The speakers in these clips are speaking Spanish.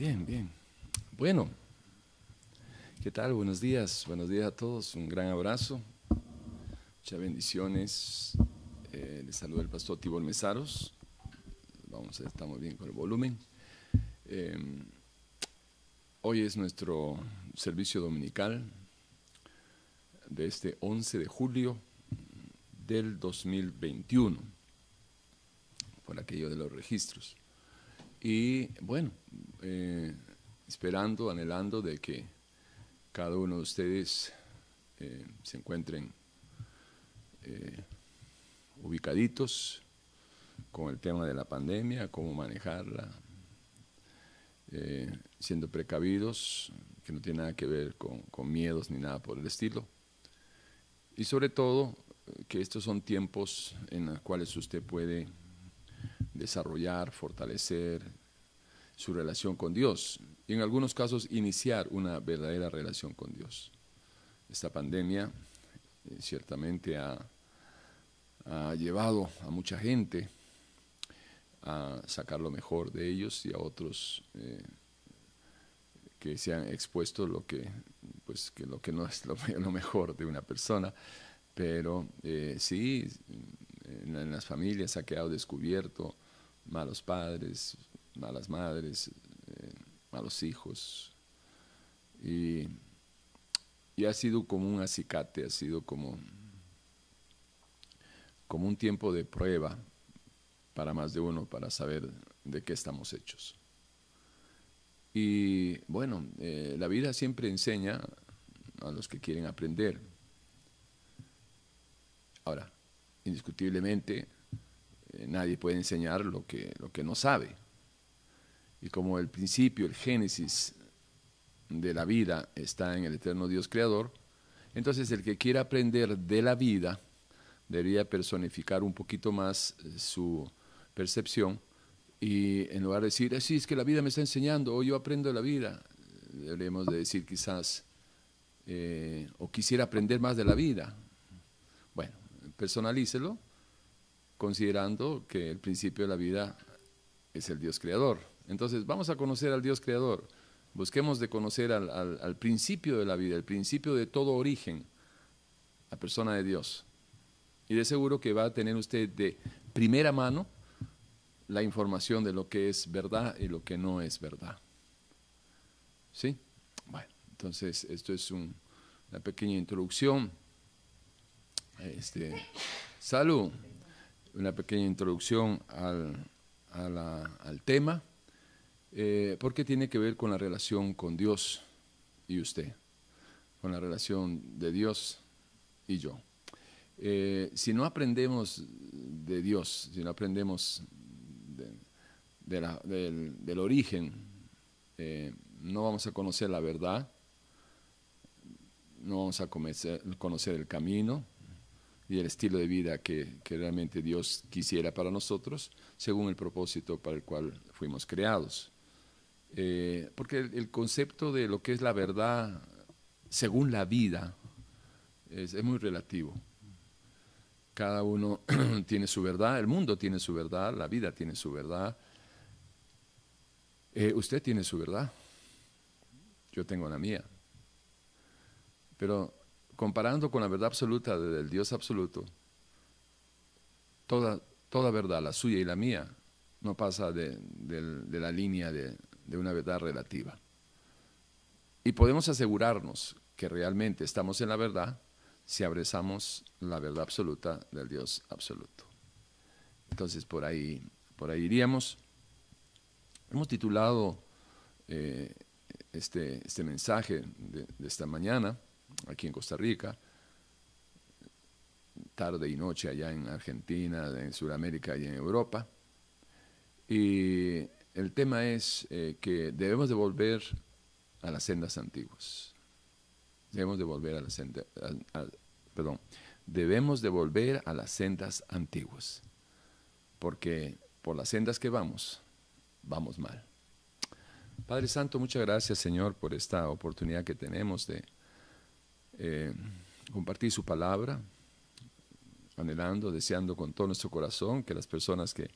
Bien, bien. Bueno, ¿qué tal? Buenos días, buenos días a todos. Un gran abrazo, muchas bendiciones. Eh, les saluda el pastor Tibor Mesaros. Vamos estamos bien con el volumen. Eh, hoy es nuestro servicio dominical de este 11 de julio del 2021, por aquello de los registros. Y bueno, eh, esperando, anhelando de que cada uno de ustedes eh, se encuentren eh, ubicaditos con el tema de la pandemia, cómo manejarla, siendo precavidos, que no tiene nada que ver con, con miedos ni nada por el estilo. Y sobre todo, que estos son tiempos en los cuales usted puede desarrollar, fortalecer su relación con Dios y en algunos casos iniciar una verdadera relación con Dios. Esta pandemia eh, ciertamente ha, llevado a mucha gente a sacar lo mejor de ellos y a otros eh, que se han expuesto lo que, pues, que lo que no es lo, mejor de una persona. Pero eh, sí, en, las familias ha quedado descubierto malos padres, malas madres, eh, malos hijos. Y, y, ha sido como un acicate, ha sido como, como un tiempo de prueba para más de uno, para saber de qué estamos hechos. Y bueno, eh, la vida siempre enseña a los que quieren aprender. Ahora, indiscutiblemente, eh, nadie puede enseñar lo que, lo que no sabe. Y como el principio, el génesis de la vida está en el eterno Dios creador, entonces el que quiera aprender de la vida debería personificar un poquito más eh, su percepción y en lugar de decir, así es que la vida me está enseñando o yo aprendo de la vida, deberíamos de decir quizás, eh, o quisiera aprender más de la vida. Personalícelo considerando que el principio de la vida es el Dios creador. Entonces, vamos a conocer al Dios creador. Busquemos de conocer al, principio de la vida, el principio de todo origen, la persona de Dios. Y de seguro que va a tener usted de primera mano la información de lo que es verdad y lo que no es verdad. ¿Sí? Bueno, entonces esto es una pequeña introducción. Este, salud una pequeña introducción al, al tema, eh, porque tiene que ver con la relación con Dios y usted, con la relación de Dios y yo. Eh, si no aprendemos de Dios, si no aprendemos del, origen, eh, no vamos a conocer la verdad, no vamos a conocer el camino, y el estilo de vida que, realmente Dios quisiera para nosotros, según el propósito para el cual fuimos creados. Eh, porque el, concepto de lo que es la verdad, según la vida, es, muy relativo. Cada uno tiene su verdad, el mundo tiene su verdad, la vida tiene su verdad. Eh, usted tiene su verdad, yo tengo la mía. Pero comparando con la verdad absoluta del Dios absoluto, toda, toda verdad, la suya y la mía, no pasa de, la línea de, una verdad relativa. Y podemos asegurarnos que realmente estamos en la verdad si abrazamos la verdad absoluta del Dios absoluto. Entonces por ahí, por ahí iríamos. Hemos titulado eh, este, este mensaje de esta mañana aquí en Costa Rica, tarde y noche allá en Argentina, en Sudamérica y en Europa. Y el tema es eh, que debemos de volver a las sendas antiguas. Debemos de volver a las sendas, perdón, debemos de volver a las sendas antiguas, porque por las sendas que vamos, vamos mal. Padre Santo, muchas gracias Señor por esta oportunidad que tenemos de eh, compartir su palabra, anhelando, deseando con todo nuestro corazón que las personas que,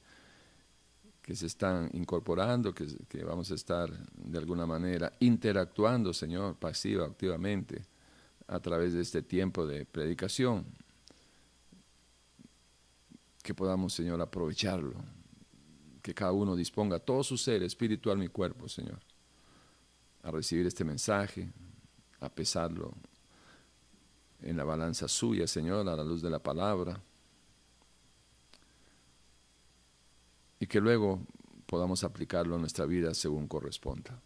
que se están incorporando, que, que, vamos a estar de alguna manera interactuando, Señor, pasiva, activamente, a través de este tiempo de predicación. Que podamos, Señor, aprovecharlo. Que cada uno disponga todo su ser, espiritual, mi cuerpo, Señor, a recibir este mensaje, a pesarlo en la balanza suya, Señor, a la luz de la palabra y que luego podamos aplicarlo en nuestra vida según corresponda.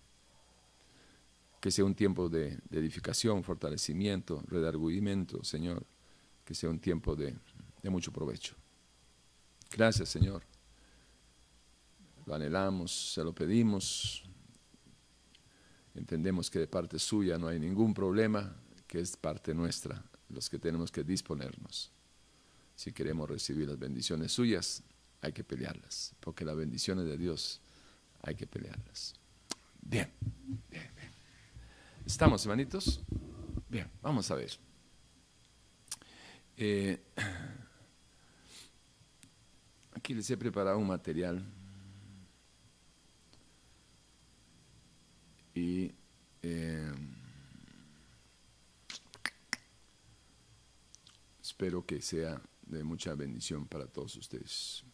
Que sea un tiempo de, edificación, fortalecimiento, redargüimiento, Señor. Que sea un tiempo de mucho provecho. Gracias, Señor. Lo anhelamos, se lo pedimos. Entendemos que de parte suya no hay ningún problema, que es parte nuestra, los que tenemos que disponernos. Si queremos recibir las bendiciones suyas, hay que pelearlas, porque las bendiciones de Dios hay que pelearlas. Bien, bien, bien. ¿Estamos, hermanitos? Bien, vamos a ver. Eh, aquí les he preparado un material y eh, espero que sea de mucha bendición para todos ustedes.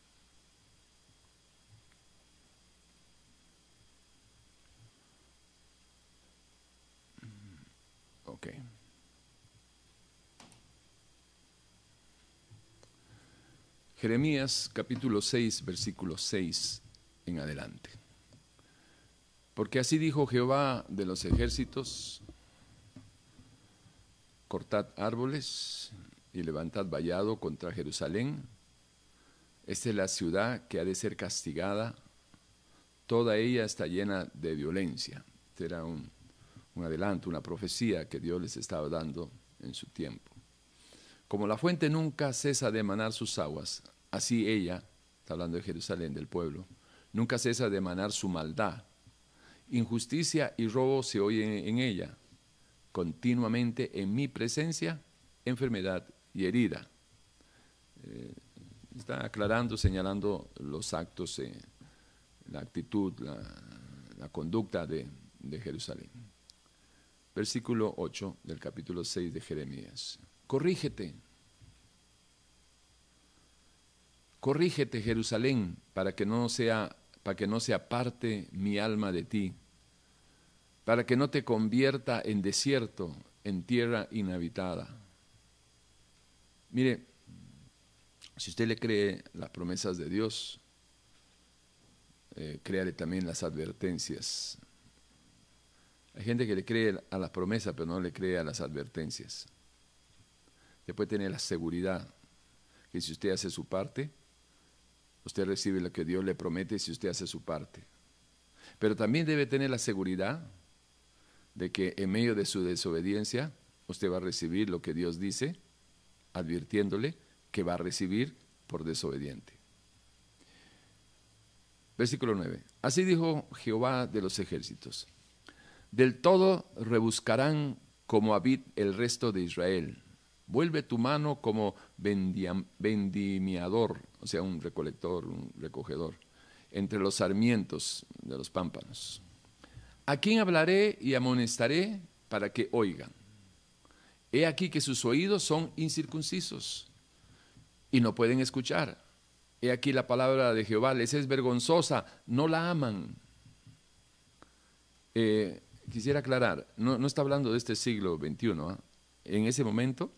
Jeremías capítulo 6, versículo 6 en adelante. Porque así dijo Jehová de los ejércitos, cortad árboles y levantad vallado contra Jerusalén. Esta es la ciudad que ha de ser castigada, toda ella está llena de violencia. Este era un, adelanto, una profecía que Dios les estaba dando en su tiempo. Como la fuente nunca cesa de emanar sus aguas, así ella, está hablando de Jerusalén, del pueblo, nunca cesa de emanar su maldad. Injusticia y robo se oyen en ella, continuamente en mi presencia, enfermedad y herida. Eh, está aclarando, señalando los actos, eh, la actitud, la, conducta de Jerusalén versículo 8 del capítulo 6 de Jeremías. Corrígete. Corrígete, Jerusalén, para que no sea para que no se aparte mi alma de ti, para que no te convierta en desierto, en tierra inhabitada. Mire, si usted le cree las promesas de Dios, eh, créale también las advertencias hay gente que le cree a las promesas, pero no le cree a las advertencias. Después tiene la seguridad que si usted hace su parte, usted recibe lo que Dios le promete si usted hace su parte. Pero también debe tener la seguridad de que en medio de su desobediencia, usted va a recibir lo que Dios dice, advirtiéndole que va a recibir por desobediente. Versículo 9. Así dijo Jehová de los ejércitos. Del todo rebuscarán como Abid el resto de Israel. Vuelve tu mano como vendimiador, o sea, un recolector, un recogedor, entre los sarmientos de los pámpanos. ¿A quién hablaré y amonestaré para que oigan? He aquí que sus oídos son incircuncisos y no pueden escuchar. He aquí la palabra de Jehová les es vergonzosa, no la aman. Eh, quisiera aclarar, no, está hablando de este siglo XXI. ¿ah? En ese momento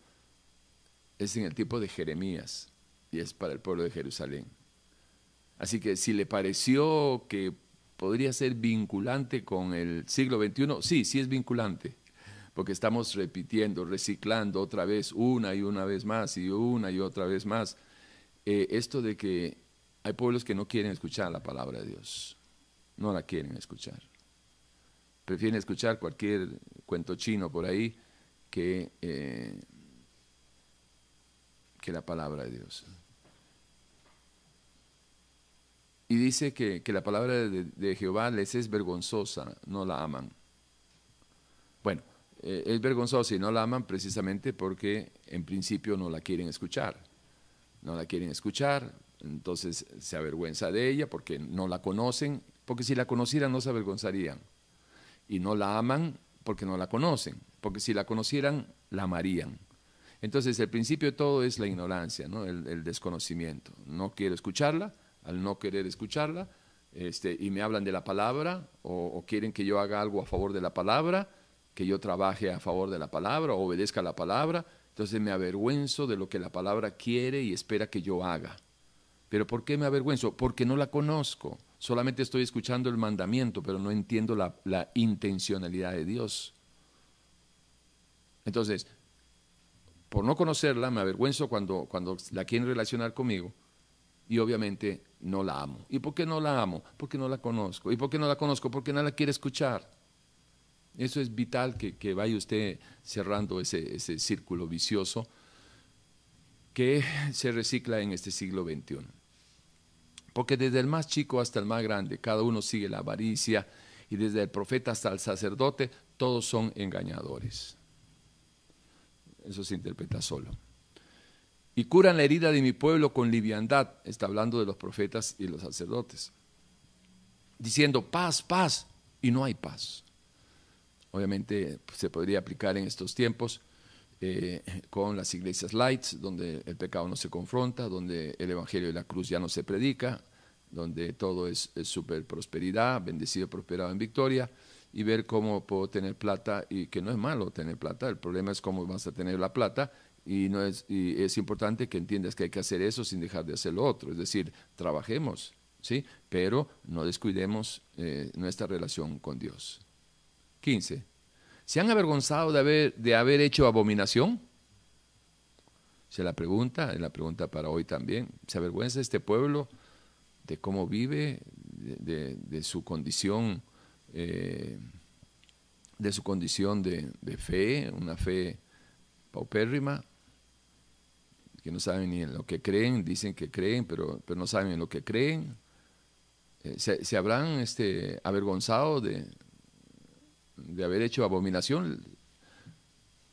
es en el tiempo de Jeremías y es para el pueblo de Jerusalén. Así que si le pareció que podría ser vinculante con el siglo XXI, sí, sí es vinculante, porque estamos repitiendo, reciclando otra vez, una y una vez más y una y otra vez más, eh, esto de que hay pueblos que no quieren escuchar la palabra de Dios, no la quieren escuchar prefieren escuchar cualquier cuento chino por ahí que, eh, que la palabra de Dios. Y dice que, la palabra de, Jehová les es vergonzosa, no la aman. Bueno, eh, es vergonzosa y no la aman precisamente porque en principio no la quieren escuchar. No la quieren escuchar entonces se avergüenza de ella porque no la conocen, porque si la conocieran no se avergonzarían. Y no la aman porque no la conocen, porque si la conocieran la amarían. Entonces el principio de todo es la ignorancia, ¿no? el, desconocimiento. No quiero escucharla, al no querer escucharla, este, y me hablan de la palabra, o, quieren que yo haga algo a favor de la palabra, que yo trabaje a favor de la palabra, obedezca la palabra, entonces me avergüenzo de lo que la palabra quiere y espera que yo haga. ¿Pero por qué me avergüenzo? Porque no la conozco. Solamente estoy escuchando el mandamiento, pero no entiendo la, la intencionalidad de Dios. Entonces, por no conocerla, me avergüenzo cuando, cuando la quieren relacionar conmigo y obviamente no la amo. ¿Y por qué no la amo? Porque no la conozco. ¿Y por qué no la conozco? Porque no la quiere escuchar. Eso es vital que, vaya usted cerrando ese, ese círculo vicioso que se recicla en este siglo XXI. Porque desde el más chico hasta el más grande, cada uno sigue la avaricia y desde el profeta hasta el sacerdote, todos son engañadores. Eso se interpreta solo. Y curan la herida de mi pueblo con liviandad, está hablando de los profetas y los sacerdotes, diciendo paz, paz, y no hay paz. Obviamente pues, se podría aplicar en estos tiempos eh, con las iglesias lights, donde el pecado no se confronta, donde el Evangelio de la cruz ya no se predica, donde todo es, es super prosperidad, bendecido, prosperado en victoria, y ver cómo puedo tener plata y que no es malo tener plata, el problema es cómo vas a tener la plata y, no es, y es importante que entiendas que hay que hacer eso sin dejar de hacer lo otro, es decir, trabajemos, ¿sí? pero no descuidemos eh, nuestra relación con Dios. 15. ¿Se han avergonzado de haber, de haber hecho abominación? Se la pregunta, es la pregunta para hoy también. ¿Se avergüenza este pueblo de cómo vive, de su condición eh, de su condición de, fe, una fe paupérrima, que no saben ni en lo que creen, dicen que creen, pero, pero no saben en lo que creen. Eh, se, habrán este, avergonzado de, de haber hecho abominación?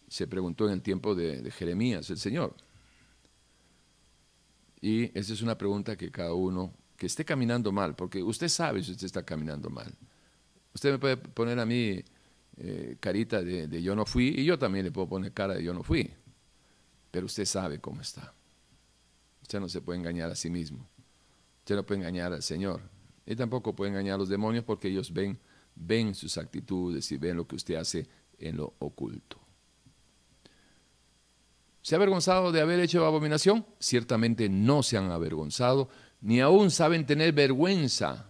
Se preguntó en el tiempo de, de Jeremías, el Señor. Y esa es una pregunta que cada uno que esté caminando mal, porque usted sabe si usted está caminando mal. Usted me puede poner a mí eh, carita de, yo no fui y yo también le puedo poner cara de yo no fui. Pero usted sabe cómo está. Usted no se puede engañar a sí mismo. Usted no puede engañar al Señor. Y tampoco puede engañar a los demonios porque ellos ven, ven sus actitudes y ven lo que usted hace en lo oculto. ¿Se ha avergonzado de haber hecho abominación? Ciertamente no se han avergonzado, ni aún saben tener vergüenza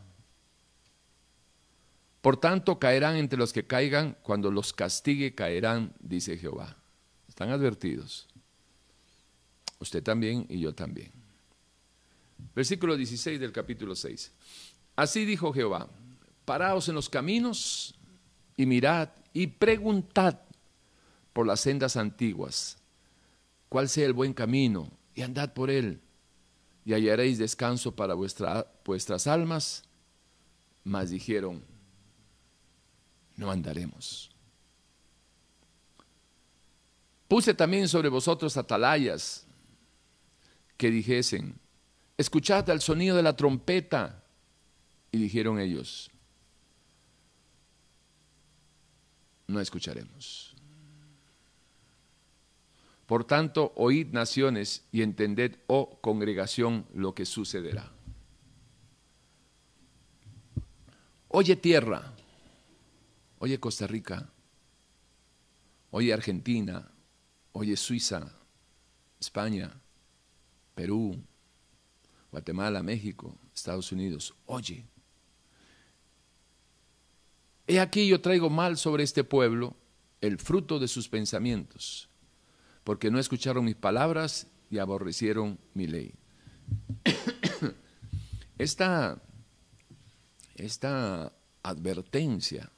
por tanto, caerán entre los que caigan, cuando los castigue caerán, dice Jehová. Están advertidos. Usted también y yo también. Versículo 16 del capítulo 6. Así dijo Jehová, paraos en los caminos y mirad y preguntad por las sendas antiguas, cuál sea el buen camino, y andad por él, y hallaréis descanso para vuestras almas. Mas dijeron, no andaremos. Puse también sobre vosotros atalayas que dijesen, escuchad el sonido de la trompeta. Y dijeron ellos, no escucharemos. Por tanto, oíd naciones y entended, oh congregación, lo que sucederá. Oye tierra, Oye Costa Rica, oye Argentina, oye Suiza, España, Perú, Guatemala, México, Estados Unidos, oye. He aquí yo traigo mal sobre este pueblo el fruto de sus pensamientos, porque no escucharon mis palabras y aborrecieron mi ley. esta, esta advertencia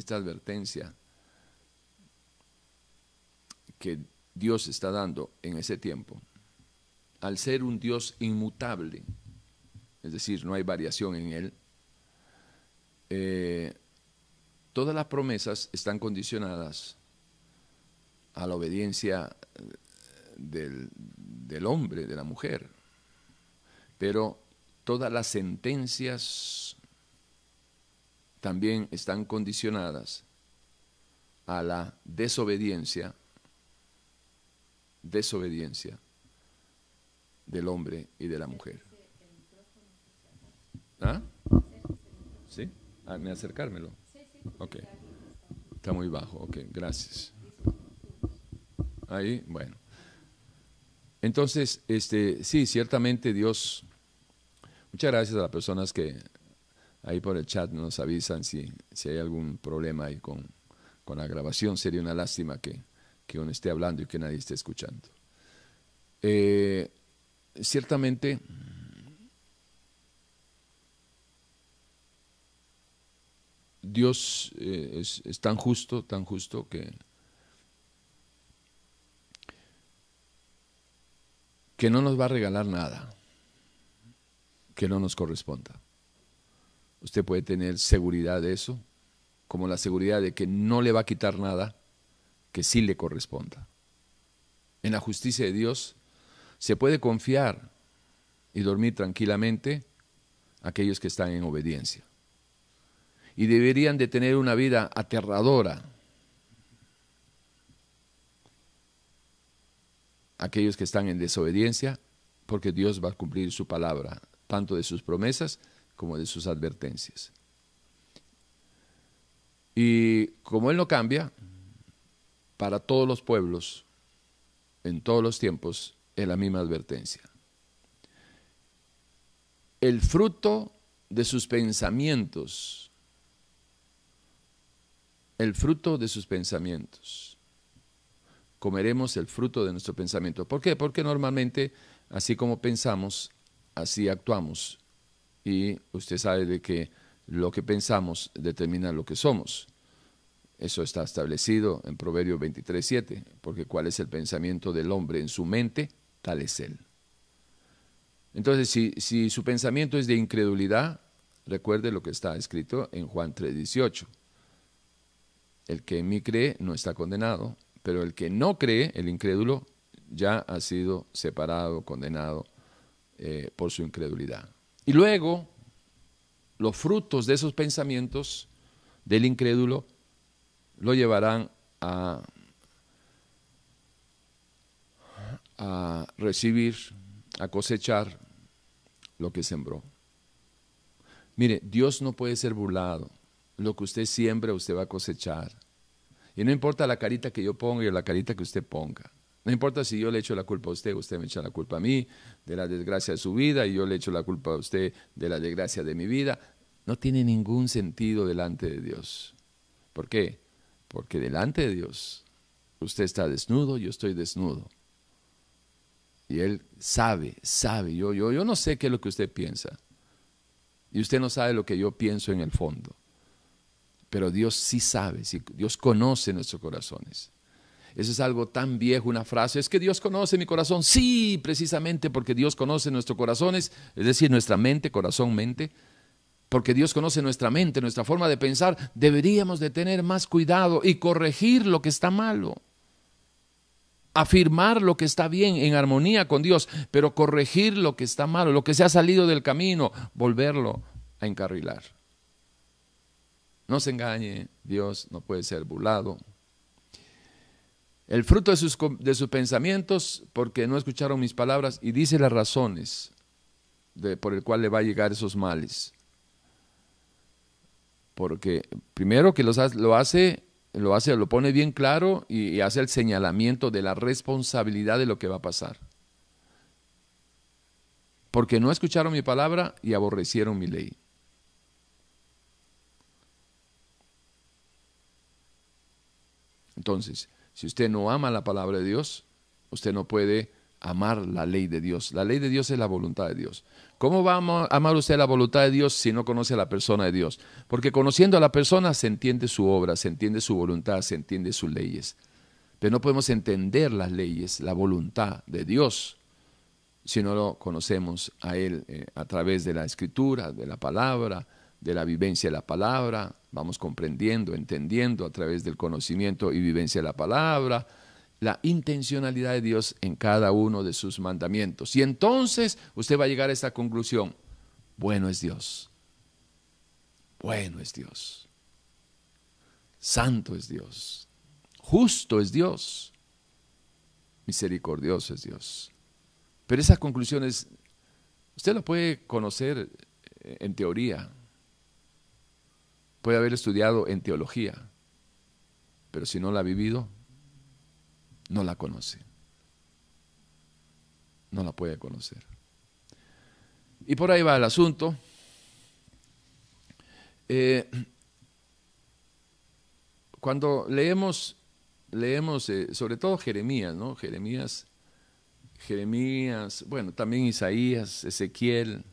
esta advertencia que Dios está dando en ese tiempo, al ser un Dios inmutable, es decir, no hay variación en Él, eh, todas las promesas están condicionadas a la obediencia del, del hombre, de la mujer. pero todas las sentencias también están condicionadas a la desobediencia, desobediencia del hombre y de la mujer. ¿Ah? Ah, ¿Me acercármelo? Ok. Está muy bajo, ok, gracias. Ahí, bueno. Entonces, este, sí, ciertamente Dios, muchas gracias a las personas que ahí por el chat nos avisan si, si hay algún problema ahí con, con la grabación. Sería una lástima que, que uno esté hablando y que nadie esté escuchando. Eh, ciertamente, Dios eh, es, es, tan justo, tan justo que, que no nos va a regalar nada que no nos corresponda. Usted puede tener seguridad de eso, como la seguridad de que no le va a quitar nada que sí le corresponda. En la justicia de Dios se puede confiar y dormir tranquilamente aquellos que están en obediencia y deberían de tener una vida aterradora. Aquellos que están en desobediencia, porque Dios va a cumplir su palabra, tanto de sus promesas como de sus advertencias. Y como Él no cambia, para todos los pueblos, en todos los tiempos, es la misma advertencia. El fruto de sus pensamientos el fruto de sus pensamientos. Comeremos el fruto de nuestro pensamiento. ¿Por qué? Porque normalmente, así como pensamos, así actuamos. Y usted sabe de que lo que pensamos determina lo que somos. Eso está establecido en Proverbio 23.7, porque cuál es el pensamiento del hombre en su mente, tal es él. Entonces, si, si su pensamiento es de incredulidad, recuerde lo que está escrito en Juan 3.18 el que en mí cree no está condenado, pero el que no cree, el incrédulo, ya ha sido separado, condenado eh, por su incredulidad. Y luego, los frutos de esos pensamientos del incrédulo lo llevarán a, a recibir, a cosechar lo que sembró. Mire, Dios no puede ser burlado lo que usted siembra, usted va a cosechar. Y no importa la carita que yo ponga y la carita que usted ponga. No importa si yo le echo la culpa a usted, usted me echa la culpa a mí de la desgracia de su vida y yo le echo la culpa a usted de la desgracia de mi vida. No tiene ningún sentido delante de Dios. ¿Por qué? Porque delante de Dios usted está desnudo, yo estoy desnudo. Y Él sabe, sabe. Yo, yo, yo no sé qué es lo que usted piensa. Y usted no sabe lo que yo pienso en el fondo pero Dios sí sabe, Dios conoce nuestros corazones. Eso es algo tan viejo, una frase, es que Dios conoce mi corazón. Sí, precisamente porque Dios conoce nuestros corazones, es decir, nuestra mente, corazón, mente. Porque Dios conoce nuestra mente, nuestra forma de pensar, deberíamos de tener más cuidado y corregir lo que está malo. Afirmar lo que está bien en armonía con Dios, pero corregir lo que está malo, lo que se ha salido del camino, volverlo a encarrilar. No se engañe, Dios no puede ser burlado. El fruto de sus, de sus pensamientos, porque no escucharon mis palabras, y dice las razones de, por el cual le va a llegar esos males. Porque primero que los, lo hace, lo hace, lo pone bien claro y, y hace el señalamiento de la responsabilidad de lo que va a pasar. Porque no escucharon mi palabra y aborrecieron mi ley. Entonces, si usted no ama la palabra de Dios, usted no puede amar la ley de Dios. La ley de Dios es la voluntad de Dios. ¿Cómo va a amar usted la voluntad de Dios si no conoce a la persona de Dios? Porque conociendo a la persona se entiende su obra, se entiende su voluntad, se entiende sus leyes. Pero no podemos entender las leyes, la voluntad de Dios, si no lo conocemos a Él eh, a través de la escritura, de la palabra, de la vivencia de la palabra, vamos comprendiendo, entendiendo a través del conocimiento y vivencia de la palabra, la intencionalidad de Dios en cada uno de sus mandamientos. Y entonces usted va a llegar a esta conclusión. Bueno es Dios. Bueno es Dios. Santo es Dios. Justo es Dios. Misericordioso es Dios. Pero esas conclusiones usted las puede conocer en teoría. Puede haber estudiado en teología. Pero si no la ha vivido, no la conoce. No la puede conocer. Y por ahí va el asunto. Eh, cuando leemos, leemos eh, sobre todo Jeremías, ¿no? Jeremías, Jeremías, bueno, también Isaías, Ezequiel,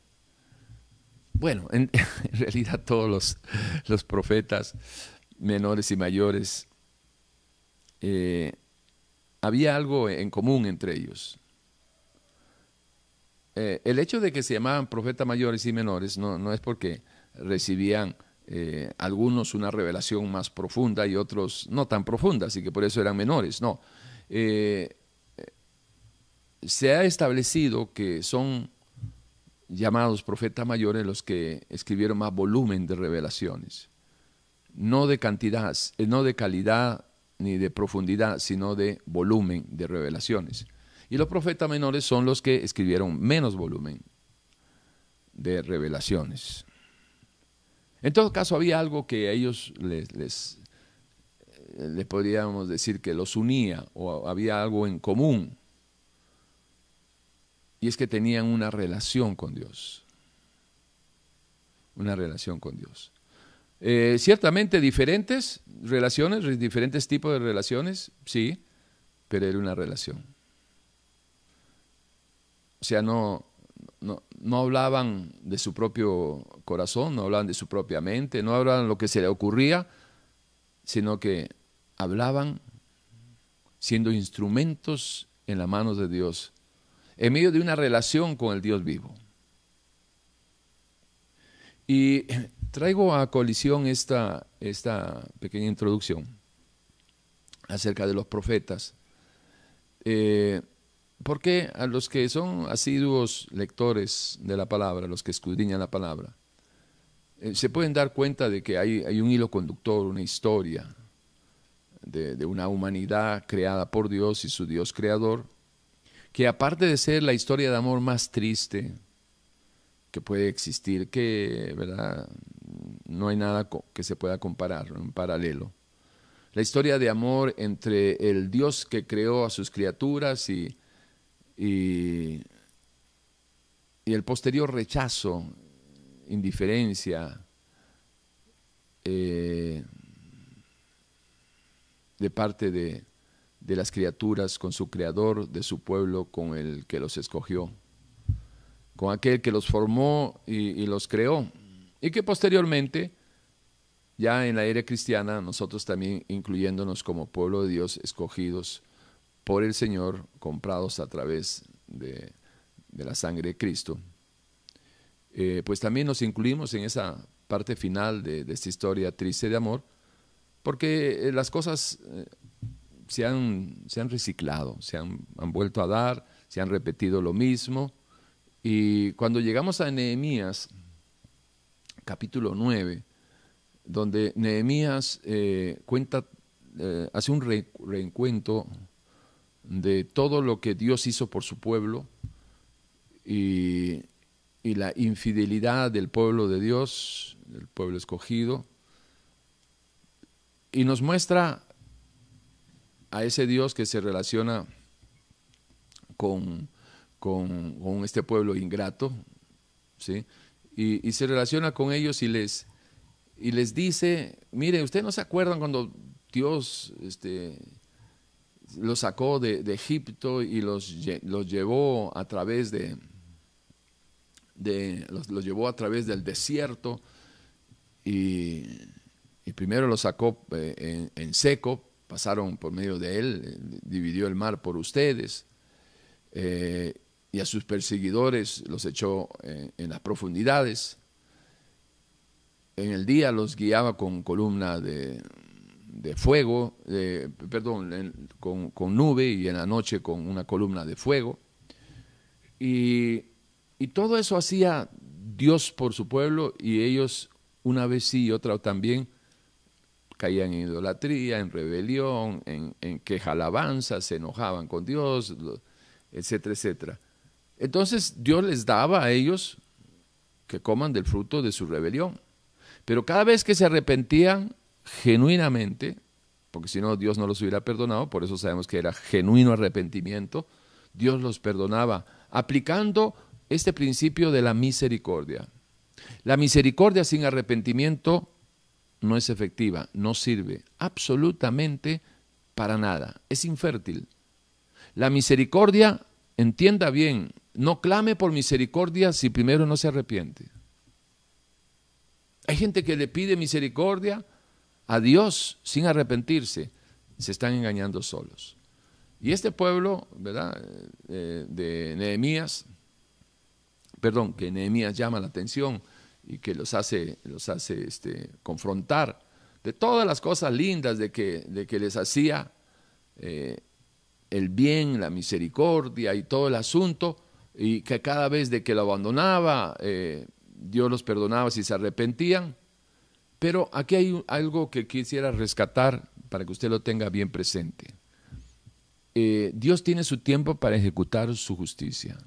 bueno, en, realidad todos los, los, profetas menores y mayores eh, había algo en común entre ellos. Eh, el hecho de que se llamaban profetas mayores y menores no, no es porque recibían eh, algunos una revelación más profunda y otros no tan profunda, así que por eso eran menores, no. Se ha establecido que son llamados profetas mayores los que escribieron más volumen de revelaciones, no de cantidad, no de calidad ni de profundidad, sino de volumen de revelaciones. Y los profetas menores son los que escribieron menos volumen de revelaciones. En todo caso, había algo que a ellos les, les, les podríamos decir que los unía, o había algo en común, y es que tenían una relación con Dios. Una relación con Dios. Eh, ciertamente diferentes relaciones, diferentes tipos de relaciones, sí, pero era una relación. O sea, no, no, no, hablaban de su propio corazón, no hablaban de su propia mente, no hablaban lo que se le ocurría, sino que hablaban siendo instrumentos en las manos de Dios, en medio de una relación con el Dios vivo. Y Traigo a colisión esta, esta pequeña introducción acerca de los profetas, eh, porque a los que son asiduos lectores de la palabra, los que escudriñan la palabra, eh, se pueden dar cuenta de que hay, hay un hilo conductor, una historia de, de una humanidad creada por Dios y su Dios creador, que aparte de ser la historia de amor más triste que puede existir, que ¿verdad? no hay nada que se pueda comparar, en paralelo. La historia de amor entre el Dios que creó a sus criaturas y, y, el posterior rechazo, indiferencia eh, de parte de, de las criaturas con su creador, de su pueblo con el que los escogió, con aquel que los formó y los creó. Y que posteriormente, ya en la era cristiana, nosotros también incluyéndonos como pueblo de Dios, escogidos por el Señor, comprados a través de, la sangre de Cristo, eh, pues también nos incluimos en esa parte final de, esta historia triste de amor, porque eh, las cosas eh, se, han, se, han, reciclado, se han, han, vuelto a dar, se han repetido lo mismo, y cuando llegamos a Nehemías, capítulo 9, donde Nehemías eh, cuenta, eh, hace un reencuentro de todo lo que Dios hizo por su pueblo y, y la infidelidad del pueblo de Dios, del pueblo escogido, y nos muestra a ese Dios que se relaciona con, con, este pueblo ingrato, ¿sí? y, se relaciona con ellos y les, y les dice, mire, ¿ustedes no se acuerdan cuando Dios este, los sacó de, Egipto y los, los, llevó a través de, de los, llevó a través del desierto y, primero los sacó eh, en, seco, pasaron por medio de él, dividió el mar por ustedes. Eh, y a sus perseguidores los echó eh, en, las profundidades. En el día los guiaba con columna de, de fuego, perdón, con, con, nube y en la noche con una columna de fuego. Y, y todo eso hacía Dios por su pueblo y ellos una vez sí y otra también caían en idolatría, en rebelión, en, en queja alabanza, se enojaban con Dios, etcétera, etcétera. Entonces Dios les daba a ellos que coman del fruto de su rebelión. Pero cada vez que se arrepentían genuinamente, porque si no Dios no los hubiera perdonado, por eso sabemos que era genuino arrepentimiento, Dios los perdonaba, aplicando este principio de la misericordia. La misericordia sin arrepentimiento no es efectiva, no sirve absolutamente para nada, es infértil. La misericordia, entienda bien, no clame por misericordia si primero no se arrepiente. Hay gente que le pide misericordia a Dios sin arrepentirse. Se están engañando solos. Y este pueblo, ¿verdad? Eh, de Nehemías, perdón, que Nehemías llama la atención y que los hace, los hace este, confrontar de todas las cosas lindas de que, de que les hacía eh, el bien, la misericordia y todo el asunto, y que cada vez de que lo abandonaba, eh, Dios los perdonaba si se arrepentían. Pero aquí hay algo que quisiera rescatar para que usted lo tenga bien presente. Eh, Dios tiene su tiempo para ejecutar su justicia.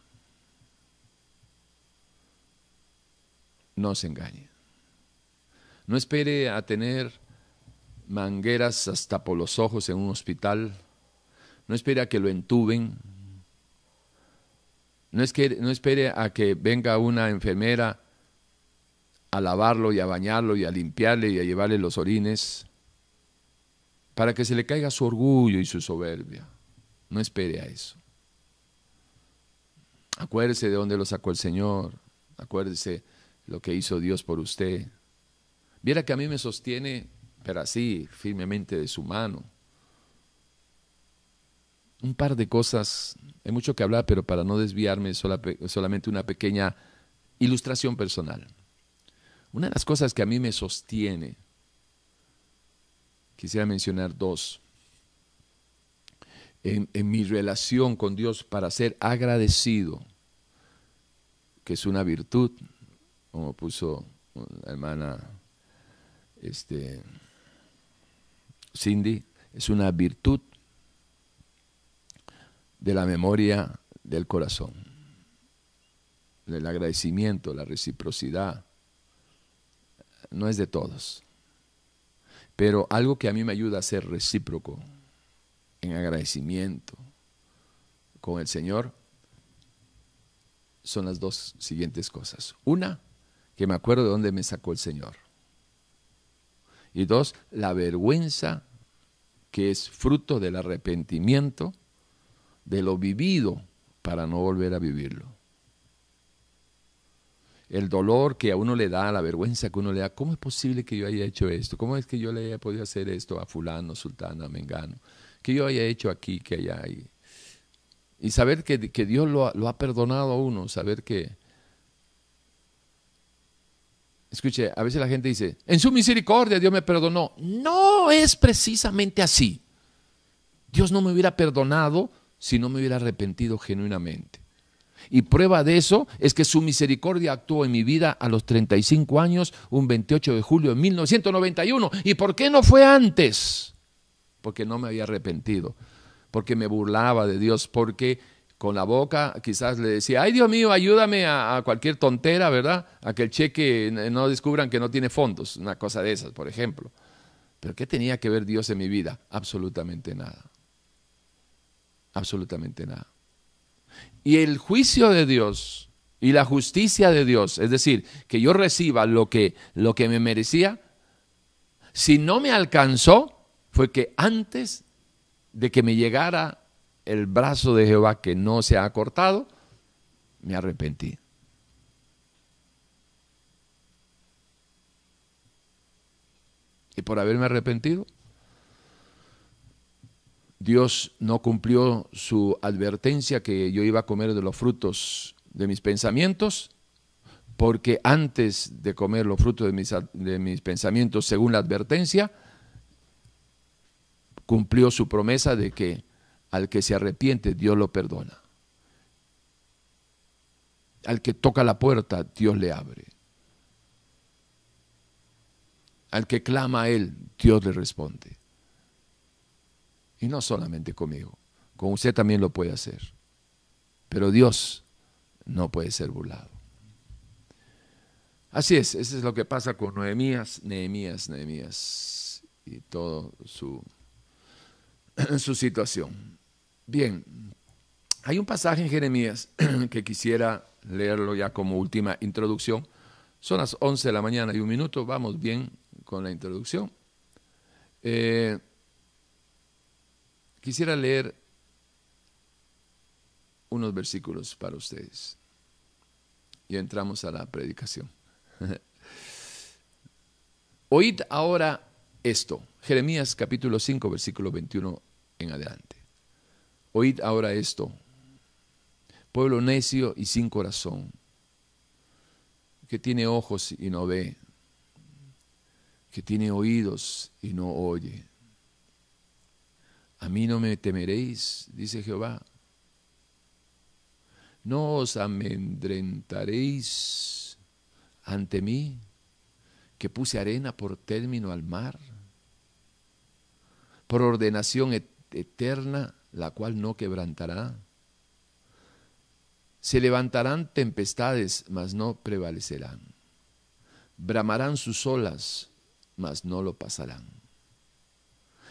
No se engañe. No espere a tener mangueras hasta por los ojos en un hospital. No espere a que lo entuben. No, es que, no espere a que venga una enfermera a lavarlo y a bañarlo y a limpiarle y a llevarle los orines para que se le caiga su orgullo y su soberbia. No espere a eso. Acuérdese de dónde lo sacó el Señor. Acuérdese lo que hizo Dios por usted. Viera que a mí me sostiene, pero así, firmemente de su mano. Un par de cosas, hay mucho que hablar, pero para no desviarme, solamente una pequeña ilustración personal. Una de las cosas que a mí me sostiene, quisiera mencionar dos, en, mi relación con Dios para ser agradecido, que es una virtud, como puso la hermana este, Cindy, es una virtud de la memoria del corazón, del agradecimiento, la reciprocidad, no es de todos. Pero algo que a mí me ayuda a ser recíproco en agradecimiento con el Señor son las dos siguientes cosas. Una, que me acuerdo de dónde me sacó el Señor. Y dos, la vergüenza que es fruto del arrepentimiento de lo vivido para no volver a vivirlo el dolor que a uno le da, la vergüenza que uno le da, ¿cómo es posible que yo haya hecho esto? ¿Cómo es que yo le haya podido hacer esto a fulano, sultana, mengano? Que yo haya hecho aquí, que allá. Y, y saber que, Dios lo, lo, ha perdonado a uno, saber que... Escuche, a veces la gente dice, en su misericordia Dios me perdonó. No es precisamente así. Dios no me hubiera perdonado si no me hubiera arrepentido genuinamente. Y prueba de eso es que su misericordia actuó en mi vida a los 35 años, un 28 de julio de 1991. ¿Y por qué no fue antes? Porque no me había arrepentido, porque me burlaba de Dios, porque con la boca quizás le decía, ay Dios mío, ayúdame a, cualquier tontera, ¿verdad? A que el cheque no descubran que no tiene fondos, una cosa de esas, por ejemplo. Pero ¿qué tenía que ver Dios en mi vida? Absolutamente nada. Absolutamente nada. Y el juicio de Dios y la justicia de Dios, es decir, que yo reciba lo que, lo que me merecía, si no me alcanzó, fue que antes de que me llegara el brazo de Jehová que no se ha cortado, me arrepentí. Y por haberme arrepentido, Dios no cumplió su advertencia que yo iba a comer de los frutos de mis pensamientos, porque antes de comer los frutos de mis, de mis pensamientos, según la advertencia, cumplió su promesa de que al que se arrepiente, Dios lo perdona. Al que toca la puerta, Dios le abre. Al que clama a Él, Dios le responde. Y no solamente conmigo, con usted también lo puede hacer. Pero Dios no puede ser burlado. Así es, eso es lo que pasa con Nehemías, Nehemías, Nehemías y todo su, su situación. Bien, hay un pasaje en Jeremías que quisiera leerlo ya como última introducción. Son las 11 de la mañana y un minuto, vamos bien con la introducción. Eh, quisiera leer unos versículos para ustedes y entramos a la predicación. Oíd ahora esto, Jeremías capítulo 5, versículo 21 en adelante. Oíd ahora esto, pueblo necio y sin corazón, que tiene ojos y no ve, que tiene oídos y no oye. A mí no me temeréis, dice Jehová. No os amedrentaréis ante mí, que puse arena por término al mar, por ordenación eterna, la cual no quebrantará. Se levantarán tempestades, mas no prevalecerán. Bramarán sus olas, mas no lo pasarán.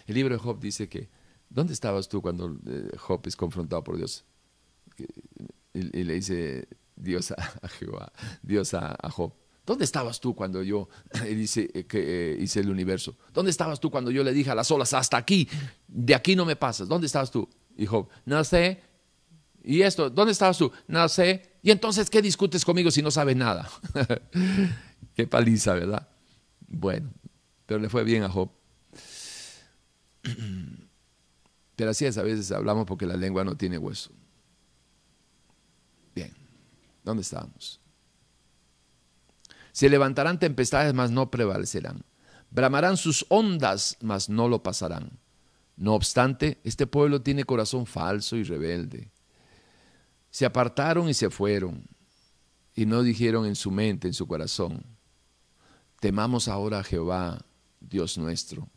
El libro de Job dice que, ¿dónde estabas tú cuando eh, Job es confrontado por Dios? Y, le dice Dios a, Jehová, Dios a, Job, ¿dónde estabas tú cuando yo dice, eh, que, eh, hice el universo? ¿Dónde estabas tú cuando yo le dije a las olas, hasta aquí, de aquí no me pasas? ¿Dónde estabas tú? Y Job, no sé. ¿Y esto? ¿Dónde estabas tú? No sé. ¿Y entonces qué discutes conmigo si no sabes nada? qué paliza, ¿verdad? Bueno, pero le fue bien a Job. Pero así es, a veces hablamos porque la lengua no tiene hueso. Bien, ¿dónde estábamos? Se levantarán tempestades, mas no prevalecerán. Bramarán sus ondas, mas no lo pasarán. No obstante, este pueblo tiene corazón falso y rebelde. Se apartaron y se fueron, y no dijeron en su mente, en su corazón, temamos ahora a Jehová, Dios nuestro,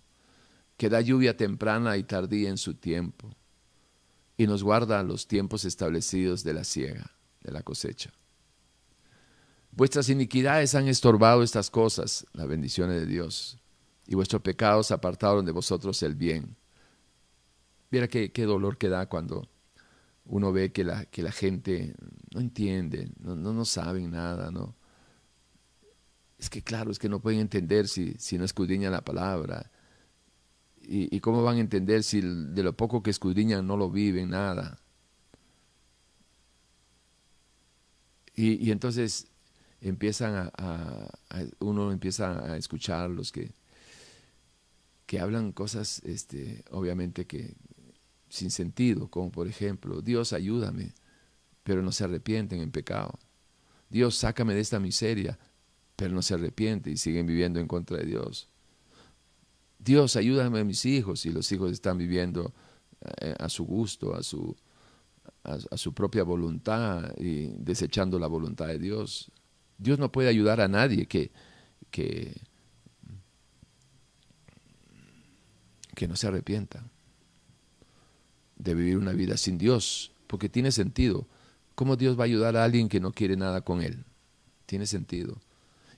que da lluvia temprana y tardía en su tiempo, y nos guarda los tiempos establecidos de la siega, de la cosecha. Vuestras iniquidades han estorbado estas cosas, las bendiciones de Dios, y vuestros pecados apartaron de vosotros el bien Mira qué, dolor que da cuando uno ve que la, que la gente no entiende, no, no, saben nada, ¿no? Es que claro, es que no pueden entender si, si no escudriñan la palabra. Y, cómo van a entender si de lo poco que escudriñan no lo viven, nada. Y, entonces empiezan a, uno empieza a escuchar los que, que hablan cosas, este, obviamente que, sin sentido, como por ejemplo, Dios ayúdame, pero no se arrepienten en pecado. Dios sácame de esta miseria, pero no se arrepiente y siguen viviendo en contra de Dios. Dios ayúdame a mis hijos y los hijos están viviendo eh, a su gusto, a su, a, su propia voluntad y desechando la voluntad de Dios. Dios no puede ayudar a nadie que, que, que no se arrepienta de vivir una vida sin Dios, porque tiene sentido. ¿Cómo Dios va a ayudar a alguien que no quiere nada con Él? Tiene sentido.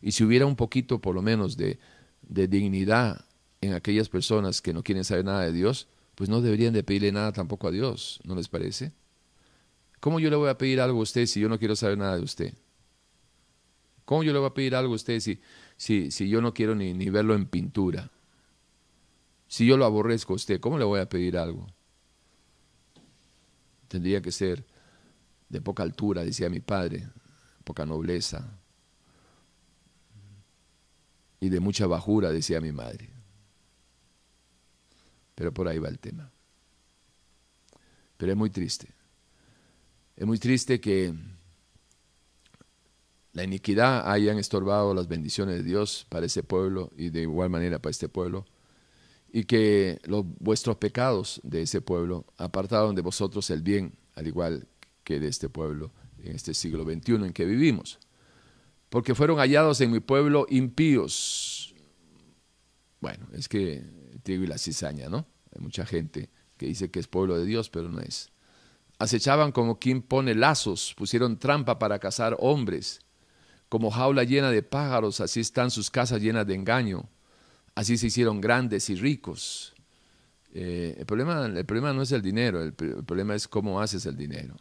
Y si hubiera un poquito, por lo menos, de, de dignidad en aquellas personas que no quieren saber nada de Dios, pues no deberían de pedirle nada tampoco a Dios, ¿no les parece? ¿Cómo yo le voy a pedir algo a usted si yo no quiero saber nada de usted? ¿Cómo yo le voy a pedir algo a usted si, si, si yo no quiero ni, ni verlo en pintura? Si yo lo aborrezco a usted, ¿cómo le voy a pedir algo? tendría que ser de poca altura, decía mi padre, poca nobleza, y de mucha bajura, decía mi madre. Pero por ahí va el tema. Pero es muy triste. Es muy triste que la iniquidad hayan estorbado las bendiciones de Dios para ese pueblo y de igual manera para este pueblo. y que los, vuestros pecados de ese pueblo apartaron de vosotros el bien, al igual que de este pueblo en este siglo XXI en que vivimos. Porque fueron hallados en mi pueblo impíos. Bueno, es que trigo y la cizaña, ¿no? Hay mucha gente que dice que es pueblo de Dios, pero no es. Acechaban como quien pone lazos, pusieron trampa para cazar hombres. Como jaula llena de pájaros, así están sus casas llenas de engaño. Así se hicieron grandes y ricos. Eh, el, problema, el problema no es el dinero, el, el problema es cómo haces el dinero.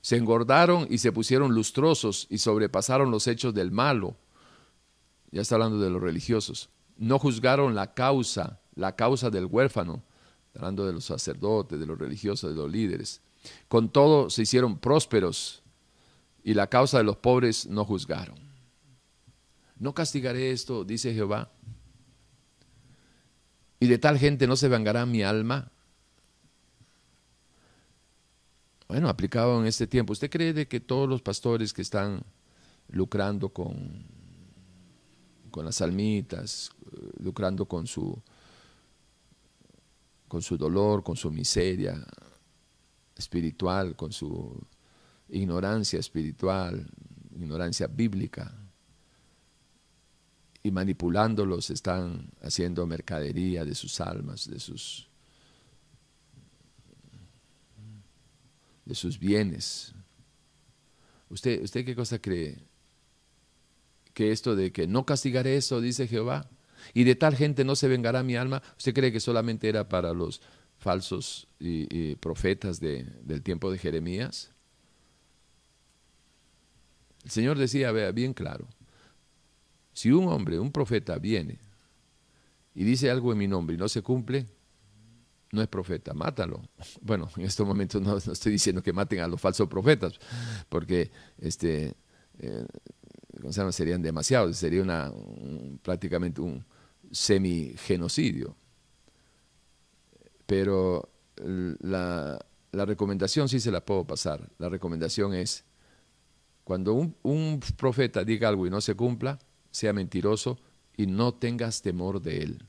Se engordaron y se pusieron lustrosos y sobrepasaron los hechos del malo. Ya está hablando de los religiosos. No juzgaron la causa, la causa del huérfano, hablando de los sacerdotes, de los religiosos, de los líderes. Con todo se hicieron prósperos y la causa de los pobres no juzgaron. No castigaré esto, dice Jehová. Y de tal gente no se vengará mi alma. Bueno, aplicado en este tiempo. ¿Usted cree que todos los pastores que están lucrando con, con las almitas, lucrando con su con su dolor, con su miseria espiritual, con su ignorancia espiritual, ignorancia bíblica, y manipulándolos están haciendo mercadería de sus almas, de sus, de sus bienes. ¿Usted, ¿Usted qué cosa cree? Que esto de que no castigaré eso, dice Jehová, y de tal gente no se vengará mi alma. ¿Usted cree que solamente era para los falsos y, profetas del tiempo de Jeremías? El Señor decía, vea, bien claro, si un hombre, un profeta viene y dice algo en mi nombre y no se cumple, no es profeta, mátalo. Bueno, en estos momentos no, estoy diciendo que maten a los falsos profetas, porque este, eh, serían demasiados, sería una, prácticamente un, semi-genocidio. Pero la, recomendación sí se la puedo pasar. La recomendación es, cuando un, profeta diga algo y no se cumpla, sea mentiroso y no tengas temor de él.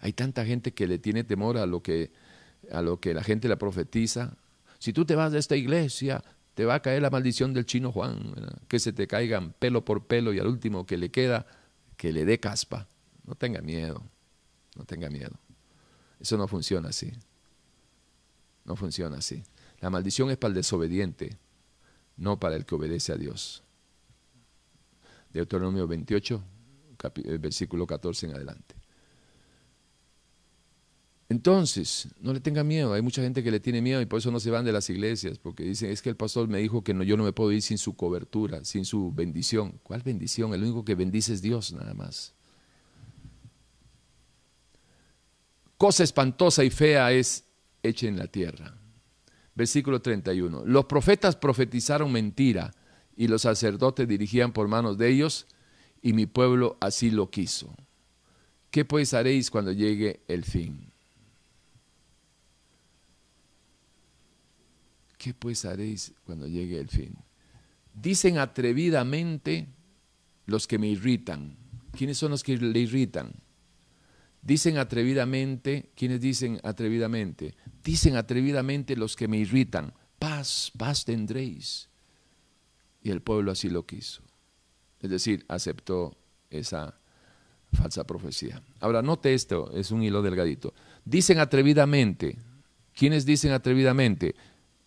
Hay tanta gente que le tiene temor a lo que, a lo que la gente le profetiza. Si tú te vas de esta iglesia, te va a caer la maldición del chino Juan, que se te caigan pelo por pelo y al último que le queda, que le dé caspa. No tenga miedo, no tenga miedo. Eso no funciona así. No funciona así. La maldición es para el desobediente, no para el que obedece a Dios. Deuteronomio 28, eh, versículo 14 en adelante. Entonces, no le tenga miedo. Hay mucha gente que le tiene miedo y por eso no se van de las iglesias, porque dicen, es que el pastor me dijo que yo no me puedo ir sin su cobertura, sin su bendición. ¿Cuál bendición? El único que bendice es Dios nada más. cosa espantosa y fea es hecha en la tierra. Versículo 31. Los profetas profetizaron mentira y los sacerdotes dirigían por manos de ellos y mi pueblo así lo quiso. ¿Qué pues haréis cuando llegue el fin? ¿Qué pues haréis cuando llegue el fin? Dicen atrevidamente los que me irritan. ¿Quiénes son los que le irritan? Dicen atrevidamente, ¿quiénes dicen atrevidamente? Dicen atrevidamente los que me irritan, paz, paz tendréis. Y el pueblo así lo quiso. Es decir, aceptó esa falsa profecía. Ahora, note esto, es un hilo delgadito. Dicen atrevidamente, ¿quiénes dicen atrevidamente?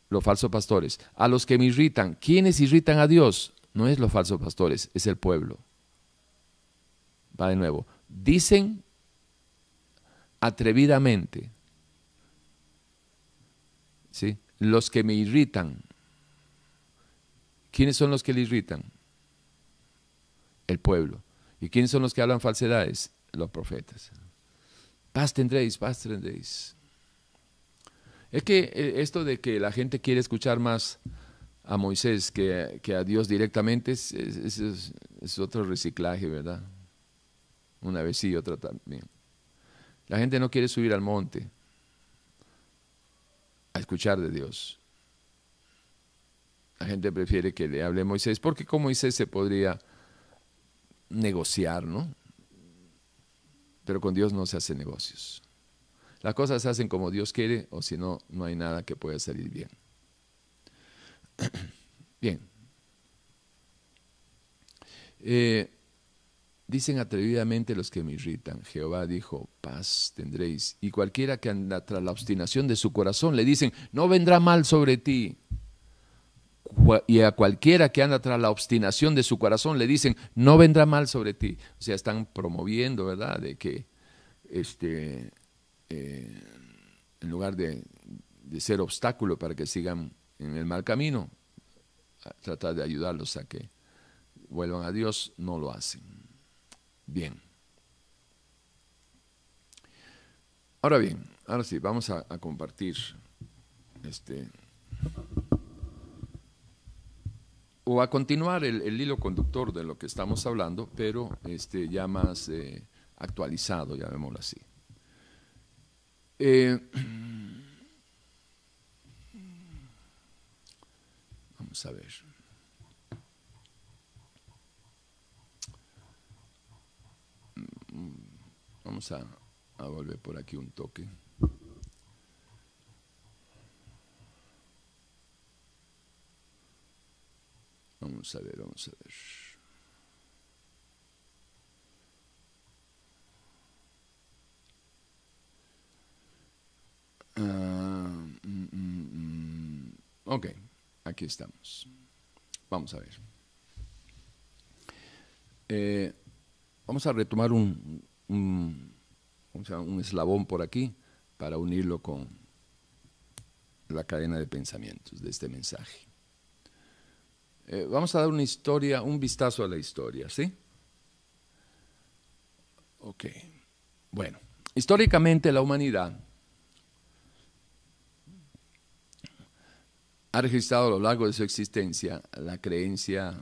Los falsos pastores. A los que me irritan, ¿quiénes irritan a Dios? No es los falsos pastores, es el pueblo. Va de nuevo. Dicen atrevidamente. ¿Sí? Los que me irritan. ¿Quiénes son los que le irritan? El pueblo. ¿Y quiénes son los que hablan falsedades? Los profetas. Paz tendréis, paz tendréis. Es que eh, esto de que la gente quiere escuchar más a Moisés que, a Dios directamente es, es otro reciclaje, ¿verdad? Una vez sí, otra también. La gente no quiere subir al monte a escuchar de Dios. La gente prefiere que le hable Moisés, porque con Moisés se podría negociar, ¿no? pero con Dios no se hacen negocios. Las cosas se hacen como Dios quiere o si no, no hay nada que pueda salir bien. Bien. Eh, dicen atrevidamente los que me irritan. Jehová dijo, paz tendréis. Y cualquiera que anda tras la obstinación de su corazón le dicen, no vendrá mal sobre ti. Y a cualquiera que anda tras la obstinación de su corazón le dicen, no vendrá mal sobre ti. O sea, están promoviendo, ¿verdad? De que este, eh, en lugar de, ser obstáculo para que sigan en el mal camino, tratar de ayudarlos a que vuelvan a Dios, no lo hacen. Bien. Ahora bien, ahora sí, vamos a, compartir este o a continuar el, hilo conductor de lo que estamos hablando, pero este, ya más eh, actualizado, llamémoslo así. Eh, vamos a ver. Vamos a, a volver por aquí un toque. Vamos a ver, vamos a ver. Mm, mm, mm. ok, aquí estamos. Vamos a ver. Eh, vamos a retomar un, un, un eslabón por aquí para unirlo con la cadena de pensamientos de este mensaje. Eh, vamos a dar una historia, un vistazo a la historia, ¿sí? Ok. Bueno, históricamente la humanidad ha registrado a lo largo de su existencia la creencia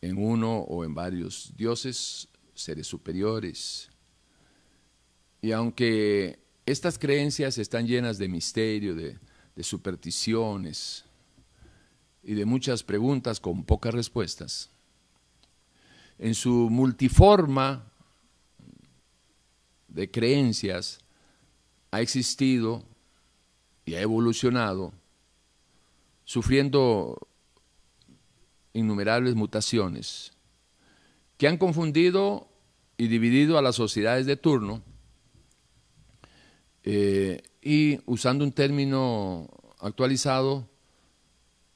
en uno o en varios dioses, seres superiores. Y aunque estas creencias están llenas de misterio, de, supersticiones y de muchas preguntas con pocas respuestas, en su multiforma de creencias ha existido y ha evolucionado sufriendo innumerables mutaciones que han confundido y dividido a las sociedades de turno eh, y usando un término actualizado,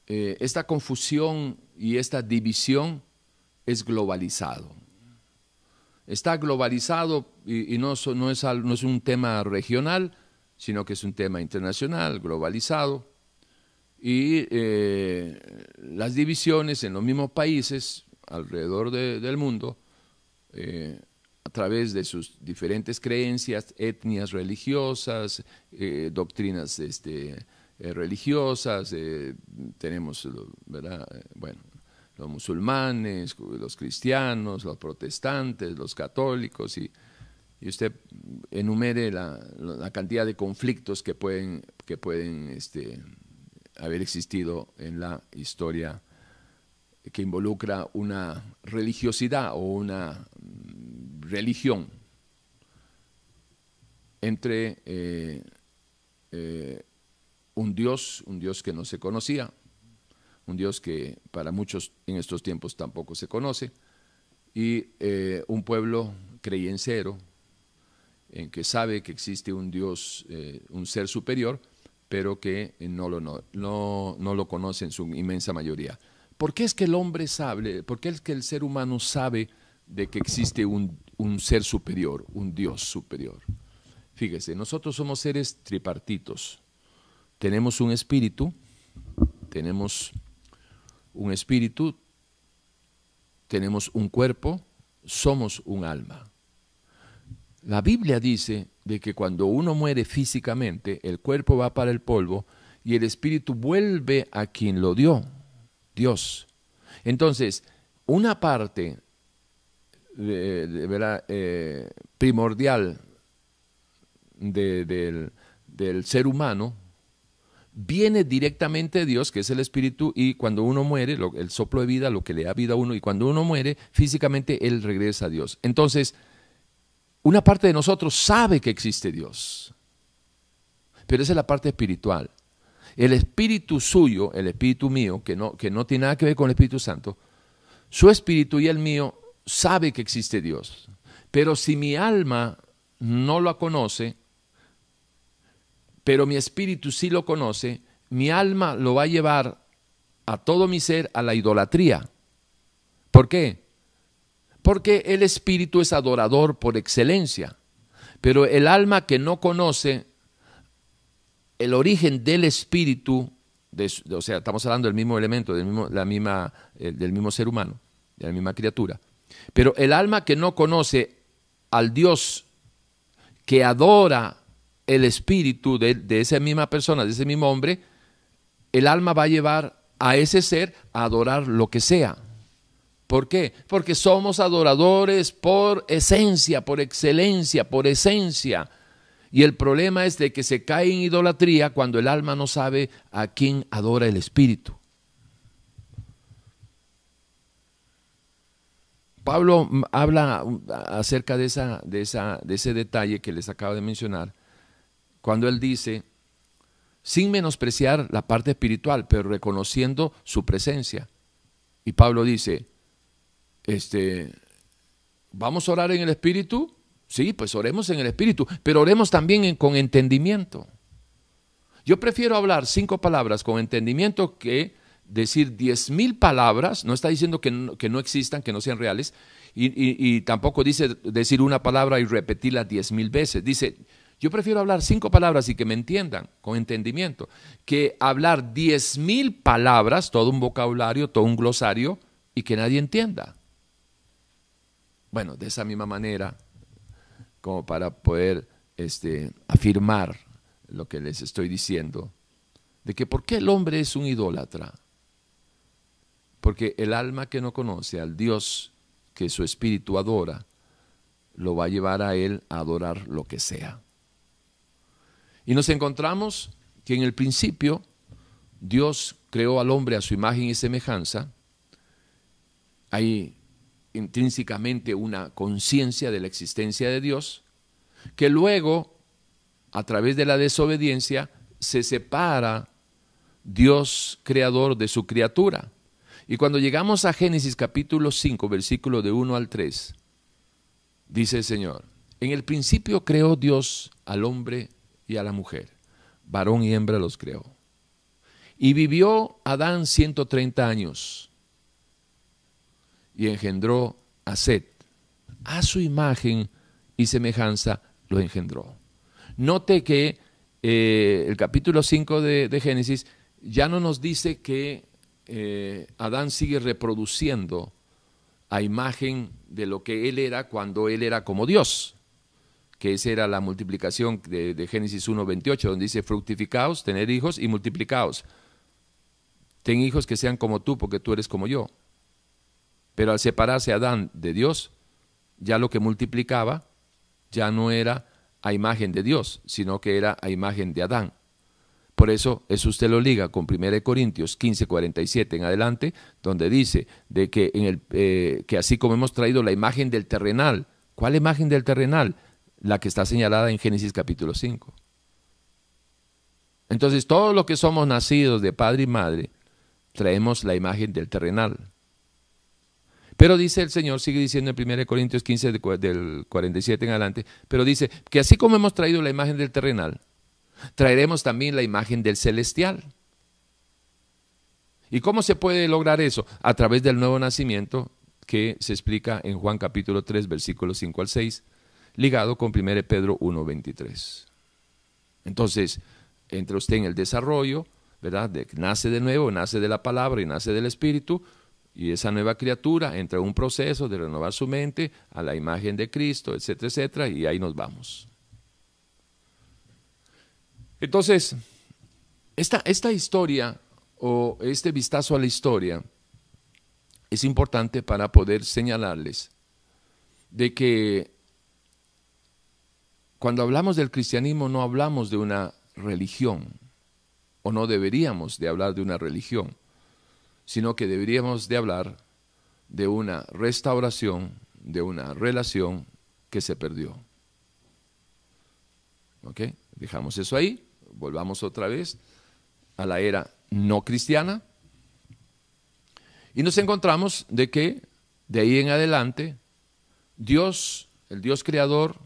eh, esta confusión y esta división es globalizado. Está globalizado y, no, es, no es un tema regional, sino que es un tema internacional, globalizado y eh, las divisiones en los mismos países alrededor del mundo, eh, a través de sus diferentes creencias, etnias religiosas, eh, doctrinas este, religiosas, tenemos, ¿verdad? bueno, los musulmanes, los cristianos, los protestantes, los católicos, y, y usted enumere la, la, cantidad de conflictos que pueden, que pueden este, haber existido en la historia que involucra una religiosidad o una mm, religión entre eh, eh, un Dios, un Dios que no se conocía, un Dios que para muchos en estos tiempos tampoco se conoce, y eh, un pueblo creyencero en que sabe que existe un Dios, un ser superior, pero que no lo, no, no, lo conoce en su inmensa mayoría. ¿Por qué es que el hombre sabe, por qué es que el ser humano sabe de que existe un, un ser superior, un Dios superior? Fíjese, nosotros somos seres tripartitos. Tenemos un espíritu, tenemos un espíritu, tenemos un cuerpo, somos un alma. La Biblia dice de que cuando uno muere físicamente, el cuerpo va para el polvo y el espíritu vuelve a quien lo dio, Dios. Entonces, una parte de, eh, primordial del, ser humano viene directamente de Dios, que es el espíritu, y cuando uno muere, el soplo de vida, lo que le da vida a uno, y cuando uno muere, físicamente Él regresa a Dios. Entonces, una parte de nosotros sabe que existe Dios, pero esa es la parte espiritual. El espíritu suyo, el espíritu mío, que no, que no tiene nada que ver con el Espíritu Santo, su espíritu y el mío sabe que existe Dios. Pero si mi alma no lo conoce, pero mi espíritu sí lo conoce, mi alma lo va a llevar a todo mi ser a la idolatría. ¿Por qué? Porque el espíritu es adorador por excelencia, pero el alma que no conoce el origen del espíritu, o sea, estamos hablando del mismo elemento, del mismo, la misma, eh, del mismo ser humano, de la misma criatura, pero el alma que no conoce al Dios que adora el espíritu de, de, esa misma persona, de ese mismo hombre, el alma va a llevar a ese ser a adorar lo que sea. ¿Por qué? Porque somos adoradores por esencia, por excelencia, por esencia. Y el problema es de que se cae en idolatría cuando el alma no sabe a quién adora el espíritu. Pablo habla acerca de, esa, de, esa, de ese detalle que les acabo de mencionar, cuando él dice, sin menospreciar la parte espiritual, pero reconociendo su presencia. Y Pablo dice, este, ¿vamos a orar en el Espíritu? Sí, pues oremos en el Espíritu, pero oremos también con entendimiento. Yo prefiero hablar cinco palabras con entendimiento que decir diez mil palabras, no está diciendo que no, que no, existan, que no sean reales, y, tampoco dice decir una palabra y repetirla diez mil veces. Dice, yo prefiero hablar cinco palabras y que me entiendan con entendimiento, que hablar diez mil palabras, todo un vocabulario, todo un glosario, y que nadie entienda. Bueno, de esa misma manera, como para poder este, afirmar lo que les estoy diciendo, de que por qué el hombre es un idólatra. Porque el alma que no conoce al Dios que su espíritu adora, lo va a llevar a él a adorar lo que sea. Y nos encontramos que en el principio Dios creó al hombre a su imagen y semejanza. Hay intrínsecamente una conciencia de la existencia de Dios, que luego, a través de la desobediencia, se separa Dios creador de su criatura. Y cuando llegamos a Génesis capítulo 5, versículo de 1 al 3, dice el Señor, en el principio creó Dios al hombre y a la mujer, varón y hembra los creó. Y vivió Adán 130 años y engendró a Set. A su imagen y semejanza lo engendró. Note que eh, el capítulo 5 de, Génesis ya no nos dice que eh, Adán sigue reproduciendo a imagen de lo que él era cuando él era como Dios, que esa era la multiplicación de, de Génesis 1.28, donde dice fructificaos, tener hijos y multiplicaos. Ten hijos que sean como tú, porque tú eres como yo. Pero al separarse Adán de Dios, ya lo que multiplicaba ya no era a imagen de Dios, sino que era a imagen de Adán. Por eso eso usted lo liga con 1 Corintios 15, 47 en adelante, donde dice de que, en el, eh, que así como hemos traído la imagen del terrenal, ¿cuál imagen del terrenal? La que está señalada en Génesis capítulo 5. Entonces, todos los que somos nacidos de padre y madre, traemos la imagen del terrenal. Pero dice el Señor, sigue diciendo en 1 Corintios 15 del 47 en adelante, pero dice que así como hemos traído la imagen del terrenal, traeremos también la imagen del celestial. ¿Y cómo se puede lograr eso? A través del nuevo nacimiento que se explica en Juan capítulo 3, versículos 5 al 6, ligado con 1 Pedro 1, 23. Entonces, entra usted en el desarrollo, ¿verdad? De, nace de nuevo, nace de la palabra y nace del Espíritu, y esa nueva criatura entra en un proceso de renovar su mente a la imagen de Cristo, etcétera, etcétera, y ahí nos vamos. Entonces, esta, esta historia o este vistazo a la historia es importante para poder señalarles de que cuando hablamos del cristianismo no hablamos de una religión, o no deberíamos de hablar de una religión sino que deberíamos de hablar de una restauración, de una relación que se perdió. ¿Ok? Dejamos eso ahí, volvamos otra vez a la era no cristiana y nos encontramos de que de ahí en adelante Dios, el Dios creador,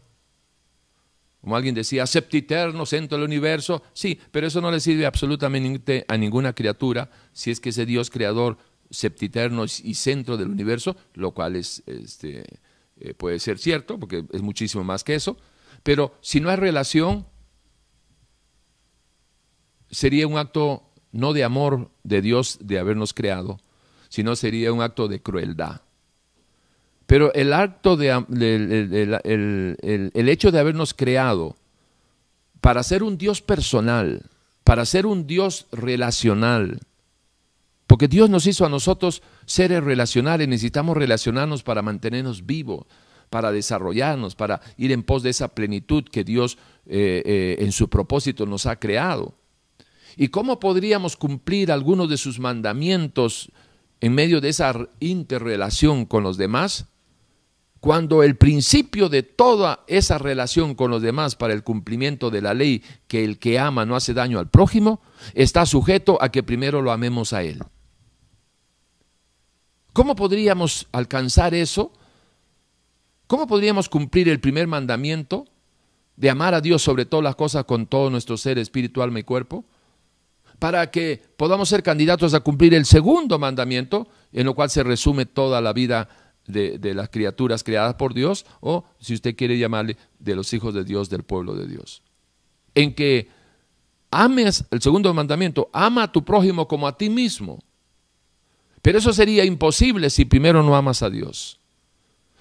como alguien decía, septiterno, centro del universo, sí, pero eso no le sirve absolutamente a ninguna criatura si es que ese Dios creador septiterno y centro del universo, lo cual es, este, eh, puede ser cierto, porque es muchísimo más que eso, pero si no hay relación, sería un acto no de amor de Dios de habernos creado, sino sería un acto de crueldad. Pero el acto de el, hecho de habernos creado para ser un Dios personal, para ser un Dios relacional, porque Dios nos hizo a nosotros seres relacionales, necesitamos relacionarnos para mantenernos vivos, para desarrollarnos, para ir en pos de esa plenitud que Dios eh, eh, en su propósito nos ha creado. ¿Y cómo podríamos cumplir algunos de sus mandamientos en medio de esa interrelación con los demás? Cuando el principio de toda esa relación con los demás para el cumplimiento de la ley, que el que ama no hace daño al prójimo, está sujeto a que primero lo amemos a él. ¿Cómo podríamos alcanzar eso? ¿Cómo podríamos cumplir el primer mandamiento de amar a Dios sobre todas las cosas con todo nuestro ser, espíritu, alma y cuerpo? Para que podamos ser candidatos a cumplir el segundo mandamiento, en lo cual se resume toda la vida de, de, las criaturas creadas por Dios, o si usted quiere llamarle, de los hijos de Dios, del pueblo de Dios. En que ames, el segundo mandamiento, ama a tu prójimo como a ti mismo. Pero eso sería imposible si primero no amas a Dios.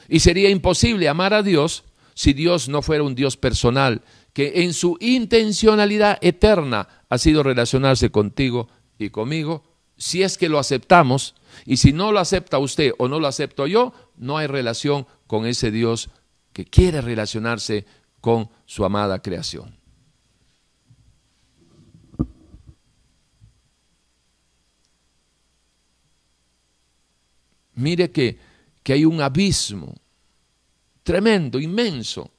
Y sería imposible amar a Dios si Dios no fuera un Dios personal, que en su intencionalidad eterna ha sido relacionarse contigo y conmigo, si es que lo aceptamos, y si no lo acepta usted o no lo acepto yo, no hay relación con ese Dios que quiere relacionarse con su amada creación. Mire que, que hay un abismo tremendo, inmenso,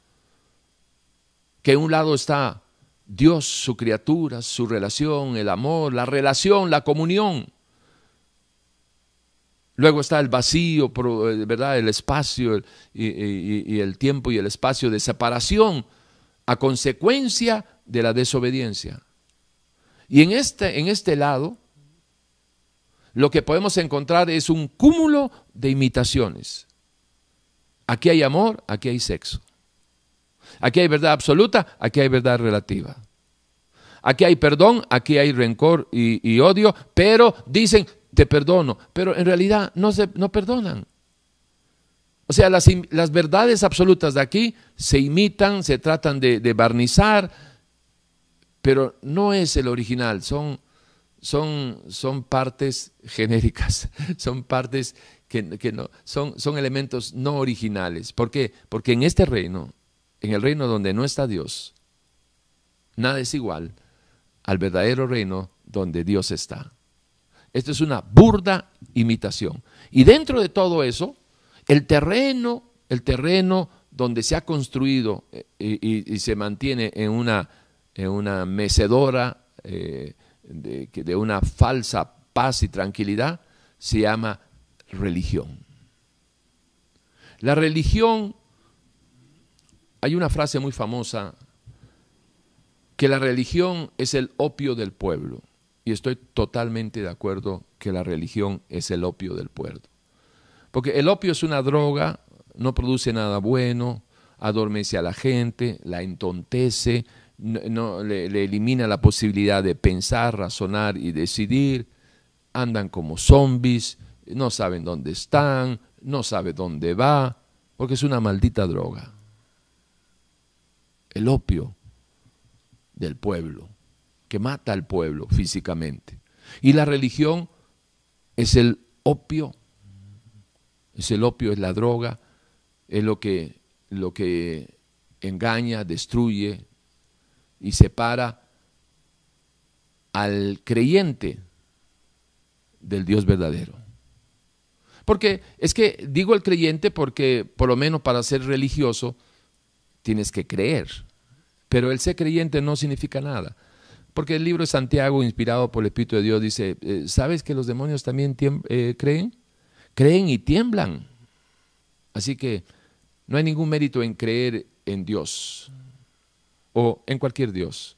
que en un lado está Dios, su criatura, su relación, el amor, la relación, la comunión. Luego está el vacío, eh, ¿verdad? El espacio y, el tiempo y el espacio de separación a consecuencia de la desobediencia. Y en este, en este lado lo que podemos encontrar es un cúmulo de imitaciones. Aquí hay amor, aquí hay sexo. Aquí hay verdad absoluta, aquí hay verdad relativa. Aquí hay perdón, aquí hay rencor y, odio, pero dicen, te perdono, pero en realidad no, se, no perdonan. O sea, las, las, verdades absolutas de aquí se imitan, se tratan de, de barnizar, pero no es el original, son son, son partes genéricas, son partes que, no, son, son elementos no originales. ¿Por qué? Porque en este reino, en el reino donde no está Dios, nada es igual al verdadero reino donde Dios está. Esto es una burda imitación. Y dentro de todo eso, el terreno, el terreno donde se ha construido eh, y, se mantiene en una, en una mecedora eh, de, de una falsa paz y tranquilidad se llama religión. La religión, hay una frase muy famosa, que la religión es el opio del pueblo. Y estoy totalmente de acuerdo que la religión es el opio del pueblo. Porque el opio es una droga, no produce nada bueno, adormece a la gente, la entontece, no, le, elimina la posibilidad de pensar, razonar y decidir, andan como zombies, no saben dónde están, no saben dónde va, porque es una maldita droga. El opio del pueblo, que mata al pueblo físicamente. Y la religión es el opio, es el opio, es la droga, es lo que, lo que engaña, destruye, y separa al creyente del Dios verdadero. Porque es que digo el creyente porque por lo menos para ser religioso tienes que creer. Pero el ser creyente no significa nada. Porque el libro de Santiago, inspirado por el Espíritu de Dios, dice, eh, ¿sabes que los demonios también eh, creen? Creen y tiemblan. Así que no hay ningún mérito en creer en Dios o en cualquier Dios.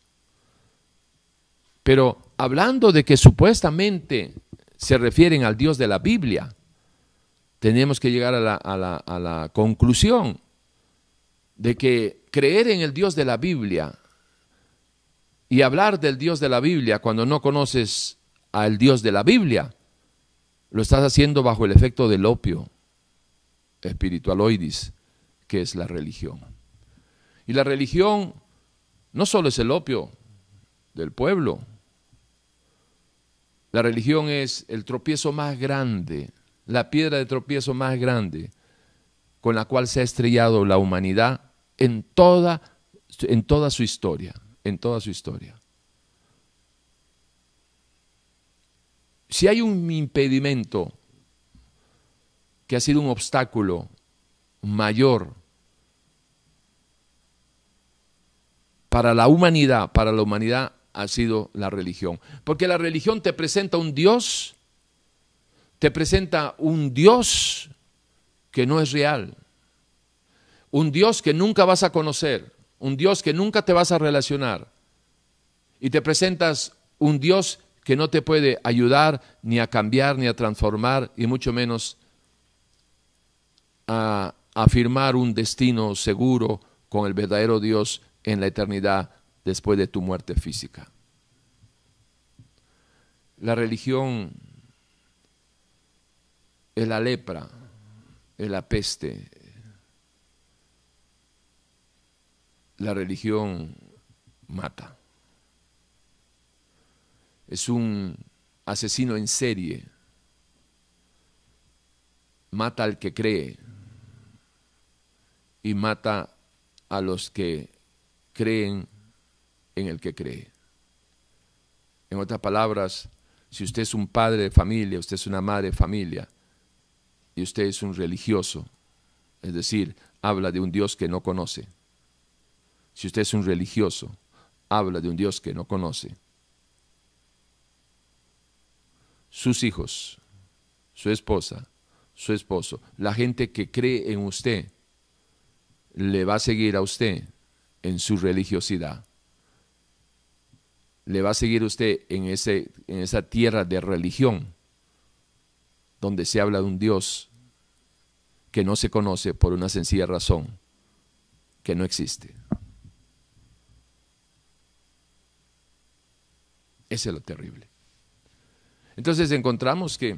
Pero hablando de que supuestamente se refieren al Dios de la Biblia, tenemos que llegar a la, a la conclusión de que creer en el Dios de la Biblia y hablar del Dios de la Biblia cuando no conoces al Dios de la Biblia, lo estás haciendo bajo el efecto del opio espiritualoidis, que es la religión. Y la religión no solo es el opio del pueblo, la religión es el tropiezo más grande, la piedra de tropiezo más grande con la cual se ha estrellado la humanidad en toda, en toda su historia, en toda su historia. Si hay un impedimento que ha sido un obstáculo mayor para la humanidad, para la humanidad ha sido la religión. Porque la religión te presenta un Dios, te presenta un Dios que no es real, un Dios que nunca vas a conocer, un Dios que nunca te vas a relacionar, y te presentas un Dios que no te puede ayudar ni a cambiar ni a transformar, y mucho menos a afirmar un destino seguro con el verdadero Dios en la eternidad después de tu muerte física. La religión es la lepra, es la peste, la religión mata. Es un asesino en serie. Mata al que cree y mata a los que creen en el que cree. En otras palabras, si usted es un padre de familia, usted es una madre de familia y usted es un religioso, es decir, habla de un Dios que no conoce, si usted es un religioso, habla de un Dios que no conoce. Sus hijos, su esposa, su esposo, la gente que cree en usted, le va a seguir a usted en su religiosidad. Le va a seguir usted en, ese, en esa tierra de religión, donde se habla de un Dios que no se conoce por una sencilla razón, que no existe. Ese es lo terrible. Entonces encontramos que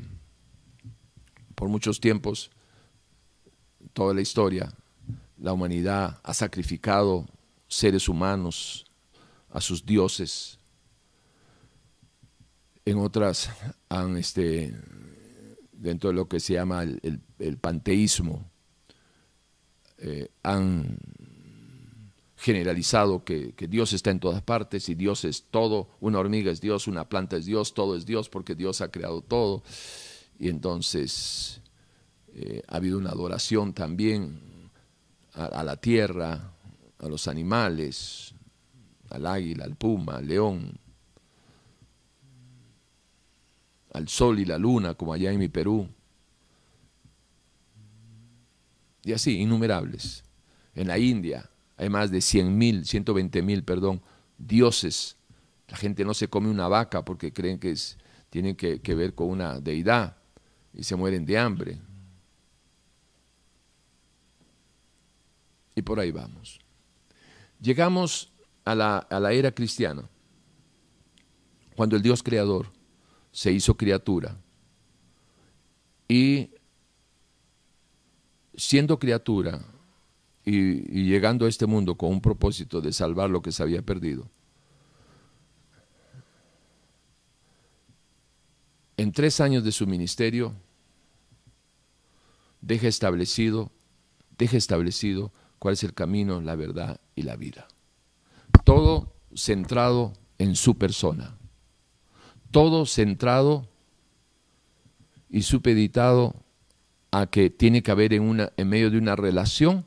por muchos tiempos, toda la historia, la humanidad ha sacrificado seres humanos a sus dioses. En otras han, este, dentro de lo que se llama el, panteísmo, eh, han generalizado que, Dios está en todas partes y Dios es todo, una hormiga es Dios, una planta es Dios, todo es Dios porque Dios ha creado todo. Y entonces eh, ha habido una adoración también a, la tierra, a los animales, al águila, al puma, al león, al sol y la luna, como allá en mi Perú. Y así, innumerables. En la India, hay más de 100 mil, 120 mil, perdón, dioses. La gente no se come una vaca porque creen que es, tienen que, ver con una deidad y se mueren de hambre. Y por ahí vamos. Llegamos a la, a la, era cristiana, cuando el Dios creador se hizo criatura y siendo criatura y, llegando a este mundo con un propósito de salvar lo que se había perdido. En tres años de su ministerio, deja establecido, deja establecido cuál es el camino, la verdad y la vida. Todo centrado en su persona. Todo centrado y supeditado a que tiene que haber en, una, en medio de una relación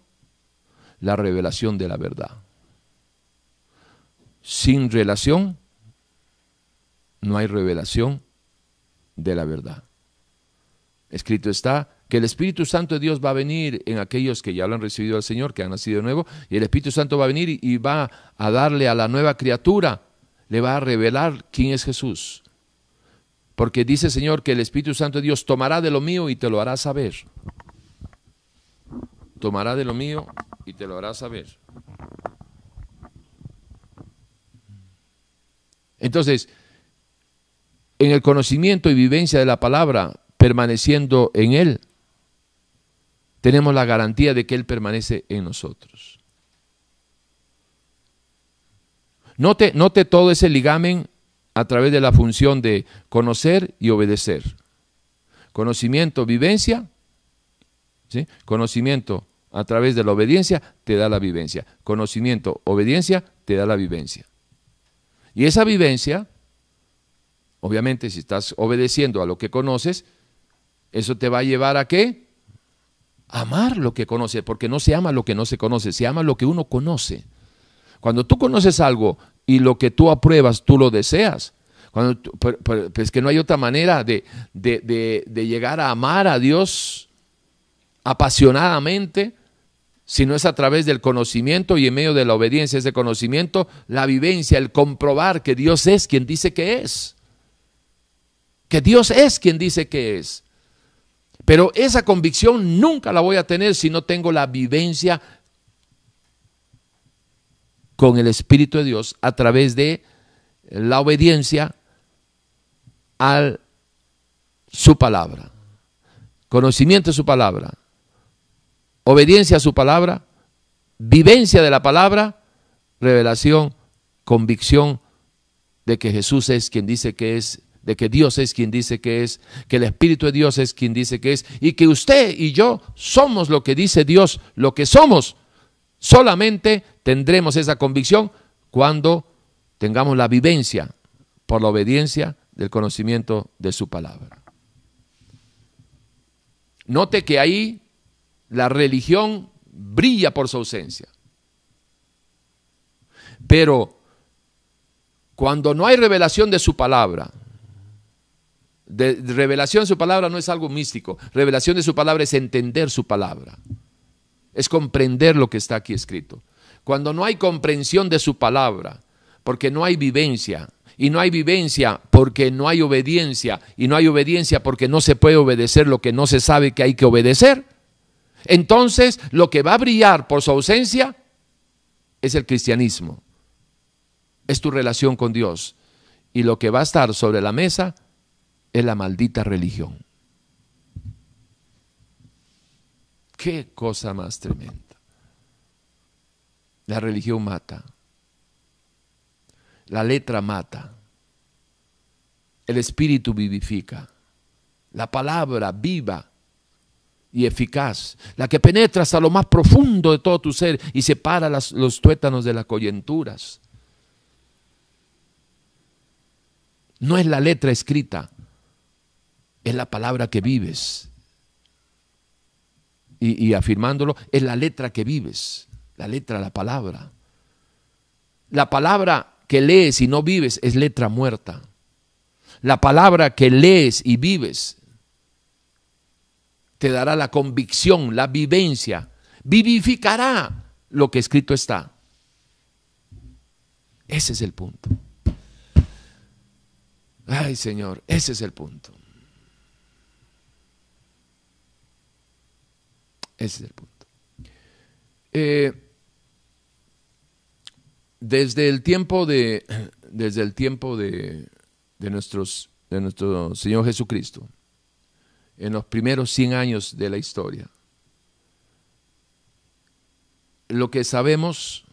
la revelación de la verdad. sin relación, no hay revelación de la verdad. Escrito está que el Espíritu Santo de Dios va a venir en aquellos que ya lo han recibido al Señor, que han nacido de nuevo, y el Espíritu Santo va a venir y va a darle a la nueva criatura, le va a revelar quién es Jesús. Porque dice el Señor que el Espíritu Santo de Dios tomará de lo mío y te lo hará saber. Tomará de lo mío y te lo hará saber. Entonces, en el conocimiento y vivencia de la palabra, permaneciendo en Él, tenemos la garantía de que Él permanece en nosotros. Note, todo ese ligamen a través de la función de conocer y obedecer. Conocimiento, vivencia, ¿sí? conocimiento a través de la obediencia te da la vivencia. Conocimiento, obediencia te da la vivencia. Y esa vivencia, obviamente si estás obedeciendo a lo que conoces, eso te va a llevar a qué? Amar lo que conoces, porque no se ama lo que no se conoce, se ama lo que uno conoce. Cuando tú conoces algo y lo que tú apruebas, tú lo deseas. Cuando pues que no hay otra manera de, de, de llegar a amar a Dios apasionadamente si no es a través del conocimiento y en medio de la obediencia ese conocimiento, la vivencia, el comprobar que Dios es quien dice que es. Que Dios es quien dice que es. Pero esa convicción nunca la voy a tener si no tengo la vivencia con el Espíritu de Dios a través de la obediencia a su palabra. Conocimiento de su palabra obediencia a su palabra, vivencia de la palabra, revelación, convicción de que Jesús es quien dice que es, de que Dios es quien dice que es, que el Espíritu de Dios es quien dice que es, y que usted y yo somos lo que dice Dios, lo que somos. Solamente tendremos esa convicción cuando tengamos la vivencia por la obediencia del conocimiento de su palabra. Note que ahí la religión brilla por su ausencia. Pero cuando no hay revelación de su palabra, de, revelación de su palabra no es algo místico, revelación de su palabra es entender su palabra, es comprender lo que está aquí escrito. Cuando no hay comprensión de su palabra, porque no hay vivencia, y no hay vivencia porque no hay obediencia, y no hay obediencia porque no se puede obedecer lo que no se sabe que hay que obedecer, entonces, lo que va a brillar por su ausencia es el cristianismo, es tu relación con Dios. Y lo que va a estar sobre la mesa es la maldita religión. Qué cosa más tremenda. La religión mata. La letra mata. El espíritu vivifica. La palabra viva y eficaz, la que penetra hasta lo más profundo de todo tu ser y separa los tuétanos de las coyunturas. No es la letra escrita, es la palabra que vives. Y, y afirmándolo, es la letra que vives, la letra, la palabra. La palabra que lees y no vives es letra muerta. La palabra que lees y vives te dará la convicción, la vivencia, vivificará lo que escrito está. Ese es el punto. Ay Señor, ese es el punto. Ese es el punto. Eh, desde el tiempo de, desde el tiempo de, de, nuestros, de nuestro Señor Jesucristo, en los primeros 100 años de la historia. Lo que sabemos,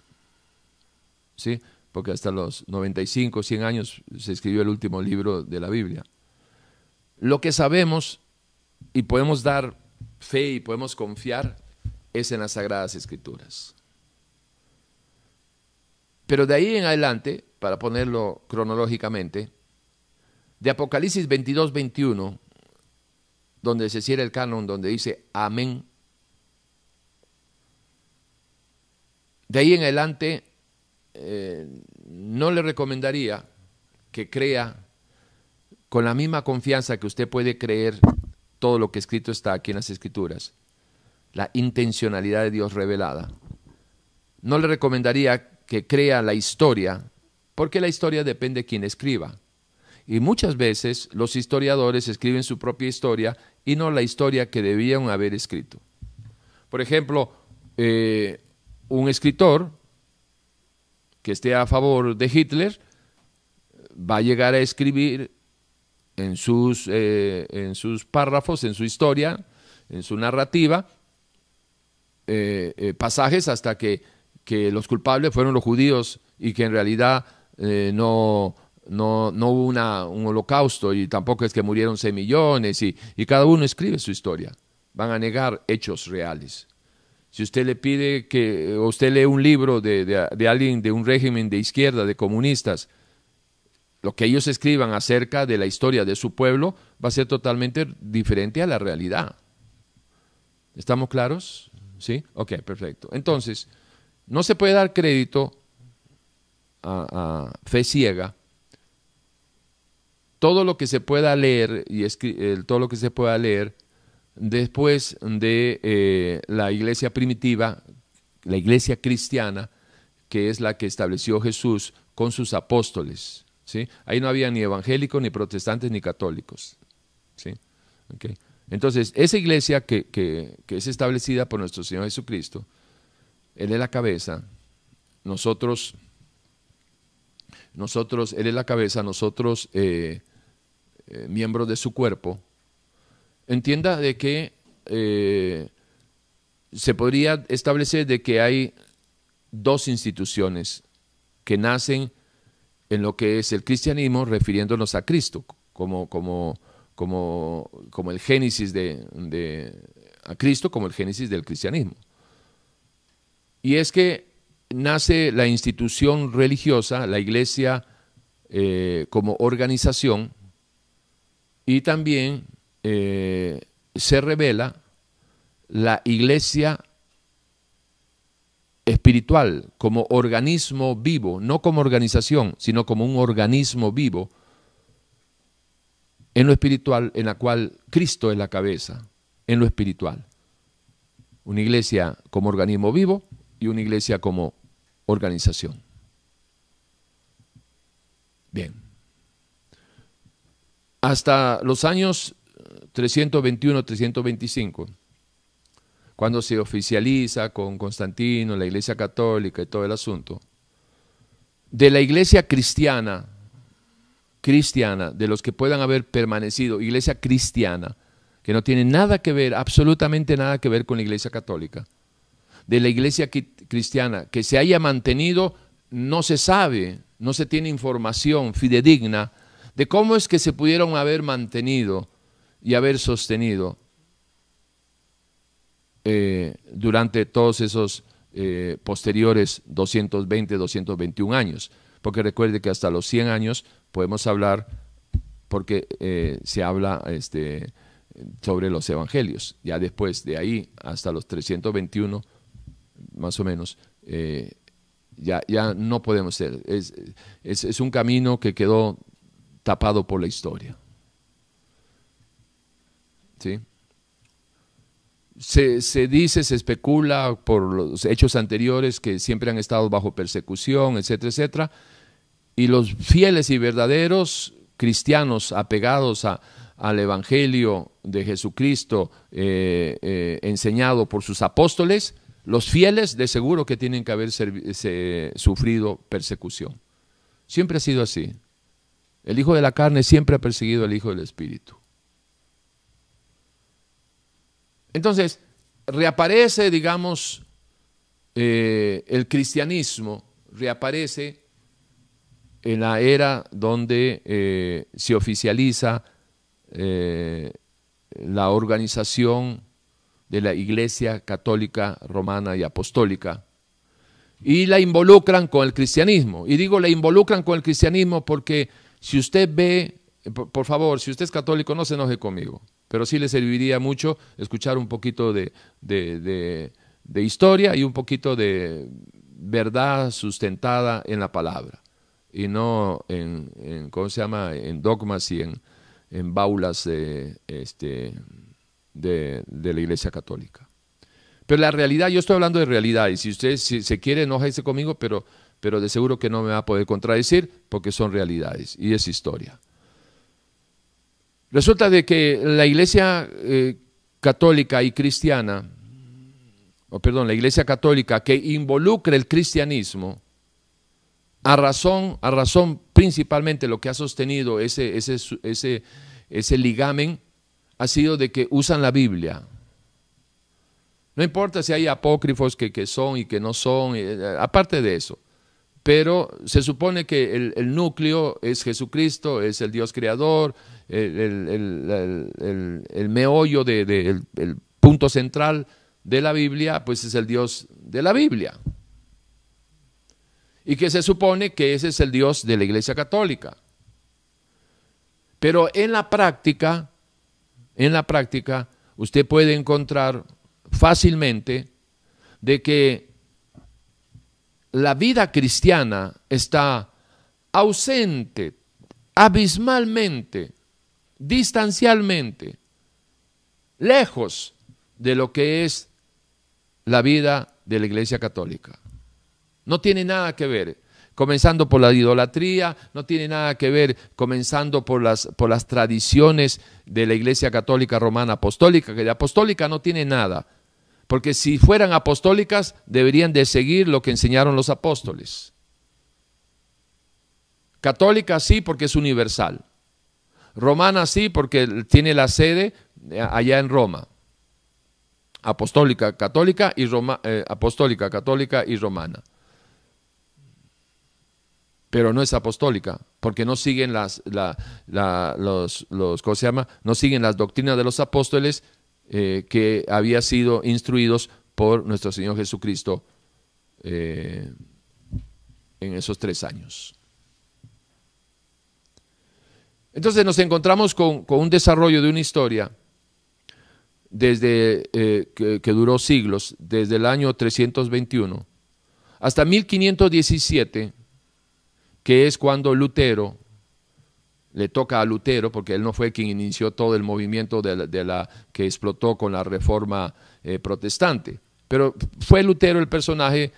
¿sí? porque hasta los 95, 100 años se escribió el último libro de la Biblia. Lo que sabemos y podemos dar fe y podemos confiar es en las Sagradas Escrituras. Pero de ahí en adelante, para ponerlo cronológicamente, de Apocalipsis 22, 21 donde se cierra el canon, donde dice amén. De ahí en adelante, eh, no le recomendaría que crea con la misma confianza que usted puede creer todo lo que escrito está aquí en las escrituras, la intencionalidad de Dios revelada. No le recomendaría que crea la historia, porque la historia depende de quien escriba. Y muchas veces los historiadores escriben su propia historia y no la historia que debían haber escrito. Por ejemplo, eh, un escritor que esté a favor de Hitler va a llegar a escribir en sus, eh, en sus párrafos, en su historia, en su narrativa, eh, pasajes hasta que, que, los culpables fueron los judíos y que en realidad no, no, no, hubo una, un holocausto y tampoco es que murieron 6 millones y, y cada uno escribe su historia. Van a negar hechos reales. Si usted le pide que, usted lee un libro de, de, alguien de un régimen de izquierda, de comunistas, lo que ellos escriban acerca de la historia de su pueblo va a ser totalmente diferente a la realidad. ¿Estamos claros? ¿Sí? Ok, perfecto. Entonces, no se puede dar crédito a, fe ciega. Todo lo que se pueda leer y todo lo que se pueda leer después de eh, la iglesia primitiva, la iglesia cristiana, que es la que estableció Jesús con sus apóstoles. ¿sí? Ahí no había ni evangélicos, ni protestantes, ni católicos. ¿sí? Entonces, esa iglesia que, que, es establecida por nuestro Señor Jesucristo, Él es la cabeza, nosotros, nosotros Él es la cabeza, nosotros, eh, eh, miembros de su cuerpo, entienda de que eh, se podría establecer de que hay dos instituciones que nacen en lo que es el cristianismo refiriéndonos a Cristo como, como, como, como el génesis de, a Cristo como el génesis del cristianismo. Y es que nace la institución religiosa, la iglesia eh, como organización y también eh, se revela la iglesia espiritual como organismo vivo, no como organización, sino como un organismo vivo en lo espiritual, en la cual Cristo es la cabeza, en lo espiritual. Una iglesia como organismo vivo y una iglesia como organización. Bien. Hasta los años 321-325, cuando se oficializa con Constantino, la Iglesia Católica y todo el asunto, de la Iglesia cristiana, cristiana, de los que puedan haber permanecido, Iglesia cristiana, que no tiene nada que ver, absolutamente nada que ver con la Iglesia Católica, de la Iglesia cristiana que se haya mantenido, no se sabe, no se tiene información fidedigna de cómo es que se pudieron haber mantenido y haber sostenido eh, durante todos esos eh, posteriores 220, 221 años. Porque recuerde que hasta los 100 años podemos hablar, porque eh, se habla este, sobre los evangelios. Ya después de ahí hasta los 321, más o menos, ya, ya no podemos ser. Es, es, un camino que quedó tapado por la historia. ¿sí? Se, dice, se especula por los hechos anteriores que siempre han estado bajo persecución, etcétera, etcétera, y los fieles y verdaderos cristianos apegados al Evangelio de Jesucristo eh, eh, enseñado por sus apóstoles, los fieles de seguro que tienen que haber sufrido persecución. Siempre ha sido así. El Hijo de la carne siempre ha perseguido al Hijo del Espíritu. Entonces, reaparece, digamos, eh, el cristianismo, reaparece en la era donde eh, se oficializa eh, la organización de la Iglesia Católica Romana y Apostólica y la involucran con el cristianismo. Y digo la involucran con el cristianismo porque si usted ve, por favor, si usted es católico, no se enoje conmigo pero sí le serviría mucho escuchar un poquito de, historia y un poquito de verdad sustentada en la palabra. y no en, ¿cómo se llama?, en dogmas y en, en baulas de, este, de, la Iglesia Católica. Pero la realidad, yo estoy hablando de realidad, y si usted se quiere, enojese conmigo, pero, pero de seguro que no me va a poder contradecir, porque son realidades, y es historia. Resulta de que la Iglesia eh, católica y cristiana, o perdón, la Iglesia católica que involucra el cristianismo, a razón, a razón principalmente lo que ha sostenido ese, ese, ese, ese ligamen ha sido de que usan la Biblia. No importa si hay apócrifos que, que son y que no son, eh, aparte de eso. Pero se supone que el, núcleo es Jesucristo, es el Dios creador, el, el meollo, de, el punto central de la Biblia, pues es el Dios de la Biblia y que se supone que ese es el Dios de la Iglesia Católica. Pero en la práctica, en la práctica, usted puede encontrar fácilmente de que la vida cristiana está ausente, abismalmente, distancialmente, lejos de lo que es la vida de la Iglesia Católica. No tiene nada que ver. Comenzando por la idolatría, no tiene nada que ver, comenzando por las, por las tradiciones de la Iglesia Católica Romana Apostólica, que de apostólica no tiene nada. Porque si fueran apostólicas, deberían de seguir lo que enseñaron los apóstoles. Católica sí, porque es universal. Romana sí, porque tiene la sede allá en Roma. Apostólica, católica y Roma, eh, apostólica, católica y romana pero no es apostólica, porque no siguen las, los, los, ¿cómo se llama? No siguen las doctrinas de los apóstoles eh, que había sido instruidos por nuestro Señor Jesucristo eh, en esos tres años. Entonces nos encontramos con, un desarrollo de una historia desde eh, que, que duró siglos, desde el año 321 hasta 1517 que es cuando Lutero, le toca a Lutero, porque él no fue quien inició todo el movimiento de la, que explotó con la reforma eh, protestante, pero fue Lutero el personaje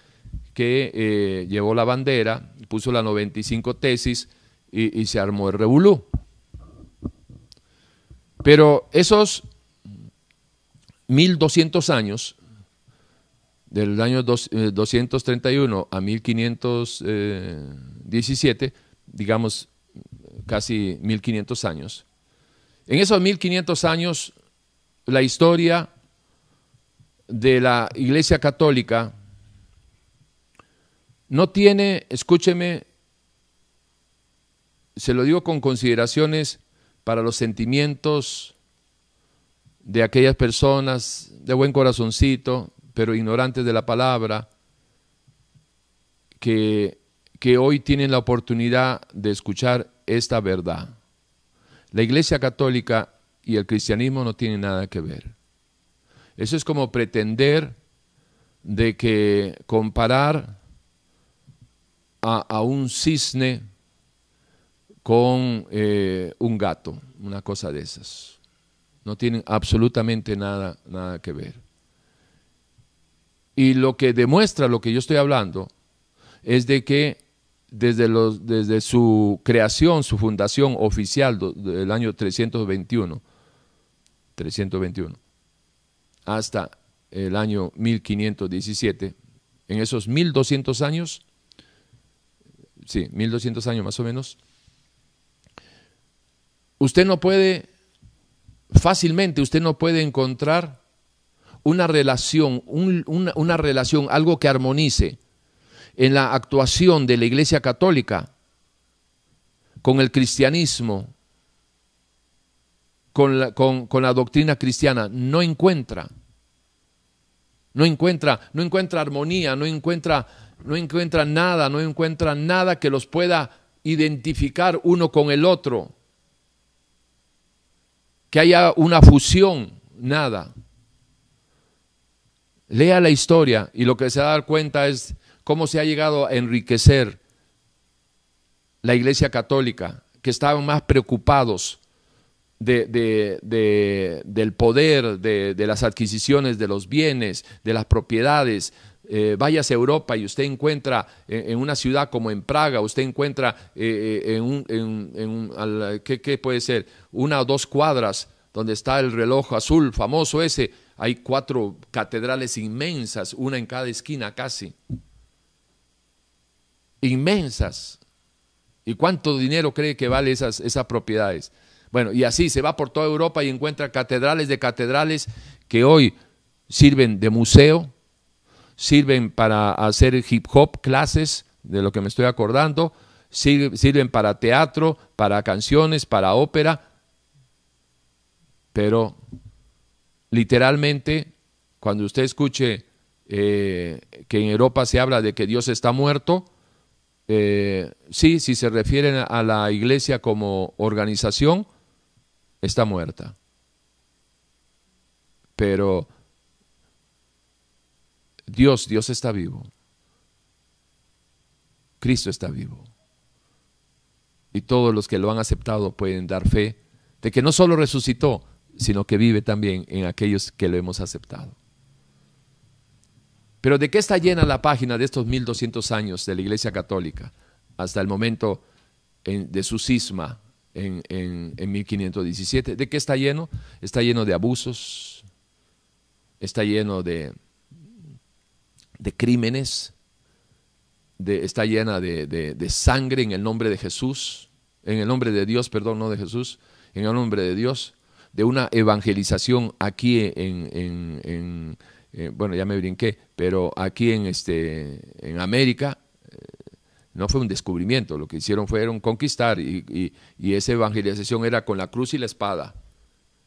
que eh, llevó la bandera, puso la 95 tesis y, y se armó el revolú. Pero esos 1200 años del año 231 eh, a 1517, digamos casi 1500 años. En esos 1500 años, la historia de la Iglesia Católica no tiene, escúcheme, se lo digo con consideraciones para los sentimientos de aquellas personas de buen corazoncito, pero ignorantes de la palabra, que, que hoy tienen la oportunidad de escuchar esta verdad. La Iglesia Católica y el cristianismo no tienen nada que ver. Eso es como pretender de que comparar a, un cisne con eh, un gato, una cosa de esas. No tienen absolutamente nada, nada que ver. Y lo que demuestra lo que yo estoy hablando es de que desde, desde su creación, su fundación oficial del año 321, 321, hasta el año 1517, en esos 1200 años, sí, 1200 años más o menos, usted no puede, fácilmente, usted no puede encontrar una relación, una, relación, algo que armonice en la actuación de la Iglesia Católica con el cristianismo, con la, con, la, doctrina cristiana, no encuentra. No encuentra, no encuentra armonía, no encuentra, no encuentra nada, no encuentra nada que los pueda identificar uno con el otro. Que haya una fusión, nada. Lea la historia y lo que se va a dar cuenta es cómo se ha llegado a enriquecer la Iglesia Católica, que estaban más preocupados de, del poder, de, las adquisiciones de los bienes, de las propiedades. Eh, a Europa y usted encuentra en, una ciudad como en Praga, usted encuentra eh, eh, en, un, en, ¿qué, puede ser? Una o dos cuadras donde está el reloj azul famoso ese, hay cuatro catedrales inmensas, una en cada esquina casi. Inmensas. ¿Y cuánto dinero cree que vale esas, esas propiedades? Bueno, y así se va por toda Europa y encuentra catedrales de catedrales que hoy sirven de museo, sirven para hacer hip hop clases, de lo que me estoy acordando, sirven para teatro, para canciones, para ópera, pero literalmente, cuando usted escuche eh, que en Europa se habla de que Dios está muerto, eh, sí, si se refieren a la iglesia como organización, está muerta. Pero Dios, Dios está vivo. Cristo está vivo. Y todos los que lo han aceptado pueden dar fe de que no solo resucitó, sino que vive también en aquellos que lo hemos aceptado. Pero ¿de qué está llena la página de estos 1200 años de la Iglesia Católica hasta el momento de su cisma en, en 1517? ¿De qué está lleno? Está lleno de abusos, está lleno de, de crímenes, de, está llena de, de, sangre en el nombre de Jesús, en el nombre de Dios, perdón, no de Jesús, en el nombre de Dios, de una evangelización aquí en, eh, bueno, ya me brinqué, pero aquí en, este, en América eh, no fue un descubrimiento, lo que hicieron fueron conquistar y, y, esa evangelización era con la cruz y la espada.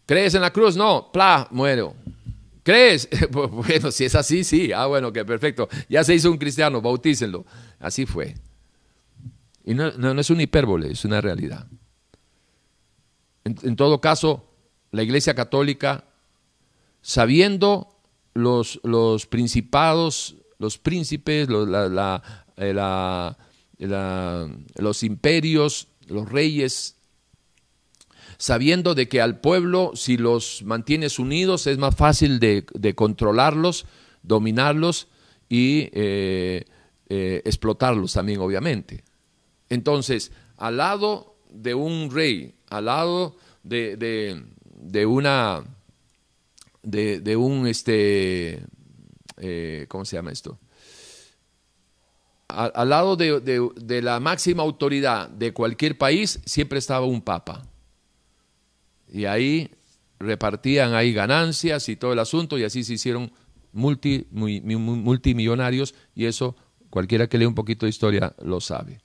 ¿Crees en la cruz? No, pla, muero. ¿Crees? bueno, si es así, sí. Ah, bueno, que perfecto. Ya se hizo un cristiano, bautícenlo. Así fue. Y no, no, es una hipérbole, es una realidad. en todo caso, la Iglesia Católica, sabiendo los, los principados, los príncipes, eh, los imperios, los reyes, sabiendo de que al pueblo, si los mantienes unidos, es más fácil de, controlarlos, dominarlos y eh, eh, explotarlos también, obviamente. Entonces, al lado de un rey, al lado de, de una, de, un, este, eh, ¿cómo se llama esto? Al, lado de, la máxima autoridad de cualquier país siempre estaba un papa. Y ahí repartían ahí ganancias y todo el asunto y así se hicieron multi, multimillonarios y eso cualquiera que lee un poquito de historia lo sabe.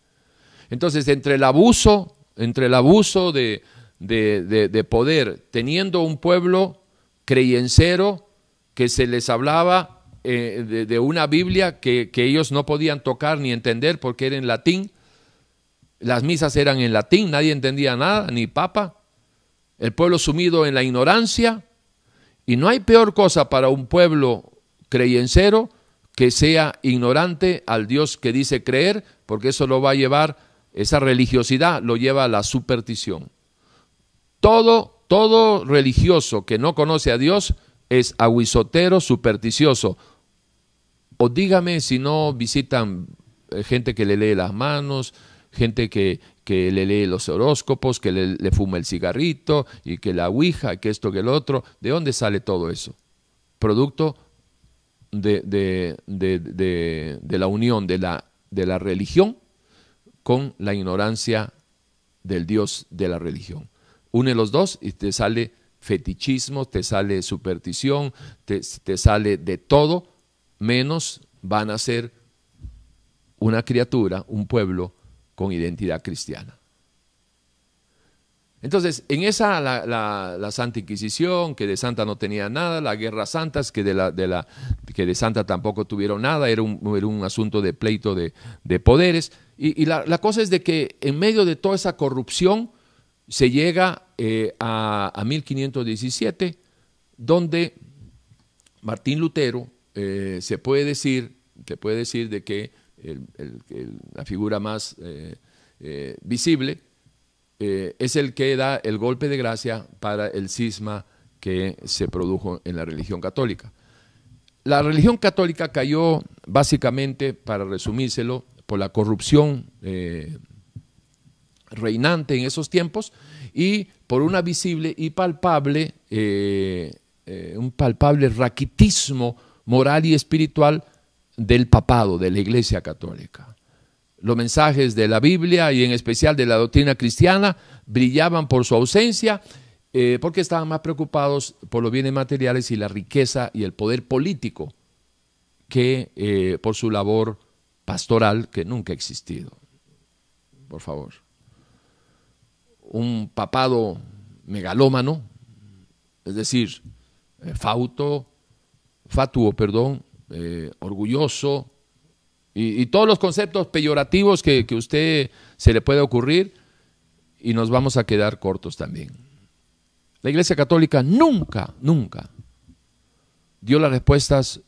Entonces, entre el abuso, entre el abuso de, de, poder, teniendo un pueblo creyencero que se les hablaba eh, de, una Biblia que, que, ellos no podían tocar ni entender porque era en latín. Las misas eran en latín, nadie entendía nada, ni papa. El pueblo sumido en la ignorancia. Y no hay peor cosa para un pueblo creyencero que sea ignorante al Dios que dice creer, porque eso lo va a llevar, esa religiosidad lo lleva a la superstición. Todo, todo religioso que no conoce a Dios es aguisotero, supersticioso. O dígame si no visitan eh, gente que le lee las manos, gente que, que le lee los horóscopos, que le, fuma el cigarrito y que la ouija, que esto, que el otro. ¿De dónde sale todo eso? Producto de, de, de, de la unión la, de la religión con la ignorancia del Dios de la religión. Une los dos y te sale fetichismo, te sale superstición, te, sale de todo, menos van a ser una criatura, un pueblo con identidad cristiana. Entonces, en esa la, Santa Inquisición, que de Santa no tenía nada, las guerras santas, que de, la, de la, que de Santa tampoco tuvieron nada, era un, un asunto de pleito de, poderes. Y, y la, cosa es de que en medio de toda esa corrupción, se llega eh, a, 1517, donde Martín Lutero eh, se puede decir, se puede decir de que la figura más eh, visible, es el que da el golpe de gracia para el cisma que se produjo en la religión católica. La religión católica cayó básicamente, para resumírselo, por la corrupción reinante en esos tiempos y por una visible y palpable, eh, eh, un palpable raquitismo moral y espiritual del papado, de la Iglesia Católica. Los mensajes de la Biblia y en especial de la doctrina cristiana brillaban por su ausencia eh, porque estaban más preocupados por los bienes materiales y la riqueza y el poder político que por su labor pastoral que nunca ha existido. Por favor un papado megalómano, es decir, eh, fauto, fatuo, perdón, eh, orgulloso, y, todos los conceptos peyorativos que, que usted se le puede ocurrir, y nos vamos a quedar cortos también. La Iglesia Católica nunca, nunca dio las respuestas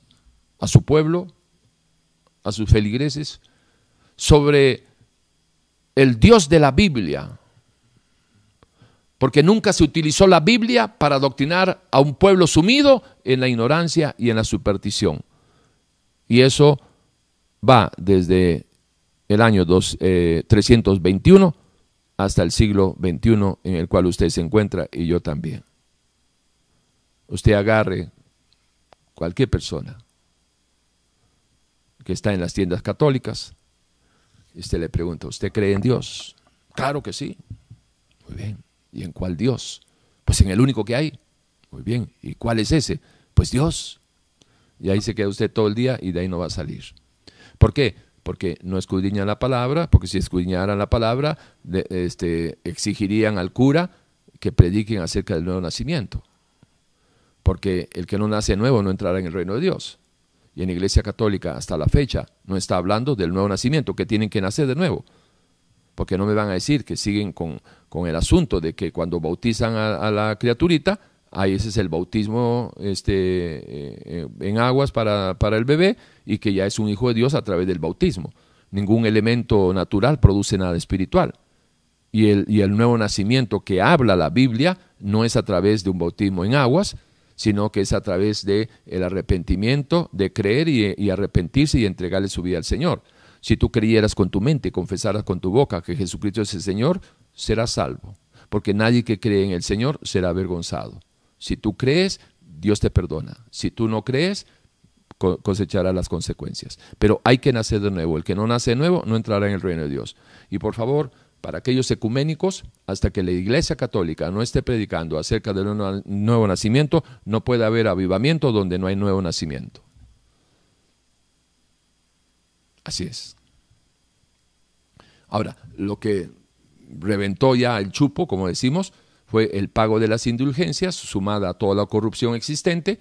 a su pueblo, a sus feligreses, sobre el Dios de la Biblia, porque nunca se utilizó la Biblia para adoctrinar a un pueblo sumido en la ignorancia y en la superstición. Y eso va desde el año 321 eh, hasta el siglo XXI en el cual usted se encuentra y yo también. Usted agarre cualquier persona que está en las tiendas católicas y usted le pregunta, ¿usted cree en Dios? Claro que sí. Muy bien. ¿Y en cuál Dios? Pues en el único que hay. Muy bien. ¿Y cuál es ese? Pues Dios. Y ahí se queda usted todo el día y de ahí no va a salir. ¿Por qué? Porque no escudriñan la palabra, porque si escudriñaran la palabra, este, exigirían al cura que prediquen acerca del nuevo nacimiento. Porque el que no nace nuevo no entrará en el reino de Dios. Y en la Iglesia Católica hasta la fecha no está hablando del nuevo nacimiento, que tienen que nacer de nuevo porque no me van a decir que siguen con, el asunto de que cuando bautizan a, la criaturita, ahí ese es el bautismo este, eh, en aguas para, el bebé y que ya es un hijo de Dios a través del bautismo. Ningún elemento natural produce nada espiritual. Y el, y el nuevo nacimiento que habla la Biblia no es a través de un bautismo en aguas, sino que es a través de el arrepentimiento, de creer y, y arrepentirse y entregarle su vida al Señor. Si tú creyeras con tu mente y confesaras con tu boca que Jesucristo es el Señor, serás salvo. Porque nadie que cree en el Señor será avergonzado. Si tú crees, Dios te perdona. Si tú no crees, cosechará las consecuencias. Pero hay que nacer de nuevo. El que no nace de nuevo no entrará en el reino de Dios. Y por favor, para aquellos ecuménicos, hasta que la Iglesia Católica no esté predicando acerca del nuevo nacimiento, no puede haber avivamiento donde no hay nuevo nacimiento. Así es. Ahora, lo que reventó ya el chupo, como decimos, fue el pago de las indulgencias, sumada a toda la corrupción existente,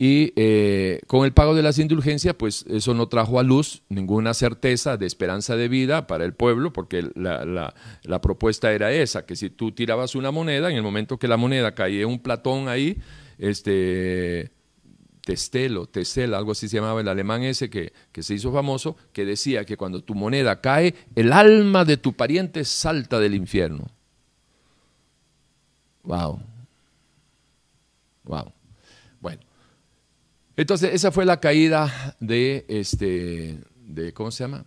y eh, con el pago de las indulgencias, pues eso no trajo a luz ninguna certeza de esperanza de vida para el pueblo, porque la, la propuesta era esa, que si tú tirabas una moneda, en el momento que la moneda caía un platón ahí, este, Testelo, Tesel, algo así se llamaba el alemán ese que, que, se hizo famoso, que decía que cuando tu moneda cae, el alma de tu pariente salta del infierno. Wow. Wow. Bueno. Entonces, esa fue la caída de este de ¿cómo se llama?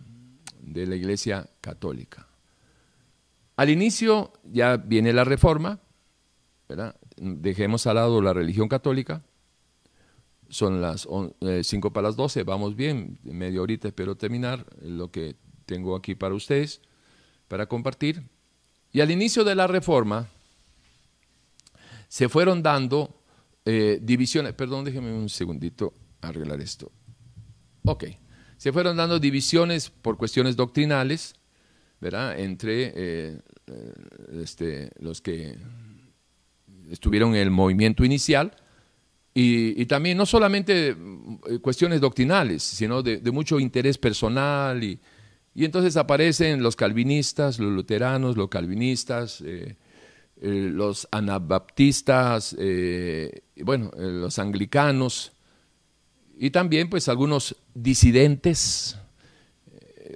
de la Iglesia Católica. Al inicio ya viene la reforma, ¿verdad? Dejemos al lado la religión católica son las 5 eh, para las 12, vamos bien, media horita espero terminar lo que tengo aquí para ustedes, para compartir. Y al inicio de la reforma se fueron dando eh, divisiones, perdón, déjenme un segundito arreglar esto. Ok, se fueron dando divisiones por cuestiones doctrinales, ¿verdad? Entre eh, este, los que estuvieron en el movimiento inicial, y, también no solamente eh, cuestiones doctrinales, sino de, mucho interés personal. Y, entonces aparecen los calvinistas, los luteranos, los calvinistas, eh, eh, los anabaptistas, bueno, los anglicanos, y también pues algunos disidentes,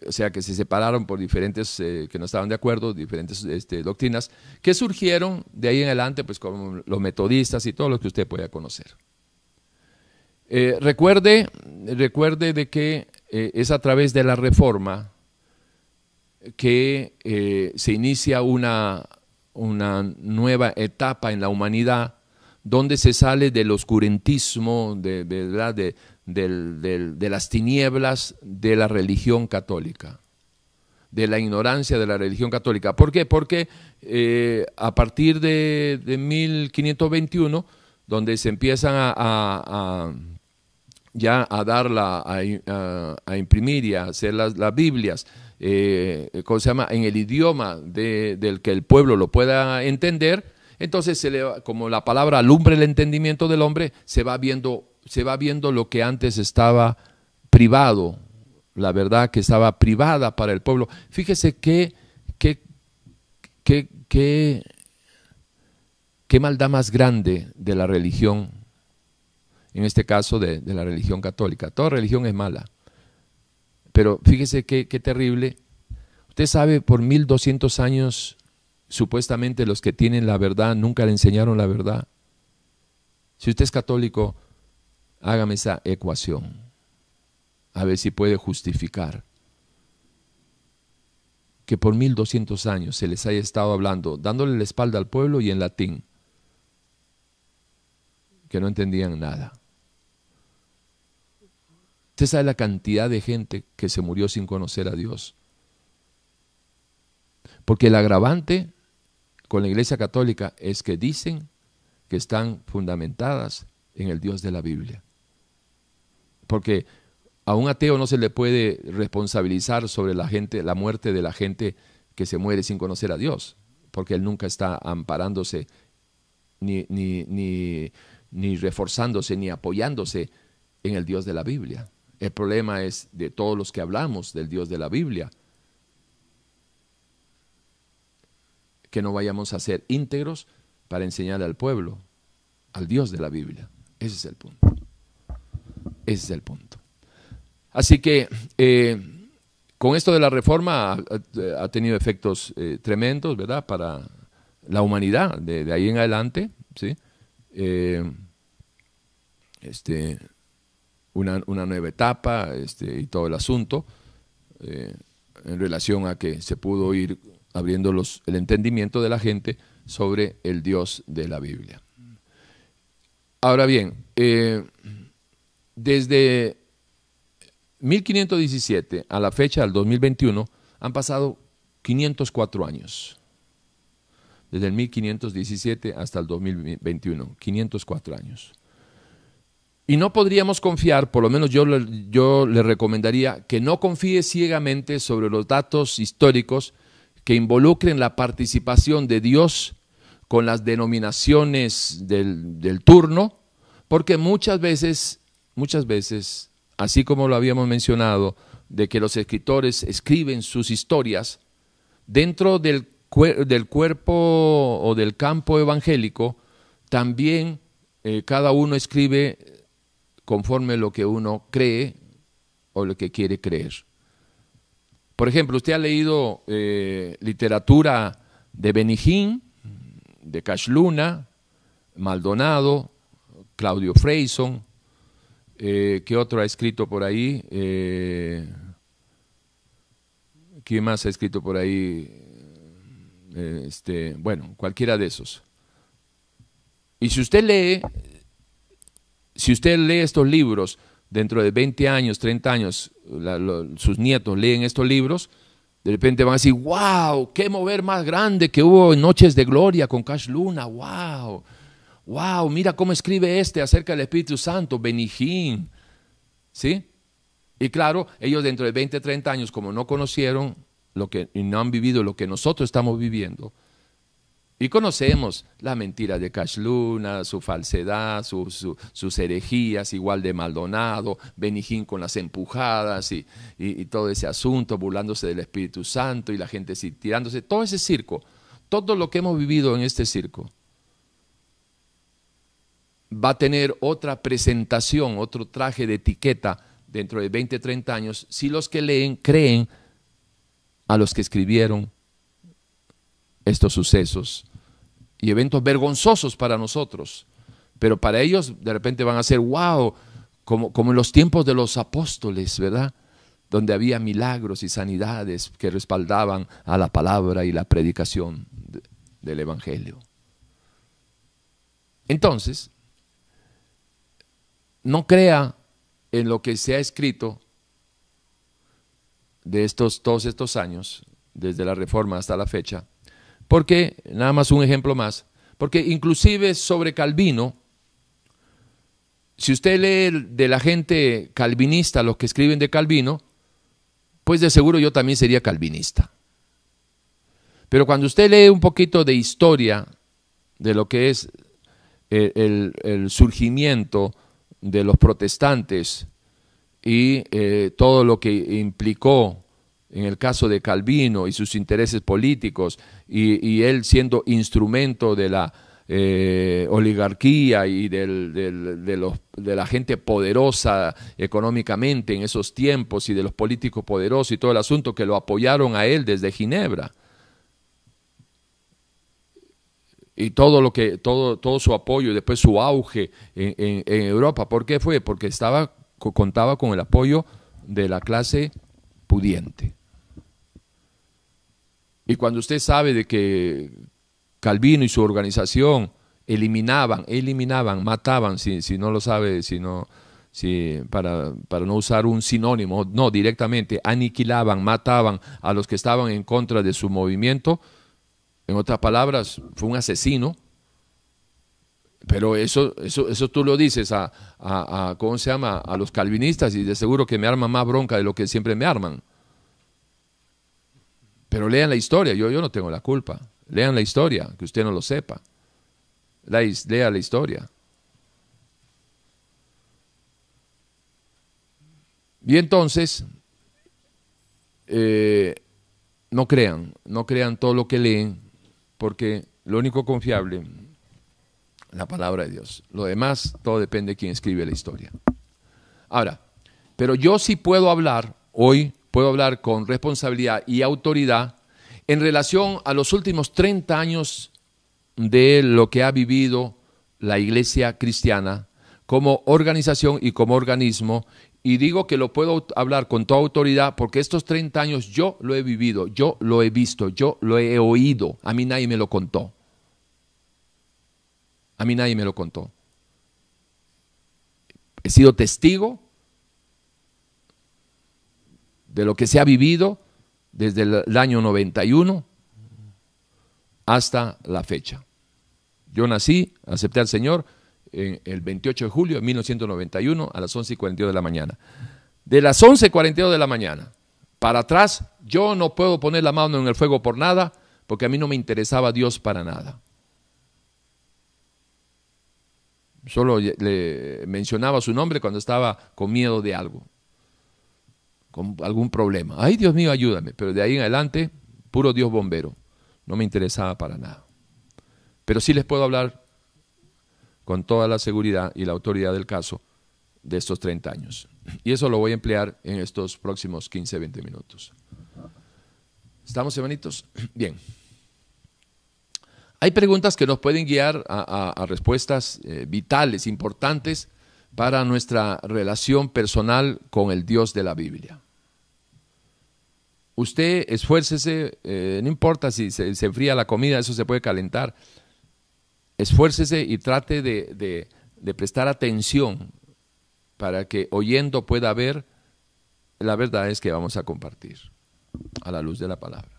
o sea, que se separaron por diferentes, eh, que no estaban de acuerdo, diferentes este, doctrinas, que surgieron de ahí en adelante, pues como los metodistas y todo lo que usted pueda conocer. Eh, recuerde, recuerde de que es a través de la reforma que se inicia una, una nueva etapa en la humanidad donde se sale del oscurantismo, de. De, de, las tinieblas de la religión católica, de la ignorancia de la religión católica. ¿Por qué? Porque eh, a partir de, 1521, donde se empiezan a, ya a dar a, imprimir y a hacer las, Biblias, eh, ¿cómo se llama? En el idioma del que el pueblo lo pueda entender, entonces, se le, como la palabra alumbre el entendimiento del hombre, se va viendo, se va viendo lo que antes estaba privado, la verdad que estaba privada para el pueblo. Fíjese qué, qué, qué, qué maldad más grande de la religión, en este caso de, la religión católica. Toda religión es mala. Pero fíjese qué, qué terrible. Usted sabe, por 1200 años supuestamente los que tienen la verdad nunca le enseñaron la verdad. Si usted es católico, hágame esa ecuación, a ver si puede justificar que por 1200 años se les haya estado hablando, dándole la espalda al pueblo y en latín, que no entendían nada. Usted sabe la cantidad de gente que se murió sin conocer a Dios. Porque el agravante con la Iglesia Católica es que dicen que están fundamentadas en el Dios de la Biblia. Porque a un ateo no se le puede responsabilizar sobre la gente, la muerte de la gente que se muere sin conocer a Dios, porque él nunca está amparándose ni, ni, ni, ni reforzándose ni apoyándose en el Dios de la Biblia. El problema es de todos los que hablamos del Dios de la Biblia, que no vayamos a ser íntegros para enseñar al pueblo, al Dios de la Biblia. Ese es el punto. Ese es el punto. Así que eh, con esto de la reforma ha, tenido efectos eh, tremendos, ¿verdad? Para la humanidad de, ahí en adelante, ¿sí? Eh, este, una, una, nueva etapa este, y todo el asunto en relación a que se pudo ir abriendo el entendimiento de la gente sobre el Dios de la Biblia. Ahora bien, eh, desde 1517 a la fecha del 2021 han pasado 504 años. Desde el 1517 hasta el 2021, 504 años. Y no podríamos confiar, por lo menos yo, yo le recomendaría que no confíe ciegamente sobre los datos históricos que involucren la participación de Dios con las denominaciones del, turno, porque muchas veces, muchas veces, así como lo habíamos mencionado, de que los escritores escriben sus historias, dentro del, del cuerpo o del campo evangélico, también eh, cada uno escribe conforme lo que uno cree o lo que quiere creer. Por ejemplo, usted ha leído eh, literatura de Benijín, de Cash Luna, Maldonado, Claudio Freyson, eh, ¿qué otro ha escrito por ahí? Eh, ¿Quién más ha escrito por ahí? este, bueno, cualquiera de esos. Y si usted lee, si usted lee estos libros dentro de 20 años, 30 años, sus nietos leen estos libros, de repente van a decir, wow, qué mover más grande que hubo en Noches de Gloria con Cash Luna, wow, wow, mira cómo escribe este acerca del Espíritu Santo, Benijín, ¿sí? Y claro, ellos dentro de 20, 30 años, como no conocieron lo que, y no han vivido lo que nosotros estamos viviendo, y conocemos la mentira de Cash Luna, su falsedad, sus herejías, igual de Maldonado, Benijín con las empujadas y, todo ese asunto, burlándose del Espíritu Santo y la gente tirándose, todo ese circo, todo lo que hemos vivido en este circo, va a tener otra presentación, otro traje de etiqueta dentro de 20, 30 años, si los que leen creen a los que escribieron estos sucesos y eventos vergonzosos para nosotros, pero para ellos de repente van a ser, wow, como, como en los tiempos de los apóstoles, ¿verdad? Donde había milagros y sanidades que respaldaban a la palabra y la predicación del Evangelio. Entonces, no crea en lo que se ha escrito de estos, todos estos años, desde la reforma hasta la fecha, porque, nada más un ejemplo más, porque inclusive sobre Calvino, si usted lee de la gente calvinista, los que escriben de Calvino, pues de seguro yo también sería calvinista. Pero cuando usted lee un poquito de historia de lo que es el, surgimiento de los protestantes y eh, todo lo que implicó en el caso de Calvino y sus intereses políticos y, él siendo instrumento de la eh, oligarquía y de, los, de la gente poderosa económicamente en esos tiempos y de los políticos poderosos y todo el asunto que lo apoyaron a él desde Ginebra. y todo lo que todo todo su apoyo y después su auge en, Europa ¿por qué fue? porque estaba contaba con el apoyo de la clase pudiente y cuando usted sabe de que Calvino y su organización eliminaban eliminaban mataban si, si no lo sabe si no si, para, para no usar un sinónimo, no, directamente aniquilaban, mataban a los que estaban en contra de su movimiento, en otras palabras, fue un asesino. Pero eso, eso, eso tú lo dices a, a, ¿cómo se llama? A los calvinistas y de seguro que me arman más bronca de lo que siempre me arman. Pero lean la historia, yo, yo no tengo la culpa. Lean la historia, que usted no lo sepa. Lea la historia. Y entonces, eh, no crean, no crean todo lo que leen, porque lo único confiable la palabra de Dios. Lo demás, todo depende de quién escribe la historia. Ahora, pero yo sí puedo hablar, hoy puedo hablar con responsabilidad y autoridad en relación a los últimos 30 años de lo que ha vivido la iglesia cristiana como organización y como organismo y digo que lo puedo hablar con toda autoridad porque estos 30 años yo lo he vivido, yo lo he visto, yo lo he oído. A mí nadie me lo contó. A mí nadie me lo contó. He sido testigo de lo que se ha vivido desde el año 91 hasta la fecha. Yo nací, acepté al Señor el 28 de julio de 1991 a las 11 y 42 de la mañana. De las 11 y 42 de la mañana para atrás, yo no puedo poner la mano en el fuego por nada, porque a mí no me interesaba Dios para nada. Solo le mencionaba su nombre cuando estaba con miedo de algo, con algún problema. Ay, Dios mío, ayúdame. Pero de ahí en adelante, puro Dios bombero. No me interesaba para nada. Pero sí les puedo hablar con toda la seguridad y la autoridad del caso de estos 30 años. Y eso lo voy a emplear en estos próximos 15, 20 minutos. ¿Estamos, hermanitos? Bien. Hay preguntas que nos pueden guiar a, respuestas eh, vitales, importantes para nuestra relación personal con el Dios de la Biblia. Usted esfuércese, eh, no importa si se, se enfría la comida, eso se puede calentar esfuércese y trate de, prestar atención para que oyendo pueda ver la verdad es que vamos a compartir a la luz de la palabra.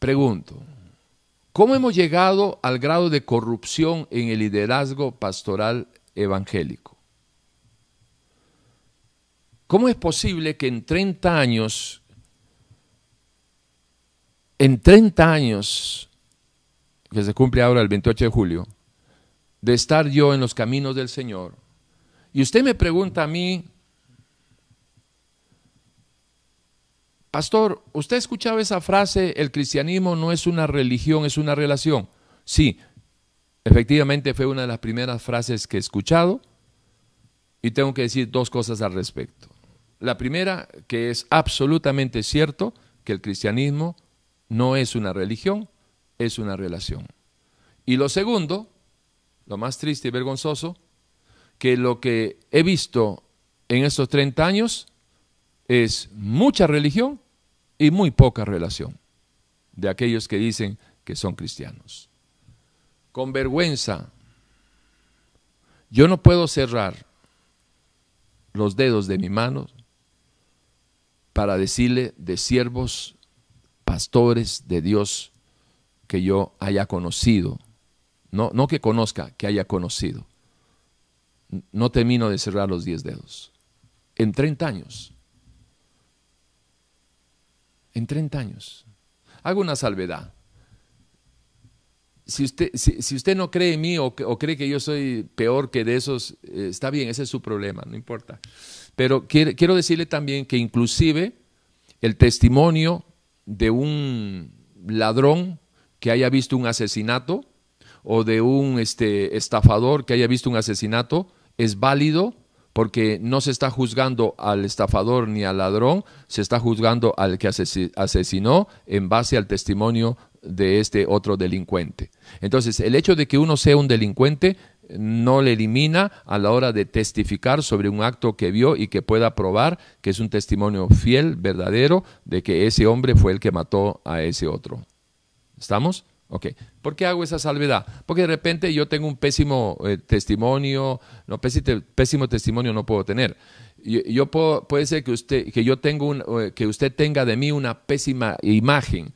Pregunto, ¿cómo hemos llegado al grado de corrupción en el liderazgo pastoral evangélico? ¿Cómo es posible que en 30 años, en 30 años, que se cumple ahora el 28 de julio, de estar yo en los caminos del Señor. Y usted me pregunta a mí, Pastor, ¿usted ha escuchado esa frase, el cristianismo no es una religión, es una relación? Sí, efectivamente fue una de las primeras frases que he escuchado y tengo que decir dos cosas al respecto. La primera, que es absolutamente cierto que el cristianismo no es una religión, es una relación. Y lo segundo, lo más triste y vergonzoso, que lo que he visto en estos 30 años es mucha religión y muy poca relación de aquellos que dicen que son cristianos. Con vergüenza, yo no puedo cerrar los dedos de mi mano para decirle de siervos, pastores de Dios que yo haya conocido. No, no que conozca, que haya conocido. No termino de cerrar los diez dedos. En 30 años. En 30 años. Hago una salvedad. Si usted, si, usted no cree en mí o, cree que yo soy peor que de esos, eh, está bien, ese es su problema, no importa. Pero quiero decirle también que inclusive el testimonio de un ladrón que haya visto un asesinato o de un este, estafador que haya visto un asesinato es válido porque no se está juzgando al estafador ni al ladrón, se está juzgando al que asesinó en base al testimonio de este otro delincuente. Entonces, el hecho de que uno sea un delincuente no le elimina a la hora de testificar sobre un acto que vio y que pueda probar que es un testimonio fiel, verdadero, de que ese hombre fue el que mató a ese otro. ¿Estamos? Ok. ¿Por qué hago esa salvedad? Porque de repente yo tengo un pésimo eh, testimonio, no, pésimo, testimonio no puedo tener. Yo, puedo, puede ser que usted, que yo tengo un, eh, que usted tenga de mí una pésima imagen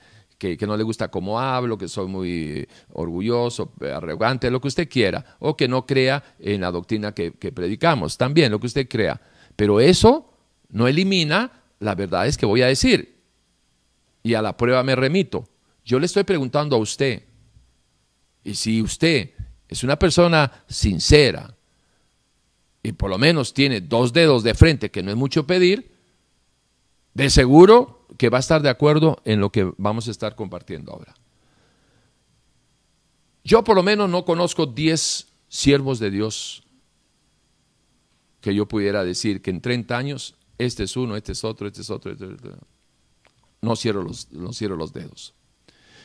que, no le gusta cómo hablo, que soy muy orgulloso, arrogante, lo que usted quiera, o que no crea en la doctrina que, predicamos, también lo que usted crea. Pero eso no elimina las verdades que voy a decir. Y a la prueba me remito. Yo le estoy preguntando a usted, y si usted es una persona sincera y por lo menos tiene dos dedos de frente, que no es mucho pedir, de seguro que va a estar de acuerdo en lo que vamos a estar compartiendo ahora. Yo por lo menos no conozco 10 siervos de Dios que yo pudiera decir que en 30 años este es uno, este es otro, este es otro. Este No, cierro los, no cierro los dedos.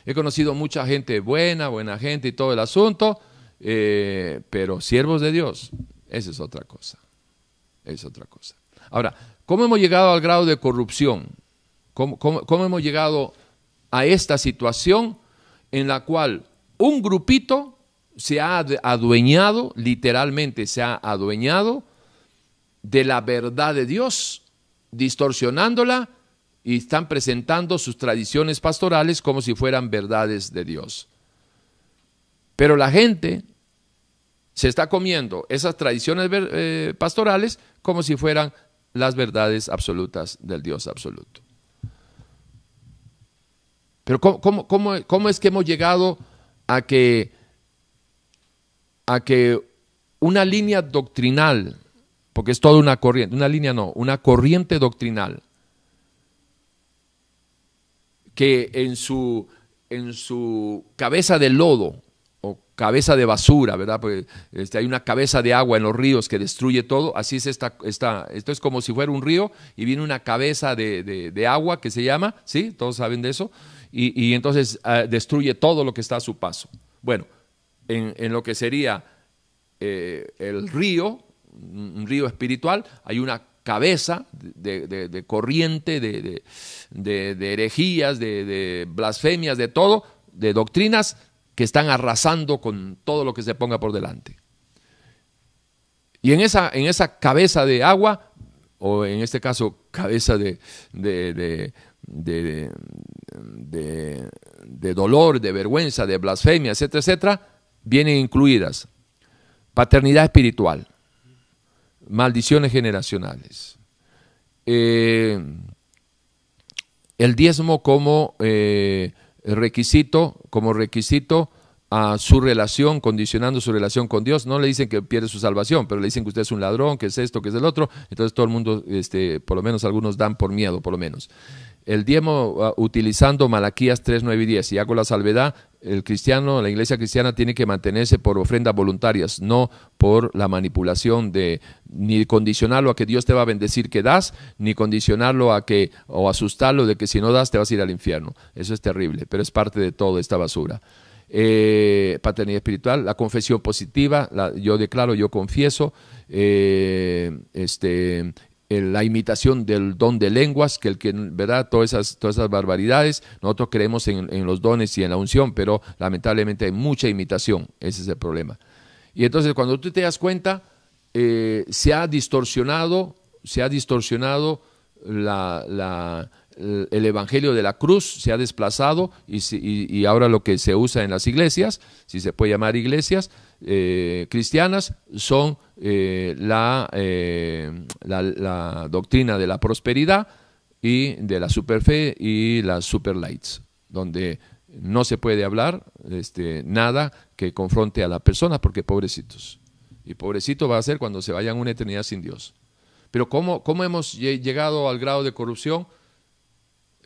He conocido mucha gente buena, buena gente y todo el asunto, eh, pero siervos de Dios, esa es otra cosa. Es otra cosa. Ahora, ¿cómo hemos llegado al grado de corrupción? ¿Cómo, hemos llegado a esta situación en la cual un grupito se ha adueñado, literalmente se ha adueñado de la verdad de Dios, distorsionándola y están presentando sus tradiciones pastorales como si fueran verdades de Dios. Pero la gente se está comiendo esas tradiciones eh, pastorales como si fueran las verdades absolutas del Dios absoluto. Pero ¿cómo, es que hemos llegado a que, a que una línea doctrinal, porque es toda una corriente, una línea no, una corriente doctrinal, que en su, en su cabeza de lodo o cabeza de basura, ¿verdad? Porque este, hay una cabeza de agua en los ríos que destruye todo, así es esta, esta, esto es como si fuera un río y viene una cabeza de agua que se llama, ¿sí? Todos saben de eso y, entonces ah, destruye todo lo que está a su paso. Bueno, en, lo que sería eh, el río, un río espiritual, hay una cabeza de, corriente, de, herejías, de, blasfemias, de todo, de doctrinas que están arrasando con todo lo que se ponga por delante. Y en esa, en esa cabeza de agua, o en este caso cabeza de, dolor, de vergüenza, de blasfemia, etcétera, etcétera, vienen incluidas paternidad espiritual, maldiciones generacionales, eh, el diezmo como eh, requisito, como requisito a su relación, condicionando su relación con Dios. No le dicen que pierde su salvación, pero le dicen que usted es un ladrón, que es esto, que es el otro. Entonces todo el mundo, este, por lo menos algunos dan por miedo, por lo menos el diezmo ah, utilizando Malaquías 3, 9 y 10. Y hago la salvedad, el cristiano, la iglesia cristiana tiene que mantenerse por ofrendas voluntarias, no por la manipulación de ni condicionarlo a que Dios te va a bendecir que das, ni condicionarlo a que o asustarlo de que si no das te vas a ir al infierno. Eso es terrible, pero es parte de toda esta basura. Eh, paternidad espiritual, la confesión positiva, yo declaro, yo confieso, eh, este, la imitación del don de lenguas, que el que, ¿verdad? Todas esas, todas esas barbaridades, nosotros creemos en, los dones y en la unción, pero lamentablemente hay mucha imitación, ese es el problema. Y entonces cuando tú te das cuenta, eh, se ha distorsionado, se ha distorsionado la, el Evangelio de la cruz se ha desplazado y, ahora lo que se usa en las iglesias, si se puede llamar iglesias eh, cristianas, son eh, eh, la, la, doctrina de la prosperidad y de la superfe y las superlights, donde no se puede hablar este, nada que confronte a la persona, porque pobrecitos. Y pobrecito va a ser cuando se vayan una eternidad sin Dios. Pero ¿cómo, cómo hemos llegado al grado de corrupción?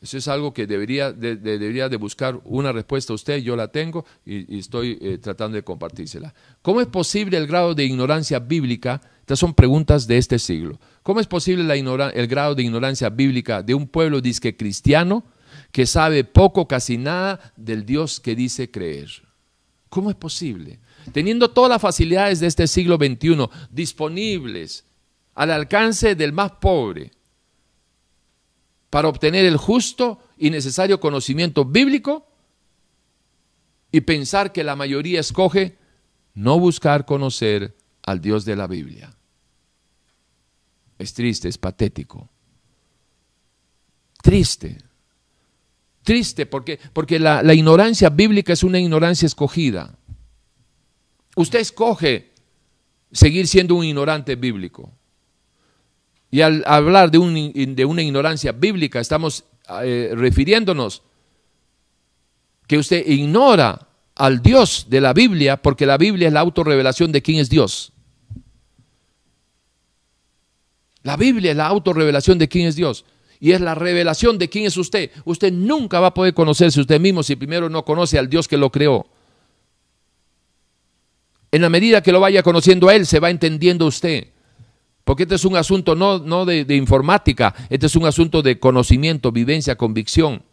Eso es algo que debería de, debería de buscar una respuesta a usted, yo la tengo y, estoy eh, tratando de compartírsela. ¿Cómo es posible el grado de ignorancia bíblica? Estas son preguntas de este siglo. ¿Cómo es posible la el grado de ignorancia bíblica de un pueblo disque cristiano que sabe poco, casi nada del Dios que dice creer? ¿Cómo es posible? Teniendo todas las facilidades de este siglo XXI disponibles al alcance del más pobre, para obtener el justo y necesario conocimiento bíblico y pensar que la mayoría escoge no buscar conocer al Dios de la Biblia. Es triste, es patético. Triste. Triste porque, porque la, la ignorancia bíblica es una ignorancia escogida. Usted escoge seguir siendo un ignorante bíblico. Y al hablar de, una ignorancia bíblica, estamos eh, refiriéndonos que usted ignora al Dios de la Biblia, porque la Biblia es la autorrevelación de quién es Dios. La Biblia es la autorrevelación de quién es Dios. Y es la revelación de quién es usted. Usted nunca va a poder conocerse usted mismo si primero no conoce al Dios que lo creó. En la medida que lo vaya conociendo a Él, se va entendiendo usted. Porque este es un asunto no, no de, informática, este es un asunto de conocimiento, vivencia, convicción.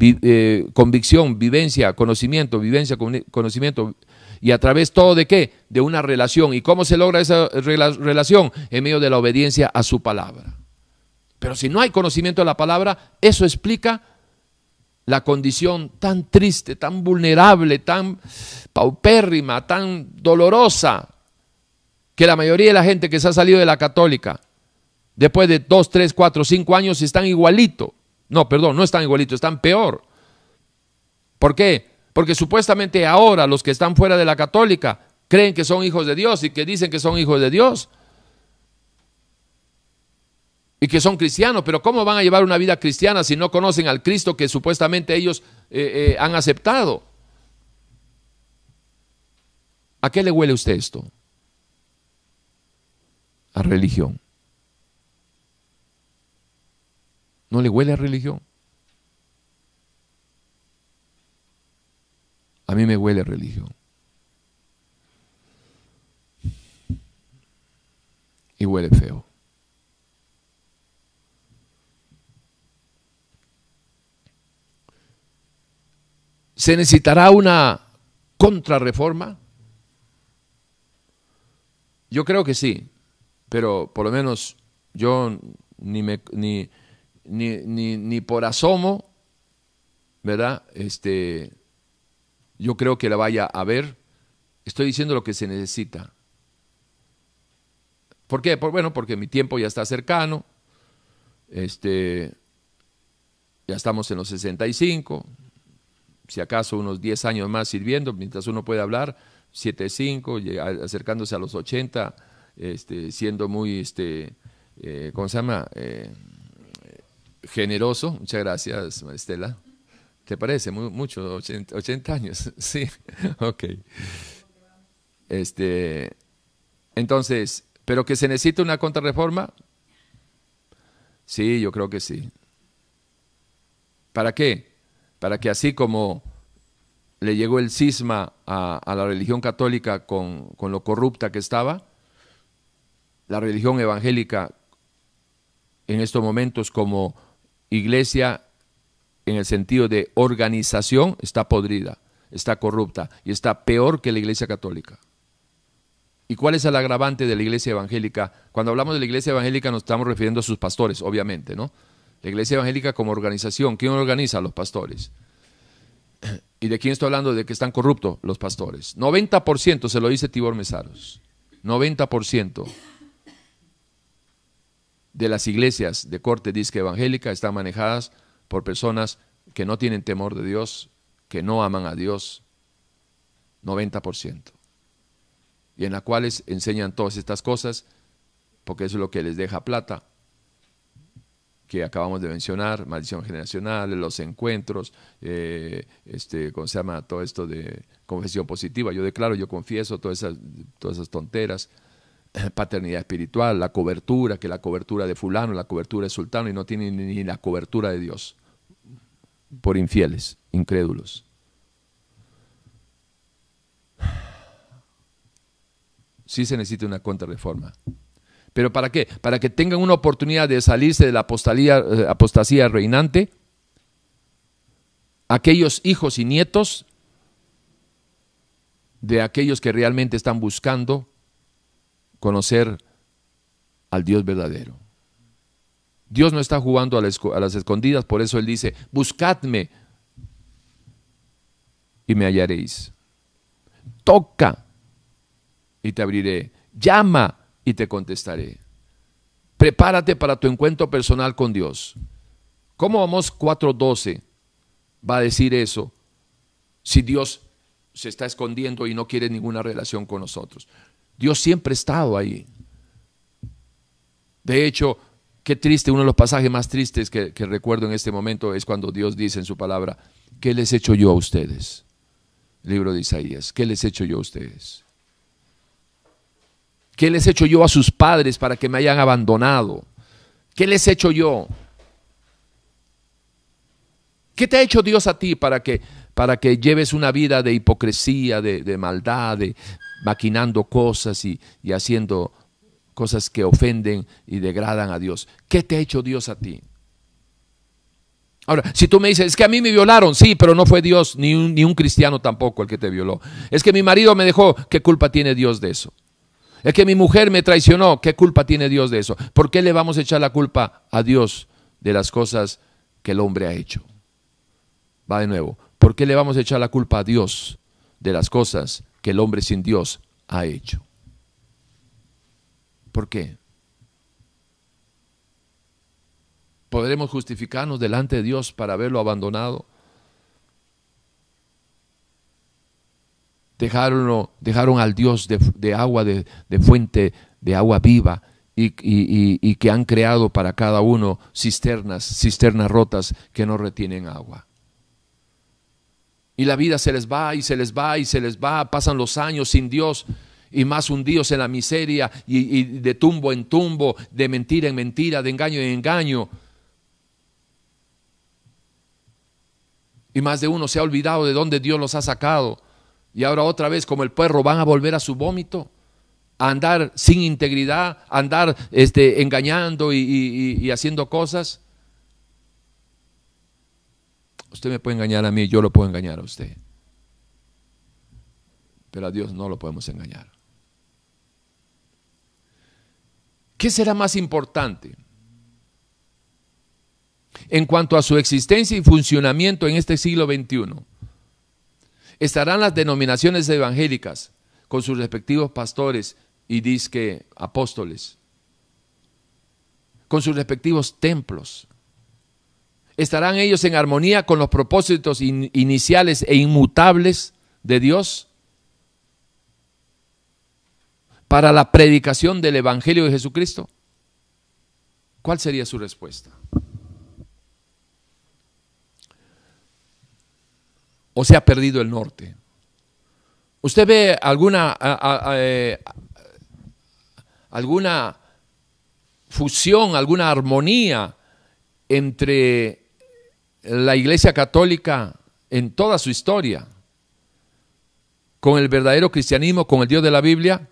Eh, convicción, vivencia, conocimiento, vivencia, conocimiento. Y a través todo de qué? De una relación. ¿Y cómo se logra esa relación? En medio de la obediencia a su palabra. Pero si no hay conocimiento de la palabra, eso explica la condición tan triste, tan vulnerable, tan paupérrima, tan dolorosa que la mayoría de la gente que se ha salido de la católica, después de dos, tres, cuatro, cinco años, están igualito. No, perdón, no están igualito, están peor. ¿Por qué? Porque supuestamente ahora los que están fuera de la católica creen que son hijos de Dios y que dicen que son hijos de Dios. Y que son cristianos, pero ¿cómo van a llevar una vida cristiana si no conocen al Cristo que supuestamente ellos eh, eh, han aceptado? ¿A qué le huele usted esto? A religión. ¿No le huele a religión? A mí me huele a religión. Y huele feo. ¿Se necesitará una contrarreforma? Yo creo que sí pero por lo menos yo ni, me, ni, ni, ni, por asomo, ¿verdad? Este, yo creo que la vaya a ver. Estoy diciendo lo que se necesita. ¿Por qué? bueno, porque mi tiempo ya está cercano. Este, ya estamos en los 65. Si acaso unos 10 años más sirviendo, mientras uno puede hablar, 75, acercándose a los 80 este, siendo muy, este, eh, ¿cómo se llama? Eh, generoso. Muchas gracias, Estela. ¿Te parece? mucho, 80, años. sí, ok. Este, entonces, ¿pero que se necesita una contrarreforma? Sí, yo creo que sí. ¿Para qué? Para que así como le llegó el cisma a, la religión católica con, con lo corrupta que estaba, la religión evangélica en estos momentos como iglesia en el sentido de organización está podrida, está corrupta y está peor que la iglesia católica. ¿Y cuál es el agravante de la iglesia evangélica? Cuando hablamos de la iglesia evangélica nos estamos refiriendo a sus pastores, obviamente, ¿no? La iglesia evangélica como organización, ¿quién organiza a los pastores? ¿Y de quién estoy hablando? De que están corruptos los pastores. 90% se lo dice Tibor Mesaros. 90% de las iglesias de corte disque evangélica están manejadas por personas que no tienen temor de Dios, que no aman a Dios. 90%. Y en las cuales enseñan todas estas cosas porque eso es lo que les deja plata que acabamos de mencionar, maldición generacional, los encuentros, eh, este, ¿cómo se llama? Todo esto de confesión positiva. Yo declaro, yo confieso, todas todas esas tonteras. Paternidad espiritual, la cobertura, que la cobertura de fulano, la cobertura de sultano, y no tiene ni la cobertura de Dios. Por infieles, incrédulos. Sí se necesita una contrarreforma. ¿Pero para qué? Para que tengan una oportunidad de salirse de la eh, apostasía reinante, aquellos hijos y nietos de aquellos que realmente están buscando conocer al Dios verdadero. Dios no está jugando a las escondidas, por eso Él dice, buscadme y me hallaréis. Toca y te abriré. Llama y te contestaré. Prepárate para tu encuentro personal con Dios. ¿Cómo vamos 4.12 va a decir eso si Dios se está escondiendo y no quiere ninguna relación con nosotros? Dios siempre ha estado ahí. De hecho, qué triste, uno de los pasajes más tristes que, recuerdo en este momento es cuando Dios dice en su palabra, ¿qué les he hecho yo a ustedes? libro de Isaías, ¿qué les he hecho yo a ustedes? ¿Qué les he hecho yo a sus padres para que me hayan abandonado? ¿Qué les he hecho yo? ¿Qué te ha hecho Dios a ti para que, para que lleves una vida de hipocresía, de, maldad, de maquinando cosas y, y haciendo cosas que ofenden y degradan a Dios? ¿Qué te ha hecho Dios a ti? Ahora, si tú me dices, es que a mí me violaron, sí, pero no fue Dios, ni un, ni un cristiano tampoco el que te violó. Es que mi marido me dejó, ¿qué culpa tiene Dios de eso? Es que mi mujer me traicionó. ¿Qué culpa tiene Dios de eso? ¿Por qué le vamos a echar la culpa a Dios de las cosas que el hombre ha hecho? Va de nuevo. ¿Por qué le vamos a echar la culpa a Dios de las cosas que el hombre sin Dios ha hecho? ¿Por qué? ¿Podremos justificarnos delante de Dios para haberlo abandonado? dejaron, dejaron al Dios de, agua, de, fuente de agua viva, y, y, que han creado para cada uno cisternas, cisternas rotas que no retienen agua. Y la vida se les va y se les va y se les va, pasan los años sin Dios y más hundidos en la miseria y, de tumbo en tumbo, de mentira en mentira, de engaño en engaño. Y más de uno se ha olvidado de dónde Dios los ha sacado y ahora otra vez, como el perro, van a volver a su vómito, a andar sin integridad, a andar este, engañando y, haciendo cosas. Usted me puede engañar a mí, yo lo puedo engañar a usted. Pero a Dios no lo podemos engañar. ¿Qué será más importante? En cuanto a su existencia y funcionamiento en este siglo XXI, estarán las denominaciones evangélicas con sus respectivos pastores y disque apóstoles, con sus respectivos templos. ¿Estarán ellos en armonía con los propósitos iniciales e inmutables de Dios? para la predicación del Evangelio de Jesucristo? ¿Cuál sería su respuesta? o se ha perdido el norte. ¿Usted ve alguna, eh, alguna fusión, alguna armonía entre la Iglesia Católica en toda su historia, con el verdadero cristianismo, con el Dios de la Biblia,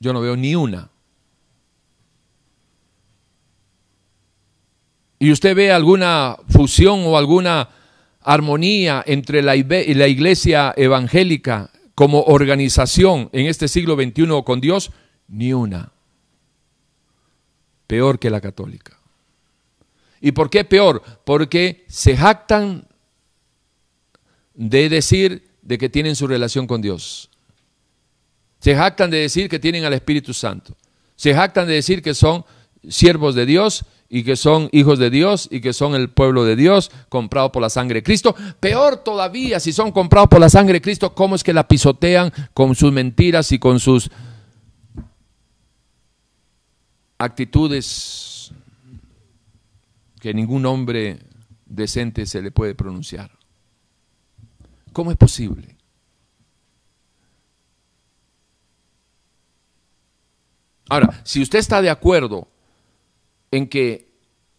yo no veo ni una. Y usted ve alguna fusión o alguna armonía entre la, iglesia evangélica como organización en este siglo XXI con Dios, ni una. Peor que la católica. ¿Y por qué peor? Porque se jactan de decir de que tienen su relación con Dios. Se jactan de decir que tienen al Espíritu Santo. Se jactan de decir que son siervos de Dios y que son hijos de Dios y que son el pueblo de Dios, comprado por la sangre de Cristo. Peor todavía, si son comprados por la sangre de Cristo, ¿cómo es que la pisotean con sus mentiras y con sus actitudes que ningún hombre decente se le puede pronunciar? ¿Cómo es posible? Ahora, si usted está de acuerdo en que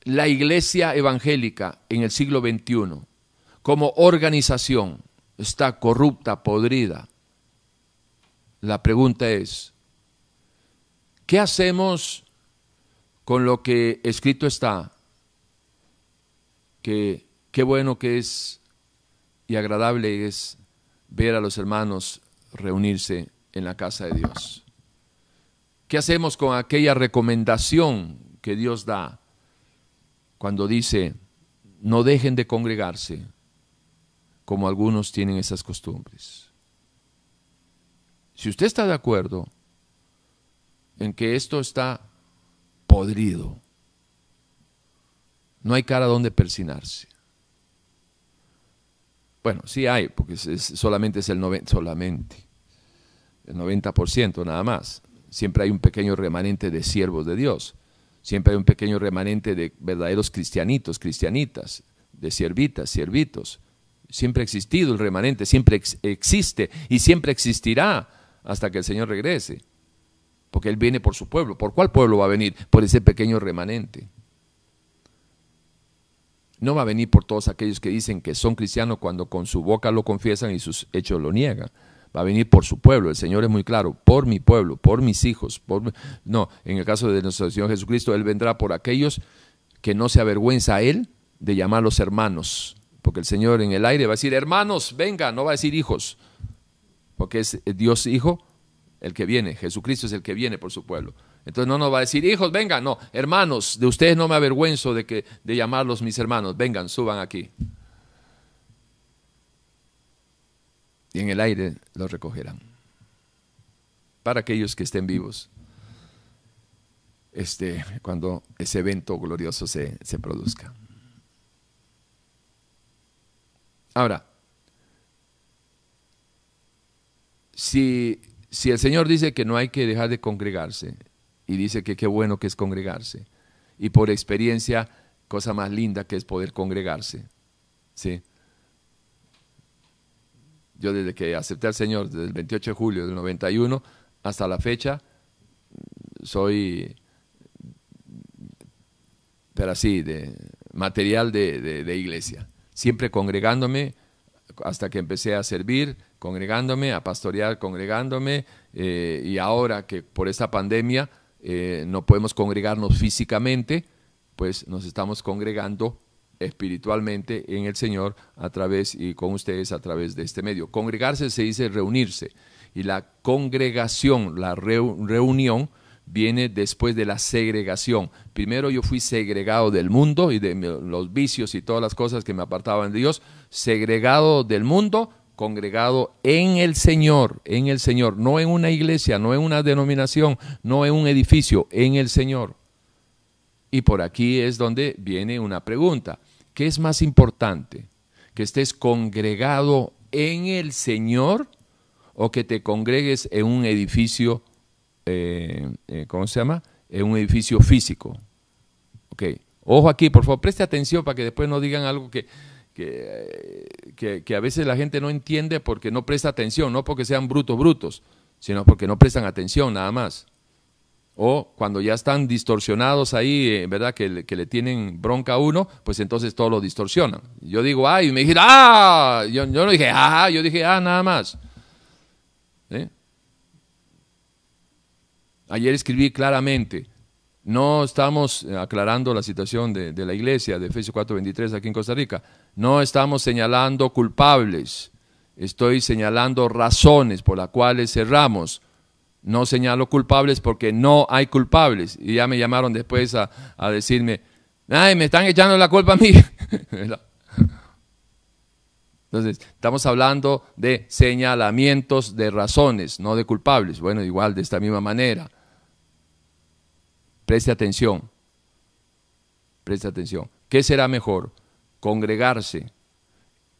la iglesia evangélica en el siglo XXI, como organización, está corrupta, podrida, la pregunta es, ¿qué hacemos con lo que escrito está? Que qué bueno que es y agradable es ver a los hermanos reunirse en la casa de Dios. ¿Qué hacemos con aquella recomendación que Dios da cuando dice, no dejen de congregarse, como algunos tienen esas costumbres? Si usted está de acuerdo en que esto está podrido, no hay cara donde persinarse. Bueno, sí hay, porque solamente es el 90%, solamente, el 90% nada más. Siempre hay un pequeño remanente de siervos de Dios. Siempre hay un pequeño remanente de verdaderos cristianitos, cristianitas, de siervitas, siervitos. Siempre ha existido el remanente, siempre existe y siempre existirá hasta que el Señor regrese. Porque Él viene por su pueblo. ¿Por cuál pueblo va a venir? Por ese pequeño remanente. No va a venir por todos aquellos que dicen que son cristianos cuando con su boca lo confiesan y sus hechos lo niegan. Va a venir por su pueblo. El Señor es muy claro, por mi pueblo, por mis hijos. Por... No, en el caso de nuestro Señor Jesucristo, Él vendrá por aquellos que no se avergüenza a Él de llamarlos hermanos. Porque el Señor en el aire va a decir, hermanos, venga, no va a decir hijos. Porque es Dios Hijo el que viene. Jesucristo es el que viene por su pueblo. Entonces no nos va a decir, hijos, vengan, no, hermanos, de ustedes no me avergüenzo de, que, de llamarlos mis hermanos, vengan, suban aquí. Y en el aire los recogerán. Para aquellos que estén vivos, este, cuando ese evento glorioso se, se produzca. Ahora, si, si el Señor dice que no hay que dejar de congregarse, y dice que qué bueno que es congregarse. Y por experiencia, cosa más linda que es poder congregarse. ¿Sí? Yo desde que acepté al Señor, desde el 28 de julio del 91 hasta la fecha, soy, pero así, de material de, iglesia. Siempre congregándome hasta que empecé a servir, congregándome, a pastorear, congregándome, eh, y ahora que por esta pandemia eh, no podemos congregarnos físicamente, pues nos estamos congregando espiritualmente en el Señor a través y con ustedes a través de este medio. Congregarse se dice reunirse y la congregación, la reunión viene después de la segregación. Primero yo fui segregado del mundo y de los vicios y todas las cosas que me apartaban de Dios, segregado del mundo congregado en el Señor, en el Señor, no en una iglesia, no en una denominación, no en un edificio, en el Señor. Y por aquí es donde viene una pregunta. ¿Qué es más importante? ¿Que estés congregado en el Señor o que te congregues en un edificio, eh, eh, ¿cómo se llama? En un edificio físico. Ok. Ojo aquí, por favor, preste atención para que después no digan algo que, que, que, a veces la gente no entiende porque no presta atención, no porque sean brutos brutos, sino porque no prestan atención nada más. O cuando ya están distorsionados ahí, eh, ¿verdad? Que, le tienen bronca a uno, pues entonces todo lo distorsionan. Yo digo, ay, y me dijeron, ah, yo, yo no dije, ah, yo dije, ah, nada más. ¿eh? Ayer escribí claramente, no estamos aclarando la situación de, de la iglesia de Efesios 4:23 aquí en Costa Rica, no estamos señalando culpables, estoy señalando razones por las cuales cerramos. No señalo culpables porque no hay culpables. Y ya me llamaron después a, a decirme, ay, me están echando la culpa a mí. Entonces, estamos hablando de señalamientos de razones, no de culpables. Bueno, igual de esta misma manera. Preste atención. Preste atención. ¿Qué será mejor? Congregarse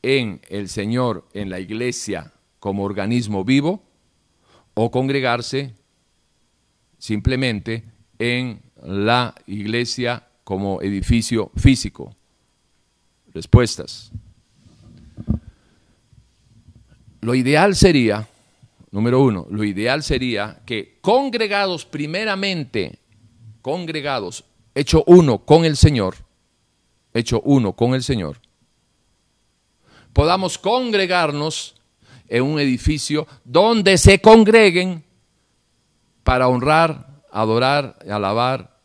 en el Señor, en la iglesia, como organismo vivo, o congregarse simplemente en la iglesia como edificio físico. Respuestas. Lo ideal sería, número uno, lo ideal sería que congregados primeramente, congregados, hecho uno con el Señor, hecho uno con el Señor, podamos congregarnos en un edificio donde se congreguen para honrar, adorar, alabar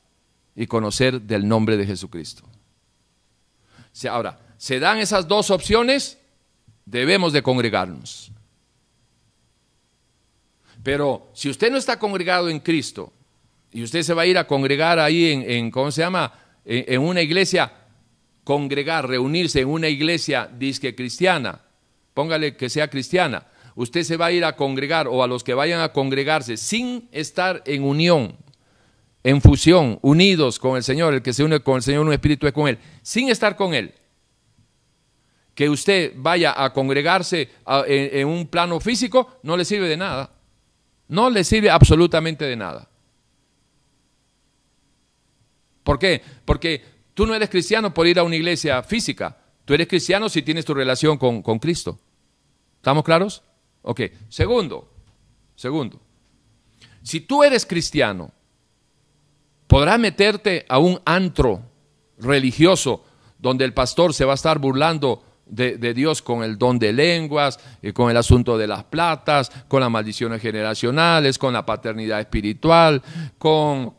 y conocer del nombre de Jesucristo. Ahora, se dan esas dos opciones, debemos de congregarnos. Pero si usted no está congregado en Cristo y usted se va a ir a congregar ahí en, ¿cómo se llama? En, una iglesia, congregar, reunirse en una iglesia disque cristiana, póngale que sea cristiana, usted se va a ir a congregar o a los que vayan a congregarse sin estar en unión, en fusión, unidos con el Señor, el que se une con el Señor, un espíritu es con Él, sin estar con Él que usted vaya a congregarse en, un plano físico no le sirve de nada. No le sirve absolutamente de nada. ¿Por qué? Porque tú no eres cristiano por ir a una iglesia física. Tú eres cristiano si tienes tu relación con, con Cristo. ¿Estamos claros? Ok. Segundo, segundo. Si tú eres cristiano, podrás meterte a un antro religioso donde el pastor se va a estar burlando de, Dios con el don de lenguas, y con el asunto de las platas, con las maldiciones generacionales, con la paternidad espiritual, con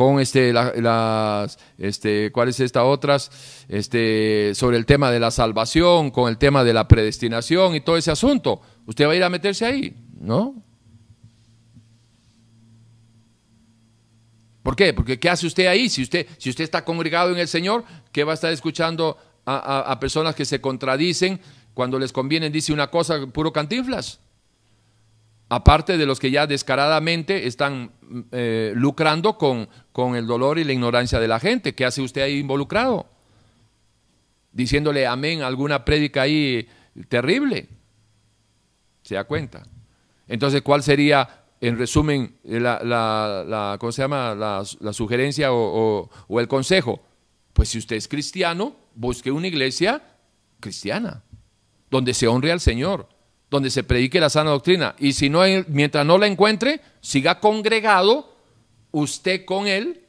con este, las, este, ¿cuál es esta otras? Este, sobre el tema de la salvación, con el tema de la predestinación y todo ese asunto. ¿Usted va a ir a meterse ahí? ¿No? ¿Por qué? Porque ¿qué hace usted ahí? Si usted, si usted está congregado en el Señor, ¿qué va a estar escuchando a, personas que se contradicen, cuando les conviene dice una cosa, puro cantinflas. Aparte de los que ya descaradamente están eh, lucrando con, con el dolor y la ignorancia de la gente. ¿Qué hace usted ahí involucrado? Diciéndole amén a alguna prédica ahí terrible. ¿Se da cuenta? Entonces, ¿cuál sería, en resumen, la, la, ¿cómo se llama? La, sugerencia o, o el consejo? Pues si usted es cristiano, busque una iglesia cristiana, donde se honre al Señor, donde se predique la sana doctrina. Y si no, mientras no la encuentre, siga congregado usted con Él,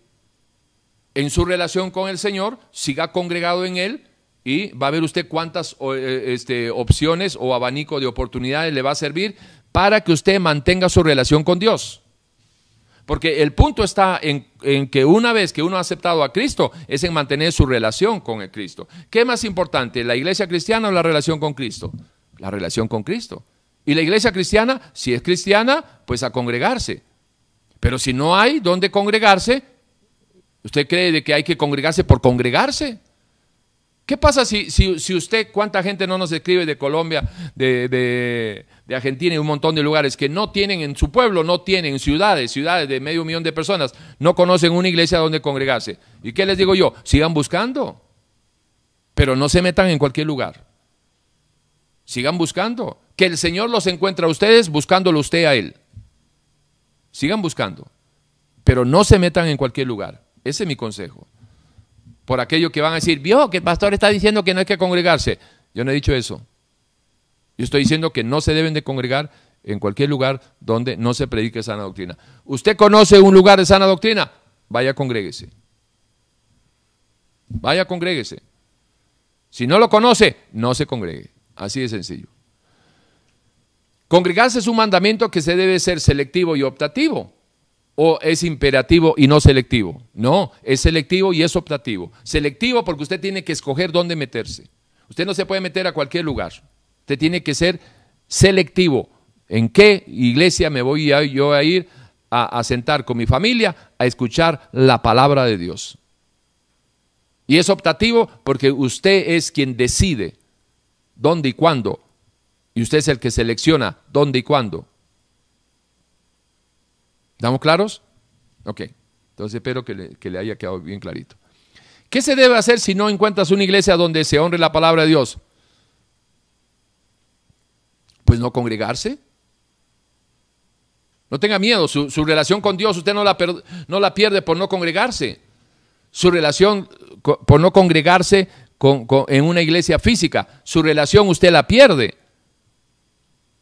en su relación con el Señor, siga congregado en Él y va a ver usted cuántas eh, este, opciones o abanico de oportunidades le va a servir para que usted mantenga su relación con Dios. Porque el punto está en, que una vez que uno ha aceptado a Cristo, es en mantener su relación con el Cristo. ¿Qué es más importante, la iglesia cristiana o la relación con Cristo? La relación con Cristo. Y la iglesia cristiana, si es cristiana, pues a congregarse. Pero si no hay dónde congregarse, ¿usted cree de que hay que congregarse por congregarse? ¿Qué pasa si, si, usted, cuánta gente no nos escribe de Colombia, de, de, Argentina y un montón de lugares que no tienen en su pueblo, no tienen ciudades, ciudades de medio millón de personas, no conocen una iglesia donde congregarse? ¿Y qué les digo yo? Sigan buscando, pero no se metan en cualquier lugar. Sigan buscando. Que el Señor los encuentre a ustedes buscándolo usted a Él. Sigan buscando, pero no se metan en cualquier lugar. Ese es mi consejo por aquello que van a decir, vio que el pastor está diciendo que no hay que congregarse. Yo no he dicho eso. Yo estoy diciendo que no se deben de congregar en cualquier lugar donde no se predique sana doctrina. ¿Usted conoce un lugar de sana doctrina? Vaya, congréguese. Vaya, congréguese. Si no lo conoce, no se congregue. Así de sencillo. Congregarse es un mandamiento que se debe ser selectivo y optativo. ¿O es imperativo y no selectivo? No, es selectivo y es optativo. Selectivo porque usted tiene que escoger dónde meterse. Usted no se puede meter a cualquier lugar. Usted tiene que ser selectivo. ¿En qué iglesia me voy yo a ir a, a sentar con mi familia a escuchar la palabra de Dios? Y es optativo porque usted es quien decide dónde y cuándo y usted es el que selecciona dónde y cuándo. ¿Estamos claros? Ok. Entonces espero que le, que le haya quedado bien clarito. ¿Qué se debe hacer si no encuentras una iglesia donde se honre la palabra de Dios? Pues no congregarse. No tenga miedo, su, su relación con Dios usted no la, no la, pierde por no congregarse. Su relación por no congregarse con, con, en una iglesia física, su relación usted la pierde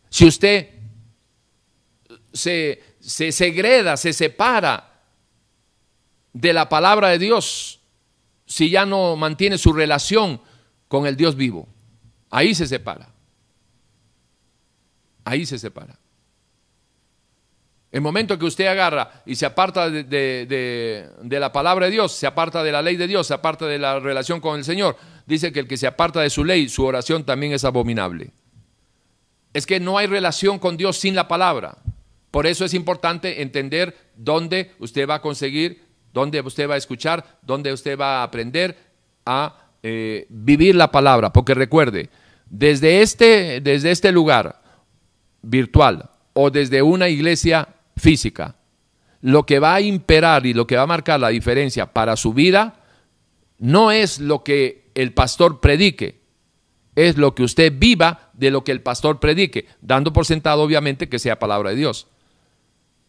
si usted se, se segreda, se separa de la palabra de Dios, si ya no mantiene su relación con el Dios vivo, ahí se separa. Ahí se separa. El momento que usted agarra y se aparta de, la palabra de Dios, se aparta de la ley de Dios, se aparta de la relación con el Señor, dice que el que se aparta de su ley, su oración también es abominable es que no hay relación con Dios sin la palabra. Por eso es importante entender dónde usted va a conseguir, dónde usted va a escuchar, dónde usted va a aprender a eh, vivir la palabra. Porque recuerde, desde este, desde este lugar virtual o desde una iglesia física, lo que va a imperar y lo que va a marcar la diferencia para su vida no es lo que el pastor predique, es lo que usted viva de lo que el pastor predique, dando por sentado obviamente que sea palabra de Dios.